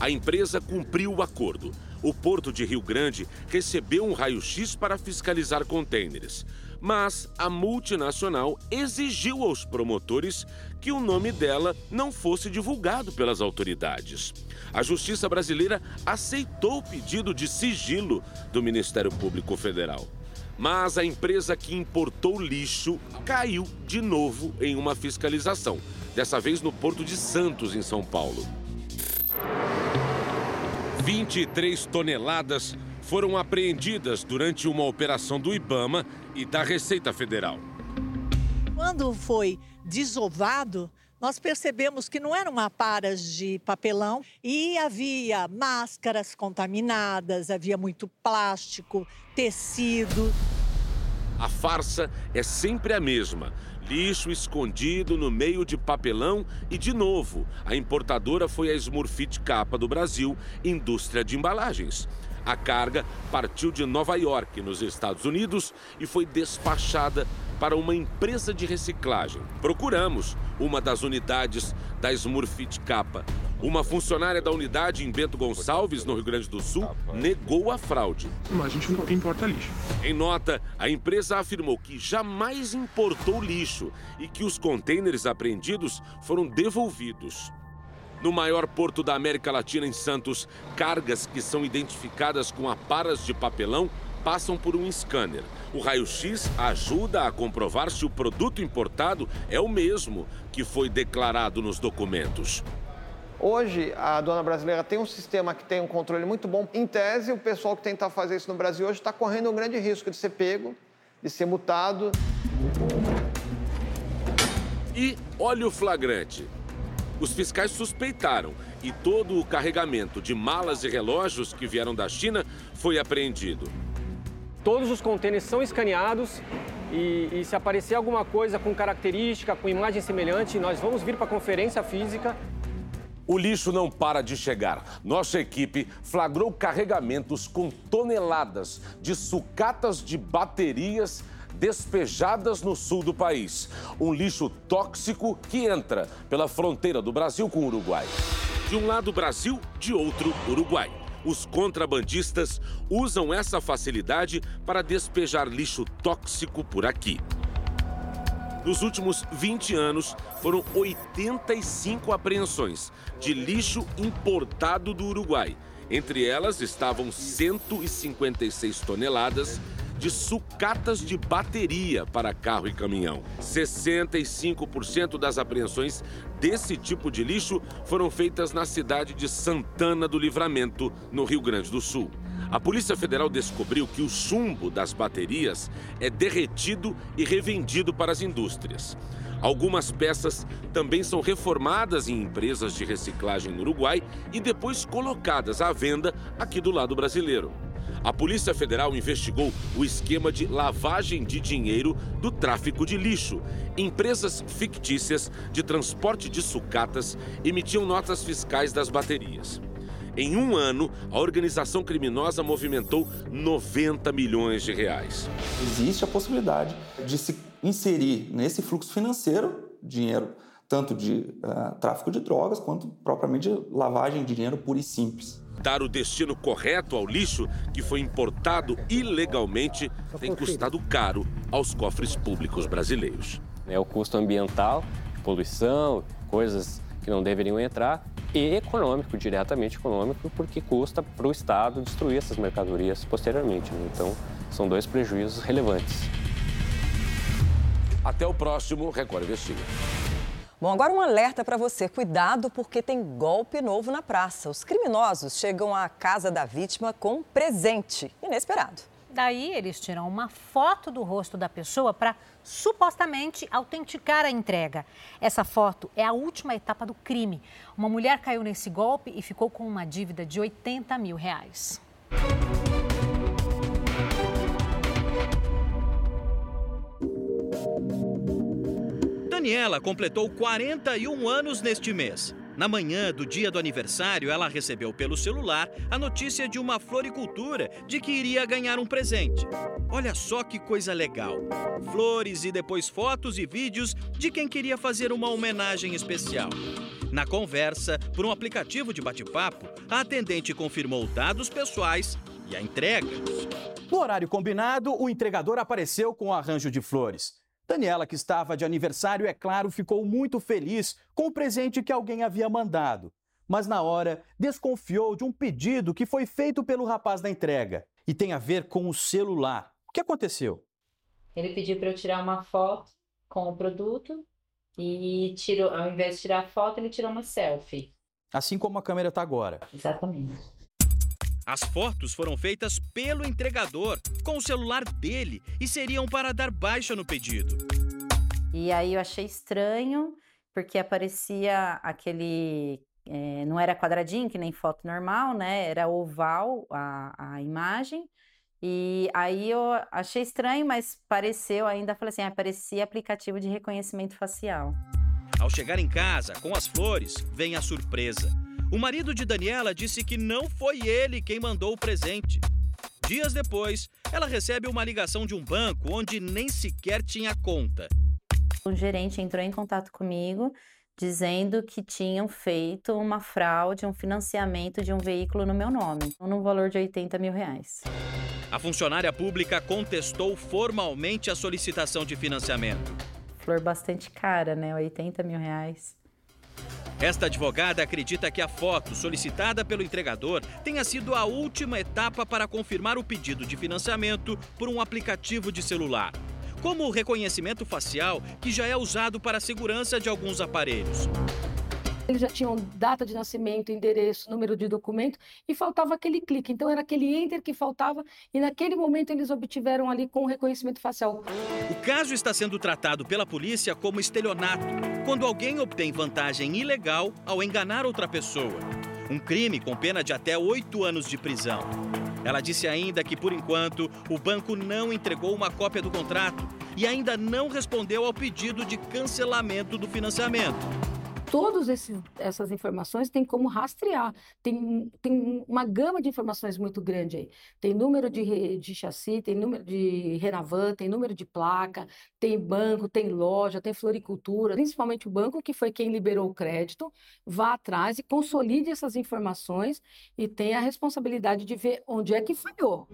A empresa cumpriu o acordo. O Porto de Rio Grande recebeu um raio-x para fiscalizar contêineres. Mas a multinacional exigiu aos promotores que o nome dela não fosse divulgado pelas autoridades. A Justiça Brasileira aceitou o pedido de sigilo do Ministério Público Federal. Mas a empresa que importou lixo caiu de novo em uma fiscalização, dessa vez no Porto de Santos, em São Paulo. 23 toneladas foram apreendidas durante uma operação do Ibama e da Receita Federal. Quando foi desovado, nós percebemos que não eram aparas de papelão e havia máscaras contaminadas, havia muito plástico, tecido. A farsa é sempre a mesma. Lixo escondido no meio de papelão e, de novo, a importadora foi a Smurfit Capa do Brasil, indústria de embalagens. A carga partiu de Nova York, nos Estados Unidos, e foi despachada para uma empresa de reciclagem. Procuramos uma das unidades da Smurfit Capa. Uma funcionária da unidade em Bento Gonçalves, no Rio Grande do Sul, negou a fraude. Mas a gente não importa lixo. Em nota, a empresa afirmou que jamais importou lixo e que os contêineres apreendidos foram devolvidos. No maior porto da América Latina, em Santos, cargas que são identificadas com aparas de papelão passam por um scanner. O raio-x ajuda a comprovar se o produto importado é o mesmo que foi declarado nos documentos. Hoje, a aduana brasileira tem um sistema que tem um controle muito bom. Em tese, o pessoal que tenta fazer isso no Brasil hoje está correndo um grande risco de ser pego, de ser multado. E olha o flagrante. Os fiscais suspeitaram e todo o carregamento de malas e relógios que vieram da China foi apreendido. Todos os contêineres são escaneados e, e, se aparecer alguma coisa com característica, com imagem semelhante, nós vamos vir para a conferência física. O lixo não para de chegar. Nossa equipe flagrou carregamentos com toneladas de sucatas de baterias despejadas no sul do país. Um lixo tóxico que entra pela fronteira do Brasil com o Uruguai. De um lado Brasil, de outro Uruguai. Os contrabandistas usam essa facilidade para despejar lixo tóxico por aqui. Nos últimos 20 anos, foram 85 apreensões de lixo importado do Uruguai. Entre elas estavam 156 toneladas de sucatas de bateria para carro e caminhão. 65% das apreensões desse tipo de lixo foram feitas na cidade de Santana do Livramento, no Rio Grande do Sul. A Polícia Federal descobriu que o chumbo das baterias é derretido e revendido para as indústrias. Algumas peças também são reformadas em empresas de reciclagem no Uruguai e depois colocadas à venda aqui do lado brasileiro. A Polícia Federal investigou o esquema de lavagem de dinheiro do tráfico de lixo. Empresas fictícias de transporte de sucatas emitiam notas fiscais das baterias. Em um ano, a organização criminosa movimentou 90 milhões de reais. Existe a possibilidade de se inserir nesse fluxo financeiro dinheiro tanto de uh, tráfico de drogas quanto propriamente de lavagem de dinheiro pura e simples. Dar o destino correto ao lixo que foi importado ilegalmente tem custado caro aos cofres públicos brasileiros. É o custo ambiental, poluição, coisas que não deveriam entrar, e econômico, diretamente econômico, porque custa para o Estado destruir essas mercadorias posteriormente. Né? Então, são dois prejuízos relevantes. Até o próximo Record Investiga. Bom, agora um alerta para você. Cuidado porque tem golpe novo na praça. Os criminosos chegam à casa da vítima com um presente inesperado. Daí eles tiram uma foto do rosto da pessoa para supostamente autenticar a entrega. Essa foto é a última etapa do crime. Uma mulher caiu nesse golpe e ficou com uma dívida de 80 mil reais. Daniela completou 41 anos neste mês. Na manhã do dia do aniversário, ela recebeu pelo celular a notícia de uma floricultura de que iria ganhar um presente. Olha só que coisa legal! Flores e depois fotos e vídeos de quem queria fazer uma homenagem especial. Na conversa, por um aplicativo de bate-papo, a atendente confirmou dados pessoais e a entrega. No horário combinado, o entregador apareceu com o arranjo de flores. Daniela, que estava de aniversário, é claro, ficou muito feliz com o presente que alguém havia mandado. Mas na hora, desconfiou de um pedido que foi feito pelo rapaz da entrega e tem a ver com o celular. O que aconteceu? Ele pediu para eu tirar uma foto com o produto e tirou, ao invés de tirar a foto, ele tirou uma selfie. Assim como a câmera está agora. Exatamente. As fotos foram feitas pelo entregador, com o celular dele, e seriam para dar baixa no pedido. E aí eu achei estranho, porque aparecia aquele. É, não era quadradinho, que nem foto normal, né? Era oval a, a imagem. E aí eu achei estranho, mas pareceu ainda, falei assim, ah, parecia aplicativo de reconhecimento facial. Ao chegar em casa, com as flores, vem a surpresa. O marido de Daniela disse que não foi ele quem mandou o presente. Dias depois, ela recebe uma ligação de um banco onde nem sequer tinha conta. O gerente entrou em contato comigo dizendo que tinham feito uma fraude, um financiamento de um veículo no meu nome, no valor de 80 mil reais. A funcionária pública contestou formalmente a solicitação de financiamento. Flor bastante cara, né? 80 mil reais. Esta advogada acredita que a foto solicitada pelo entregador tenha sido a última etapa para confirmar o pedido de financiamento por um aplicativo de celular, como o reconhecimento facial, que já é usado para a segurança de alguns aparelhos. Eles já tinham data de nascimento, endereço, número de documento e faltava aquele clique. Então era aquele enter que faltava e naquele momento eles obtiveram ali com o reconhecimento facial. O caso está sendo tratado pela polícia como estelionato, quando alguém obtém vantagem ilegal ao enganar outra pessoa. Um crime com pena de até oito anos de prisão. Ela disse ainda que, por enquanto, o banco não entregou uma cópia do contrato e ainda não respondeu ao pedido de cancelamento do financiamento todas essas informações tem como rastrear. Tem, tem uma gama de informações muito grande aí. Tem número de, de chassi, tem número de Renavan, tem número de placa, tem banco, tem loja, tem floricultura, principalmente o banco que foi quem liberou o crédito, vá atrás e consolide essas informações e tenha a responsabilidade de ver onde é que falhou.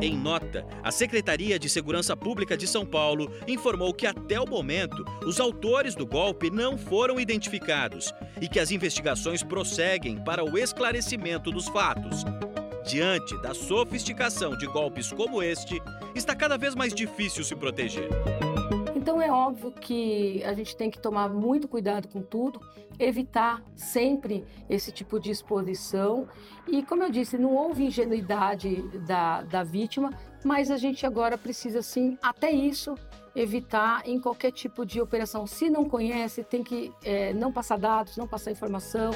Em nota, a Secretaria de Segurança Pública de São Paulo informou que até o momento os autores do golpe não foram identificados e que as investigações prosseguem para o esclarecimento dos fatos. Diante da sofisticação de golpes como este, está cada vez mais difícil se proteger. Então é óbvio que a gente tem que tomar muito cuidado com tudo, evitar sempre esse tipo de exposição. E como eu disse, não houve ingenuidade da, da vítima, mas a gente agora precisa sim, até isso, evitar em qualquer tipo de operação. Se não conhece, tem que é, não passar dados, não passar informação.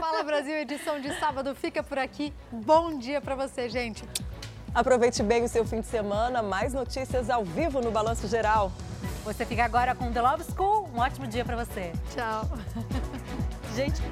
Fala Brasil, edição de sábado fica por aqui. Bom dia para você, gente. Aproveite bem o seu fim de semana. Mais notícias ao vivo no Balanço Geral. Você fica agora com The Love School. Um ótimo dia para você. Tchau. Gente.